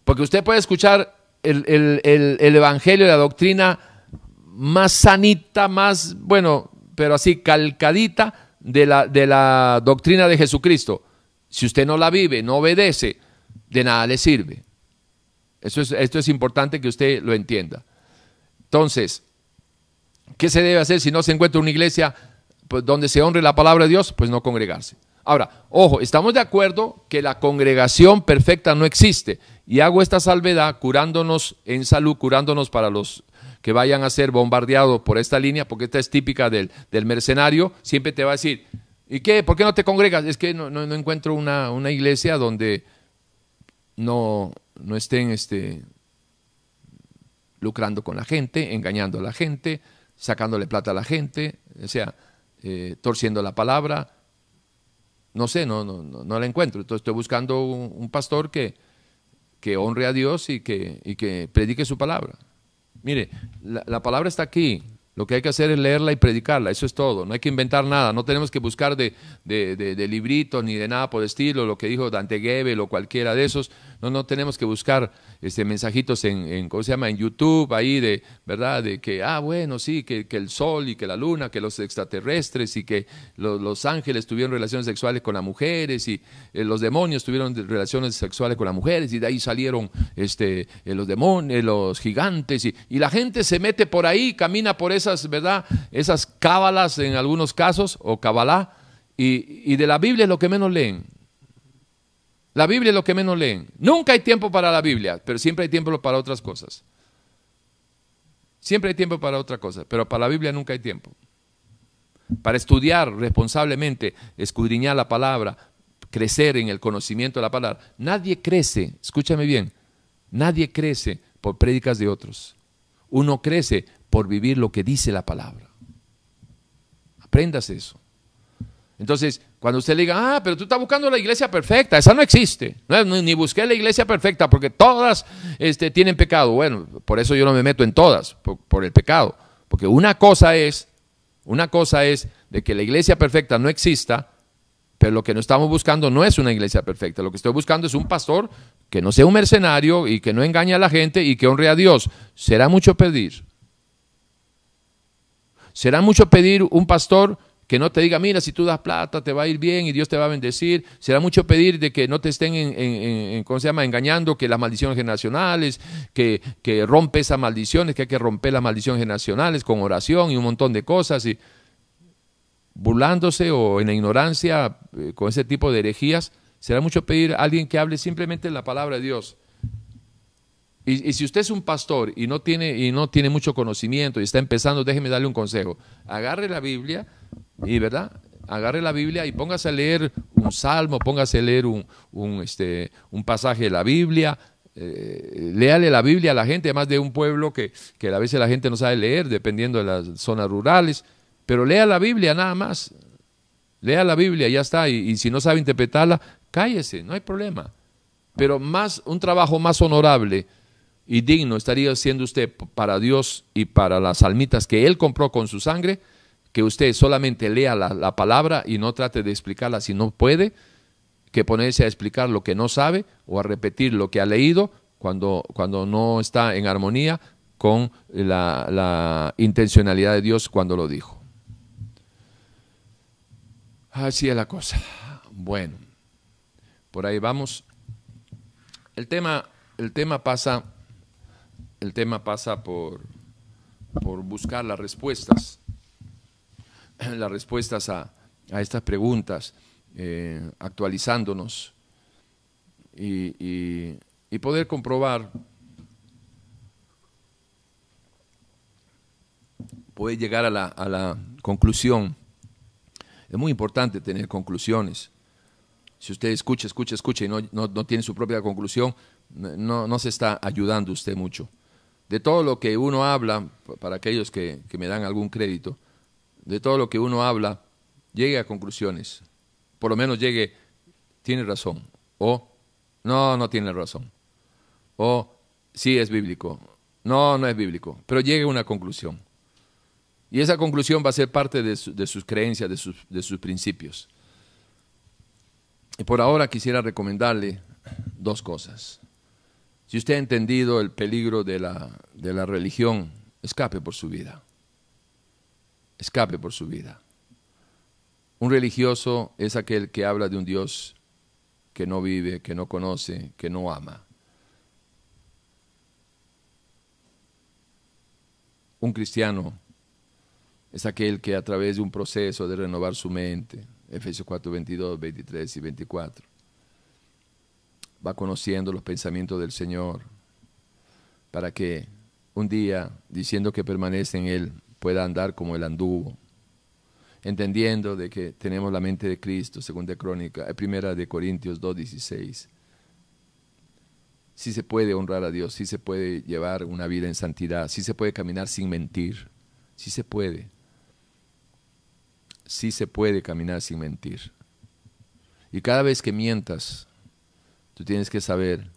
Porque usted puede escuchar el, Evangelio y la doctrina más sanita, más, bueno, pero así calcadita de la, de la doctrina de Jesucristo. Si usted no la vive, no obedece, de nada le sirve. Eso es, esto es importante que usted lo entienda. Entonces, ¿qué se debe hacer si no se encuentra una iglesia pues, donde se honre la palabra de Dios, pues no congregarse. Ahora, ojo, estamos de acuerdo que la congregación perfecta no existe. Y hago esta salvedad curándonos en salud, curándonos para los que vayan a ser bombardeados por esta línea, porque esta es típica del, del mercenario, siempre te va a decir, ¿y qué? ¿Por qué no te congregas? Es que no, no, no encuentro una, una, iglesia donde no, no estén este, lucrando con la gente, engañando a la gente, sacándole plata a la gente, o sea, eh, torciendo la palabra. No sé, no, no, no, la encuentro. Entonces estoy buscando un, pastor que, que, honre a Dios y que, y que predique su palabra. Mire, la, la palabra está aquí. Lo que hay que hacer es leerla y predicarla, eso es todo. No hay que inventar nada, no tenemos que buscar de, de, de, libritos ni de nada por el estilo, lo que dijo Dante Gebel o cualquiera de esos. No, no tenemos que buscar este, mensajitos en, en, ¿cómo se llama? En YouTube, ahí de, ¿verdad? De que, ah, bueno, sí, que, que el sol y que la luna, que los extraterrestres y que los, ángeles tuvieron relaciones sexuales con las mujeres y eh, los demonios tuvieron relaciones sexuales con las mujeres y de ahí salieron este, eh, los demonios, los gigantes y, y la gente se mete por ahí, camina por esa ¿verdad? Esas cábalas en algunos casos, o cabalá, y, y de la Biblia es lo que menos leen. La Biblia es lo que menos leen. Nunca hay tiempo para la Biblia, pero siempre hay tiempo para otras cosas. Siempre hay tiempo para otra cosa, pero para la Biblia nunca hay tiempo. Para estudiar responsablemente, escudriñar la palabra, crecer en el conocimiento de la palabra. Nadie crece, escúchame bien, nadie crece por prédicas de otros. Uno crece por vivir lo que dice la palabra. Aprendas eso. Entonces, cuando usted le diga, ah, pero tú estás buscando la iglesia perfecta, esa no existe. ni busqué la iglesia perfecta porque todas este, tienen pecado. Bueno, por eso yo no me meto en todas, por, el pecado. Porque una cosa es, una cosa es de que la iglesia perfecta no exista, pero lo que no estamos buscando no es una iglesia perfecta. Lo que estoy buscando es un pastor que no sea un mercenario y que no engañe a la gente y que honre a Dios. Será mucho pedir. Será mucho pedir un pastor que no te diga, mira, si tú das plata te va a ir bien y Dios te va a bendecir. Será mucho pedir de que no te estén, en, ¿cómo se llama?, engañando, que las maldiciones generacionales, que, que rompe esas maldiciones, que hay que romper las maldiciones generacionales con oración y un montón de cosas. Y burlándose o en la ignorancia eh, con ese tipo de herejías, Será mucho pedir a alguien que hable simplemente la palabra de Dios. Y, si usted es un pastor y no, tiene, y no tiene mucho conocimiento y está empezando, déjeme darle un consejo. Agarre la Biblia y, ¿verdad? Agarre la Biblia y póngase a leer un salmo, póngase a leer un, un, este, un pasaje de la Biblia, eh, léale la Biblia a la gente, además de un pueblo que, que, a veces la gente no sabe leer, dependiendo de las zonas rurales, pero lea la Biblia nada más. Lea la Biblia, ya está, y, y si no sabe interpretarla, cállese, no hay problema. Pero más, un trabajo más honorable y digno estaría siendo usted para Dios y para las almitas que Él compró con su sangre, que usted solamente lea la, la palabra y no trate de explicarla si no puede, que ponerse a explicar lo que no sabe o a repetir lo que ha leído cuando, cuando no está en armonía con la, la intencionalidad de Dios cuando lo dijo. Así es la cosa. Bueno, por ahí vamos. El tema, el tema pasa, el tema pasa por, por buscar las respuestas, las respuestas a, a estas preguntas. Eh, actualizándonos y, poder comprobar, poder llegar a la, conclusión. Es muy importante tener conclusiones. Si usted escucha, escucha, escucha y no, no, tiene su propia conclusión, no, no, se está ayudando usted mucho. De todo lo que uno habla, para aquellos que, que me dan algún crédito, de todo lo que uno habla, llegue a conclusiones por lo menos llegue, tiene razón, o no, no tiene razón, o sí es bíblico, no, no es bíblico, pero llegue a una conclusión. Y esa conclusión va a ser parte de, sus creencias, de sus, de sus principios. Y por ahora quisiera recomendarle dos cosas. Si usted ha entendido el peligro de la, de la religión, escape por su vida. Escape por su vida. Un religioso es aquel que habla de un Dios que no vive, que no conoce, que no ama. Un cristiano es aquel que a través de un proceso de renovar su mente, Efesios 4, 22, 23 y 24, va conociendo los pensamientos del Señor para que un día, diciendo que permanece en Él, pueda andar como Él anduvo, entendiendo de que tenemos la mente de Cristo, segunda crónica, eh, primera de Corintios 2.16. Sí se puede honrar a Dios, sí se puede llevar una vida en santidad, sí se puede caminar sin mentir, sí se puede. Sí se puede caminar sin mentir. Y cada vez que mientas, tú tienes que saber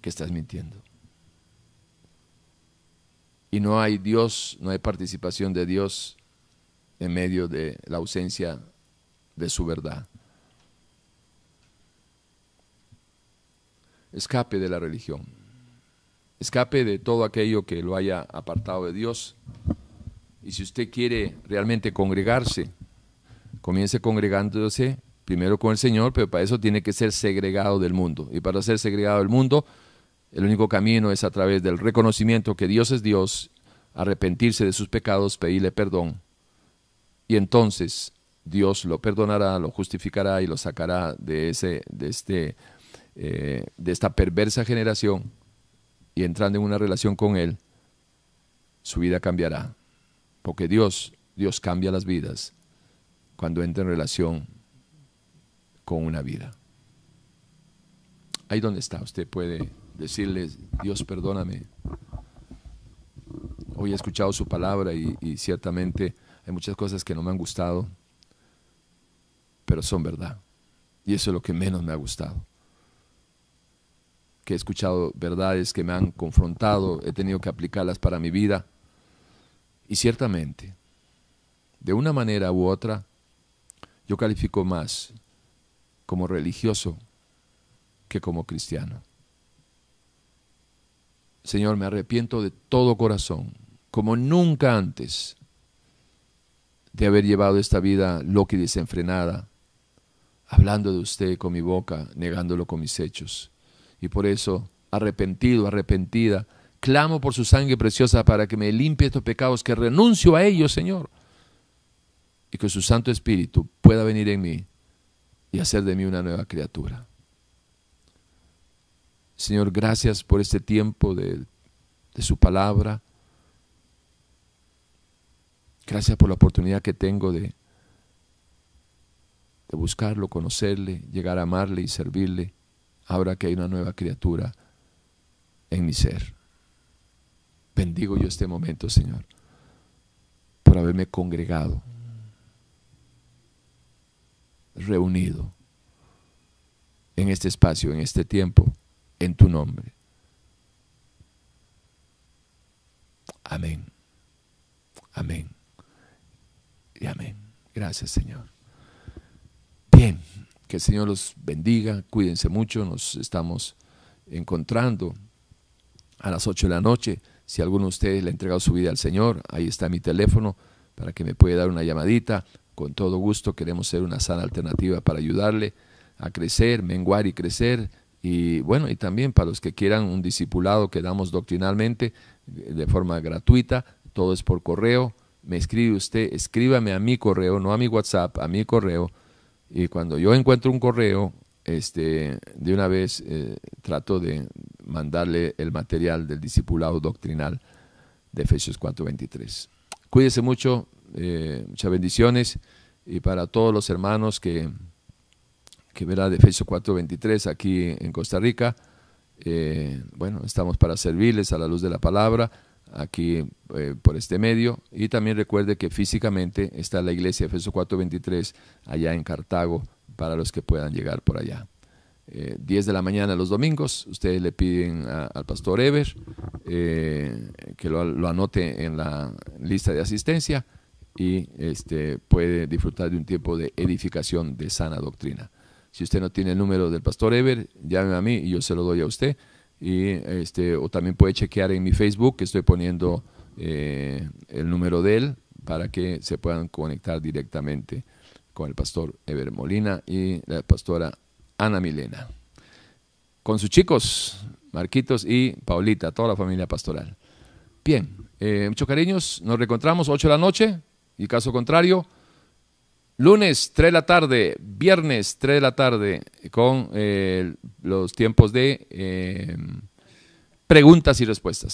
que estás mintiendo. Y no hay Dios, no hay participación de Dios en medio de la ausencia de su verdad. Escape de la religión. Escape de todo aquello que lo haya apartado de Dios. Y si usted quiere realmente congregarse, comience congregándose primero con el Señor, pero para eso tiene que ser segregado del mundo. Y para ser segregado del mundo, el único camino es a través del reconocimiento que Dios es Dios, arrepentirse de sus pecados, pedirle perdón y entonces Dios lo perdonará, lo justificará y lo sacará de, ese, de, este, eh, de esta perversa generación y entrando en una relación con Él, su vida cambiará. Porque Dios, Dios cambia las vidas cuando entra en relación con una vida. Ahí donde está, usted puede decirle, Dios perdóname. Hoy he escuchado su palabra y ciertamente hay muchas cosas que no me han gustado, pero son verdad. Y eso es lo que menos me ha gustado. Que he escuchado verdades que me han confrontado, he tenido que aplicarlas para mi vida. Y ciertamente, de una manera u otra, yo califico más como religioso que como cristiano. Señor, me arrepiento de todo corazón, como nunca antes de haber llevado esta vida loca y desenfrenada, hablando de usted con mi boca, negándolo con mis hechos. Y por eso, arrepentido, arrepentida, clamo por su sangre preciosa para que me limpie estos pecados, que renuncio a ellos, Señor, y que su Santo Espíritu pueda venir en mí y hacer de mí una nueva criatura. Señor, gracias por este tiempo de, su palabra. Gracias por la oportunidad que tengo de, de buscarlo, conocerle, llegar a amarle y servirle, ahora que hay una nueva criatura en mi ser. Bendigo yo este momento, Señor, por haberme congregado, reunido en este espacio, en este tiempo, en tu nombre. Amén. Amén. Y amén. Gracias, Señor. Bien, que el Señor los bendiga, cuídense mucho, nos estamos encontrando a las 8 de la noche. Si alguno de ustedes le ha entregado su vida al Señor, ahí está mi teléfono para que me pueda dar una llamadita. Con todo gusto queremos ser una sana alternativa para ayudarle a crecer, menguar y crecer. Y bueno, y también para los que quieran un discipulado que damos doctrinalmente de forma gratuita, todo es por correo. Me escribe usted, escríbame a mi correo, no a mi WhatsApp, a mi correo. Y cuando yo encuentro un correo, este, de una vez eh, trato de mandarle el material del discipulado doctrinal de Efesios 4:23. Cuídese mucho, eh, muchas bendiciones. Y para todos los hermanos que, que verá de Efesios 4:23 aquí en Costa Rica, eh, bueno, estamos para servirles a la luz de la palabra aquí por este medio. Y también recuerde que físicamente está la iglesia Efesios 4:23 allá en Cartago para los que puedan llegar por allá. 10 eh, de la mañana los domingos, ustedes le piden al pastor Ever eh, que lo, anote en la lista de asistencia y este, puede disfrutar de un tiempo de edificación de sana doctrina. Si usted no tiene el número del pastor Ever, llámeme a mí y yo se lo doy a usted. Y, este, o también puede chequear en mi Facebook que estoy poniendo eh, el número de él para que se puedan conectar directamente con el pastor Ever Molina y la pastora Ana Milena. Con sus chicos, Marquitos y Paulita, toda la familia pastoral. Bien, eh, muchos cariños, nos reencontramos 8 de la noche y caso contrario, lunes 3 de la tarde, viernes 3 de la tarde con eh, los tiempos de eh, preguntas y respuestas.